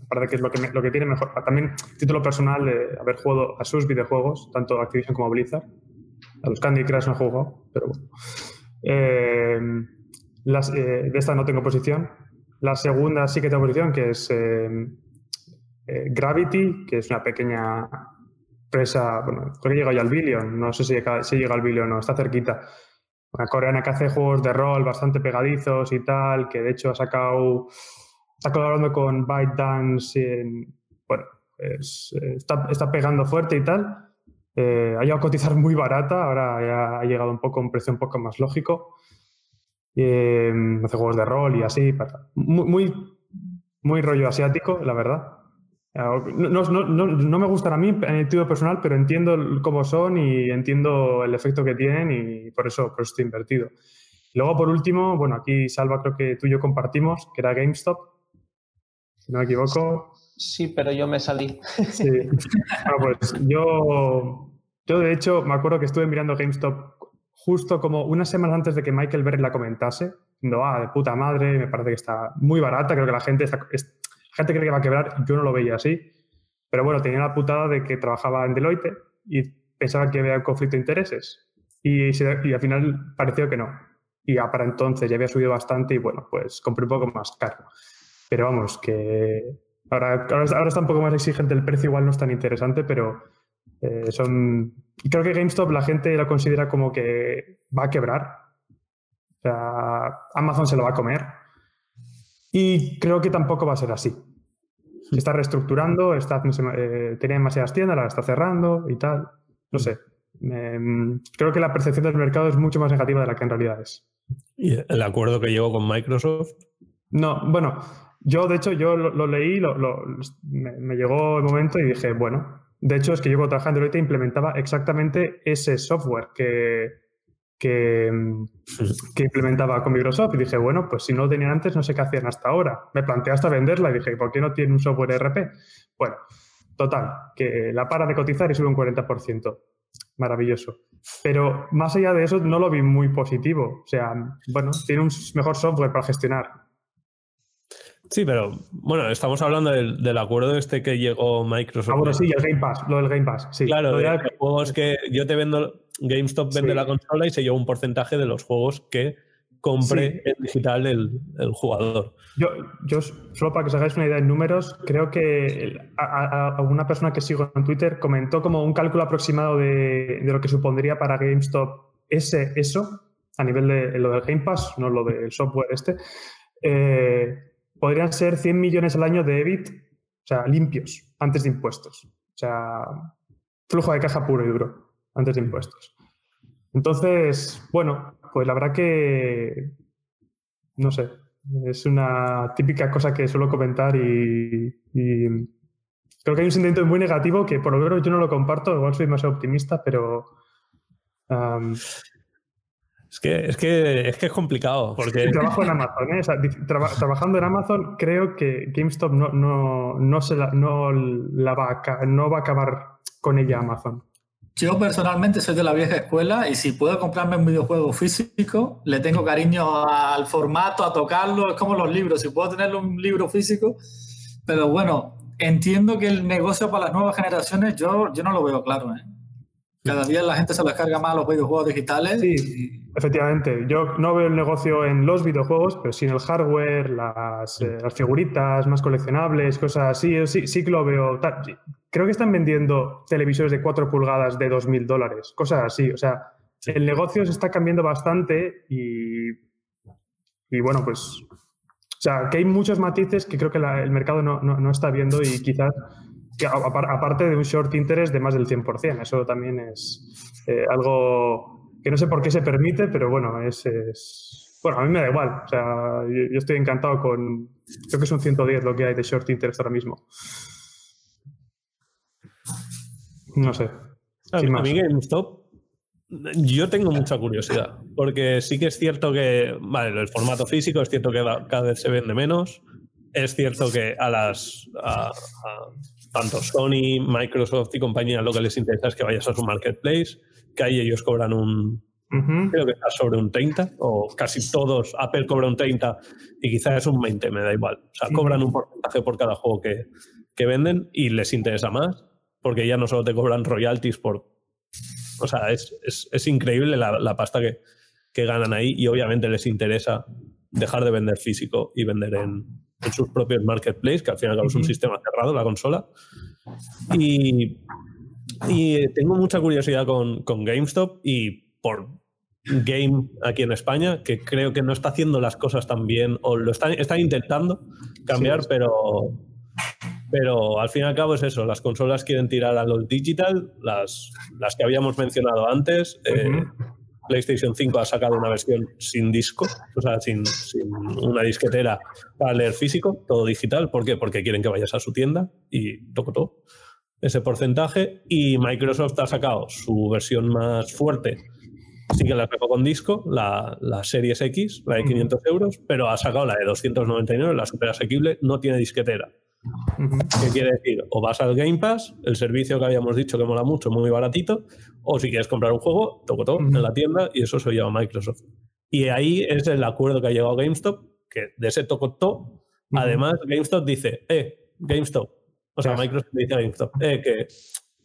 parece que es lo que, lo que tiene mejor. También título personal de haber jugado a sus videojuegos, tanto Activision como Blizzard. A los Candy Crush no he jugado, pero bueno. Eh, las, eh, de esta no tengo posición. La segunda sí que tengo posición, que es eh, Gravity, que es una pequeña empresa, bueno, creo que llega ya al billion, no sé si llega, si llega al billion o no, está cerquita. Una coreana que hace juegos de rol bastante pegadizos y tal, que de hecho ha sacado está colaborando con ByteDance, bueno, está, pegando fuerte y tal. Eh, ha llegado a cotizar muy barata, ahora ya ha llegado un poco a un precio un poco más lógico. Eh, hace juegos de rol y así. Muy, muy, muy rollo asiático, la verdad. No, no, no, no, me gustan a mí en el título personal, pero entiendo cómo son y entiendo el efecto que tienen y por eso, por eso estoy invertido. Luego, por último, bueno, aquí Salva creo que tú y yo compartimos, que era GameStop si no me equivoco. Sí, pero yo me salí. Sí. Bueno, pues yo, yo de hecho me acuerdo que estuve mirando GameStop justo como unas semanas antes de que Michael Berry la comentase, diciendo, ah, de puta madre, me parece que está muy barata, creo que la gente, está, gente cree que va a quebrar, yo no lo veía así, pero bueno, tenía la putada de que trabajaba en Deloitte y pensaba que había conflicto de intereses y, y al final pareció que no. Y ya para entonces ya había subido bastante y bueno, pues compré un poco más caro. Pero vamos, que ahora, ahora, está un poco más exigente el precio, igual no es tan interesante, pero eh, son... Creo que GameStop la gente lo considera como que va a quebrar. O sea, Amazon se lo va a comer. Y creo que tampoco va a ser así. Se está reestructurando, está, eh, tenía demasiadas tiendas, la está cerrando y tal. No sé. Em, creo que la percepción del mercado es mucho más negativa de la que en realidad es. ¿Y el acuerdo que llegó con Microsoft? No, bueno, yo, de hecho, yo lo, leí, lo, me, llegó el momento y dije, bueno, de hecho es que yo cuando trabajaba en Deloitte implementaba exactamente ese software que, que, implementaba con Microsoft y dije, bueno, pues si no lo tenían antes, no sé qué hacían hasta ahora. Me planteé hasta venderla y dije, ¿por qué no tiene un software ERP? Bueno, total, que la para de cotizar y sube un 40%. Maravilloso. Pero más allá de eso, no lo vi muy positivo. O sea, bueno, tiene un mejor software para gestionar Sí, pero bueno, estamos hablando del, acuerdo este que llegó Microsoft. Ah, bueno, sí, el Game Pass, lo del Game Pass, sí. Claro, de juegos que yo te vendo, GameStop vende la consola y se lleva un porcentaje de los juegos que compre en digital el, jugador. Yo, yo, solo para que os hagáis una idea en números, creo que a, una persona que sigo en Twitter comentó como un cálculo aproximado de, lo que supondría para GameStop ese, eso, a nivel de lo del Game Pass, no lo del software este. Eh, podrían ser 100 millones al año de EBIT, o sea, limpios, antes de impuestos. O sea, flujo de caja puro y duro, antes de impuestos. Entonces, bueno, pues la verdad que, no sé, es una típica cosa que suelo comentar y, creo que hay un sentimiento muy negativo que por lo menos yo no lo comparto, igual soy más optimista, pero... Es que, es que, es que es complicado. Porque... Trabajo en Amazon, ¿eh? trabajando en Amazon, creo que GameStop no, no, no, se la, no, la va a, no va a acabar con ella Amazon. Yo personalmente soy de la vieja escuela y si puedo comprarme un videojuego físico, le tengo cariño al formato, a tocarlo, es como los libros, si puedo tener un libro físico, pero bueno, entiendo que el negocio para las nuevas generaciones yo, yo no lo veo claro. ¿eh? Cada día la gente se descarga más los videojuegos digitales. Sí, efectivamente. Yo no veo el negocio en los videojuegos, pero sí en el hardware, las, eh, las figuritas más coleccionables, cosas así. Sí, sí que lo veo. Creo que están vendiendo televisores de 4 pulgadas de 2.000 dólares, cosas así. O sea, el negocio se está cambiando bastante y, y bueno, pues... O sea, que hay muchos matices que creo que el mercado no, no, no está viendo y quizás aparte de un short interest de más del 100%. Eso también es eh, algo que no sé por qué se permite, pero bueno, es, Bueno, a mí me da igual. O sea, yo, estoy encantado con... Creo que es un 110 lo que hay de short interest ahora mismo. No sé. A, mí GameStop, yo tengo mucha curiosidad, porque sí que es cierto que, vale, el formato físico es cierto que cada vez se vende menos, es cierto que a las tanto Sony, Microsoft y compañías lo que les interesa es que vayas a su marketplace, que ahí ellos cobran un, creo que está sobre un 30, o casi todos, Apple cobra un 30 y quizás es un 20, me da igual. O sea, cobran un porcentaje por cada juego que, que venden y les interesa más, porque ya no solo te cobran royalties por... O sea, es, es, es increíble la, la pasta que, que ganan ahí y obviamente les interesa dejar de vender físico y vender en, en sus propios marketplaces, que al final es un sistema cerrado, la consola. Y, y tengo mucha curiosidad con, con, GameStop y por Game aquí en España, que creo que no está haciendo las cosas tan bien, o lo están, están intentando cambiar, pero, pero al fin y al cabo es eso, las consolas quieren tirar a lo digital, las, las que habíamos mencionado antes. Eh, PlayStation 5 ha sacado una versión sin disco, o sea, sin, una disquetera para leer físico, todo digital. ¿Por qué? Porque quieren que vayas a su tienda y toco todo ese porcentaje. Y Microsoft ha sacado su versión más fuerte, sí que la sacó con disco, la, la Series X, la de 500 euros, pero ha sacado la de 299, la super asequible, no tiene disquetera. ¿Qué quiere decir? O vas al Game Pass, el servicio que habíamos dicho que mola mucho, muy baratito, o si quieres comprar un juego, toco todo en la tienda y eso se lo lleva Microsoft. Y ahí es el acuerdo que ha llegado GameStop, que de ese toco todo, además GameStop dice, eh, GameStop, o sea, Microsoft dice a GameStop, eh, que,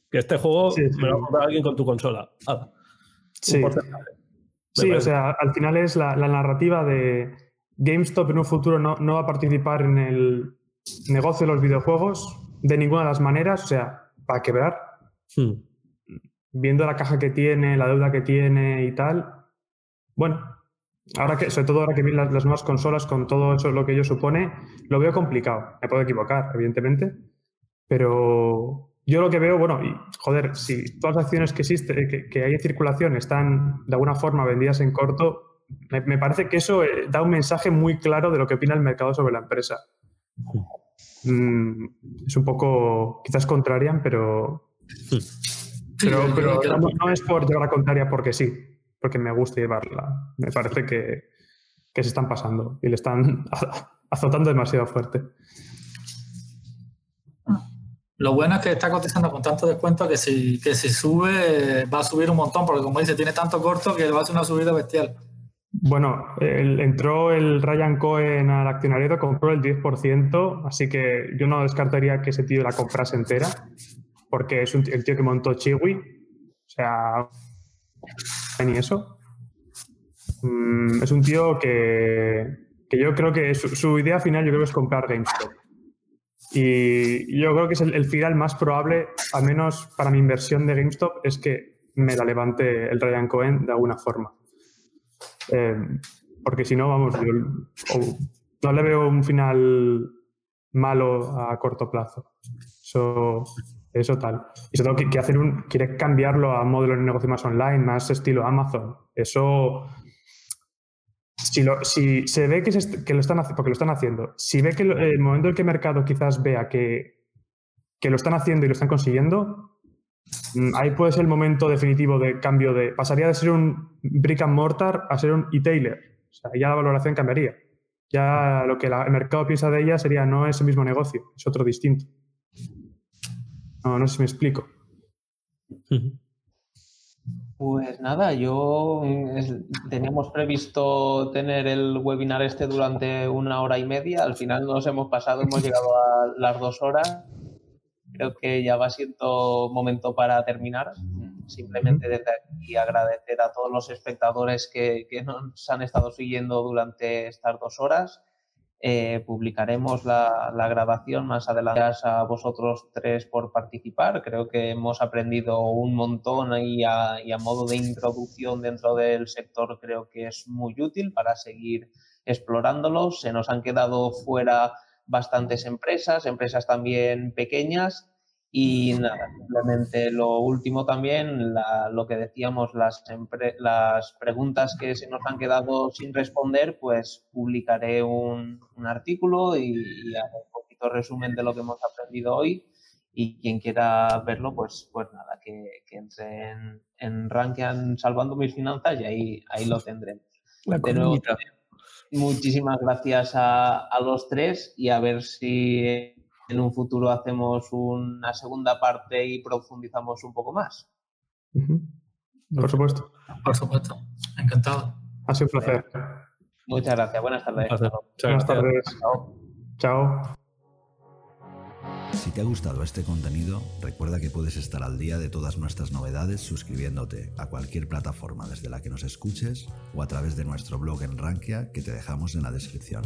que este juego me lo va a comprar alguien con tu consola. sí, sí o sea, al final es la, narrativa de GameStop en un futuro no, no va a participar en el negocio de los videojuegos de ninguna de las maneras, o sea, para quebrar. Hmm. Viendo la caja que tiene, la deuda que tiene y tal. Bueno, ahora que, sobre todo ahora que vienen las, nuevas consolas con todo eso lo que ello supone, lo veo complicado. Me puedo equivocar, evidentemente. Pero yo lo que veo, bueno, y joder, si todas las acciones que existen, que, hay en circulación están de alguna forma vendidas en corto, me, parece que eso eh, da un mensaje muy claro de lo que opina el mercado sobre la empresa. Mm, es un poco, quizás contrarian, pero, pero, no, es por llevar la contraria porque sí, porque me gusta llevarla. Me parece que, se están pasando y le están azotando demasiado fuerte. Lo bueno es que está cotizando con tanto descuento que si, que si sube, va a subir un montón, porque como dice, tiene tanto corto que va a ser una subida bestial. Bueno, entró el Ryan Cohen al accionariado, compró el 10%, así que yo no descartaría que ese tío la comprase entera, porque es el tío que montó Chiwi. O sea, ni eso. Mm, es un tío que, yo creo que su, idea final yo creo es comprar GameStop. Y yo creo que es el, final más probable, al menos para mi inversión de GameStop, es que me la levante el Ryan Cohen de alguna forma. Eh, porque si no, vamos, no le veo un final malo a corto plazo. Eso, eso tal. Y sobre todo que, hacer un, quiere cambiarlo a modelo de negocio más online, más estilo Amazon. Eso, si, lo, si se ve que, que lo están porque lo están haciendo, si ve que el momento en que el mercado quizás vea que, que lo están haciendo y lo están consiguiendo, mm, ahí puede ser el momento definitivo de cambio de. Pasaría de ser un brick and mortar a ser un e-tailer. O sea, ya la valoración cambiaría. Ya lo que el mercado piensa de ella sería no es el mismo negocio, es otro distinto. No, no sé si me explico. Pues nada, yo teníamos previsto tener el webinar este durante una hora y media. Al final nos hemos pasado, hemos llegado a las dos horas. Creo que ya va siendo momento para terminar. Simplemente desde aquí agradecer a todos los espectadores que, que nos han estado siguiendo durante estas dos horas eh, publicaremos la, grabación más adelante. Gracias a vosotros tres por participar. Creo que hemos aprendido un montón y a, modo de introducción dentro del sector creo que es muy útil para seguir explorándolos. Se nos han quedado fuera bastantes empresas, empresas también pequeñas y nada, simplemente lo último también, lo que decíamos, las, las preguntas que se nos han quedado sin responder, pues publicaré un, artículo y, hago un poquito resumen de lo que hemos aprendido hoy. Y quien quiera verlo, pues, pues nada, que, que entre en, en Rankian Salvando Mis Finanzas y ahí, ahí lo tendremos. Pero muchísimas gracias a, a los tres y a ver si en un futuro hacemos una segunda parte y profundizamos un poco más. Por supuesto. Por supuesto. Encantado. Ha sido un placer. Muchas gracias. Buenas tardes. Buenas tardes. Chao. Chao. Si te ha gustado este contenido, recuerda que puedes estar al día de todas nuestras novedades suscribiéndote a cualquier plataforma desde la que nos escuches o a través de nuestro blog en Rankia que te dejamos en la descripción.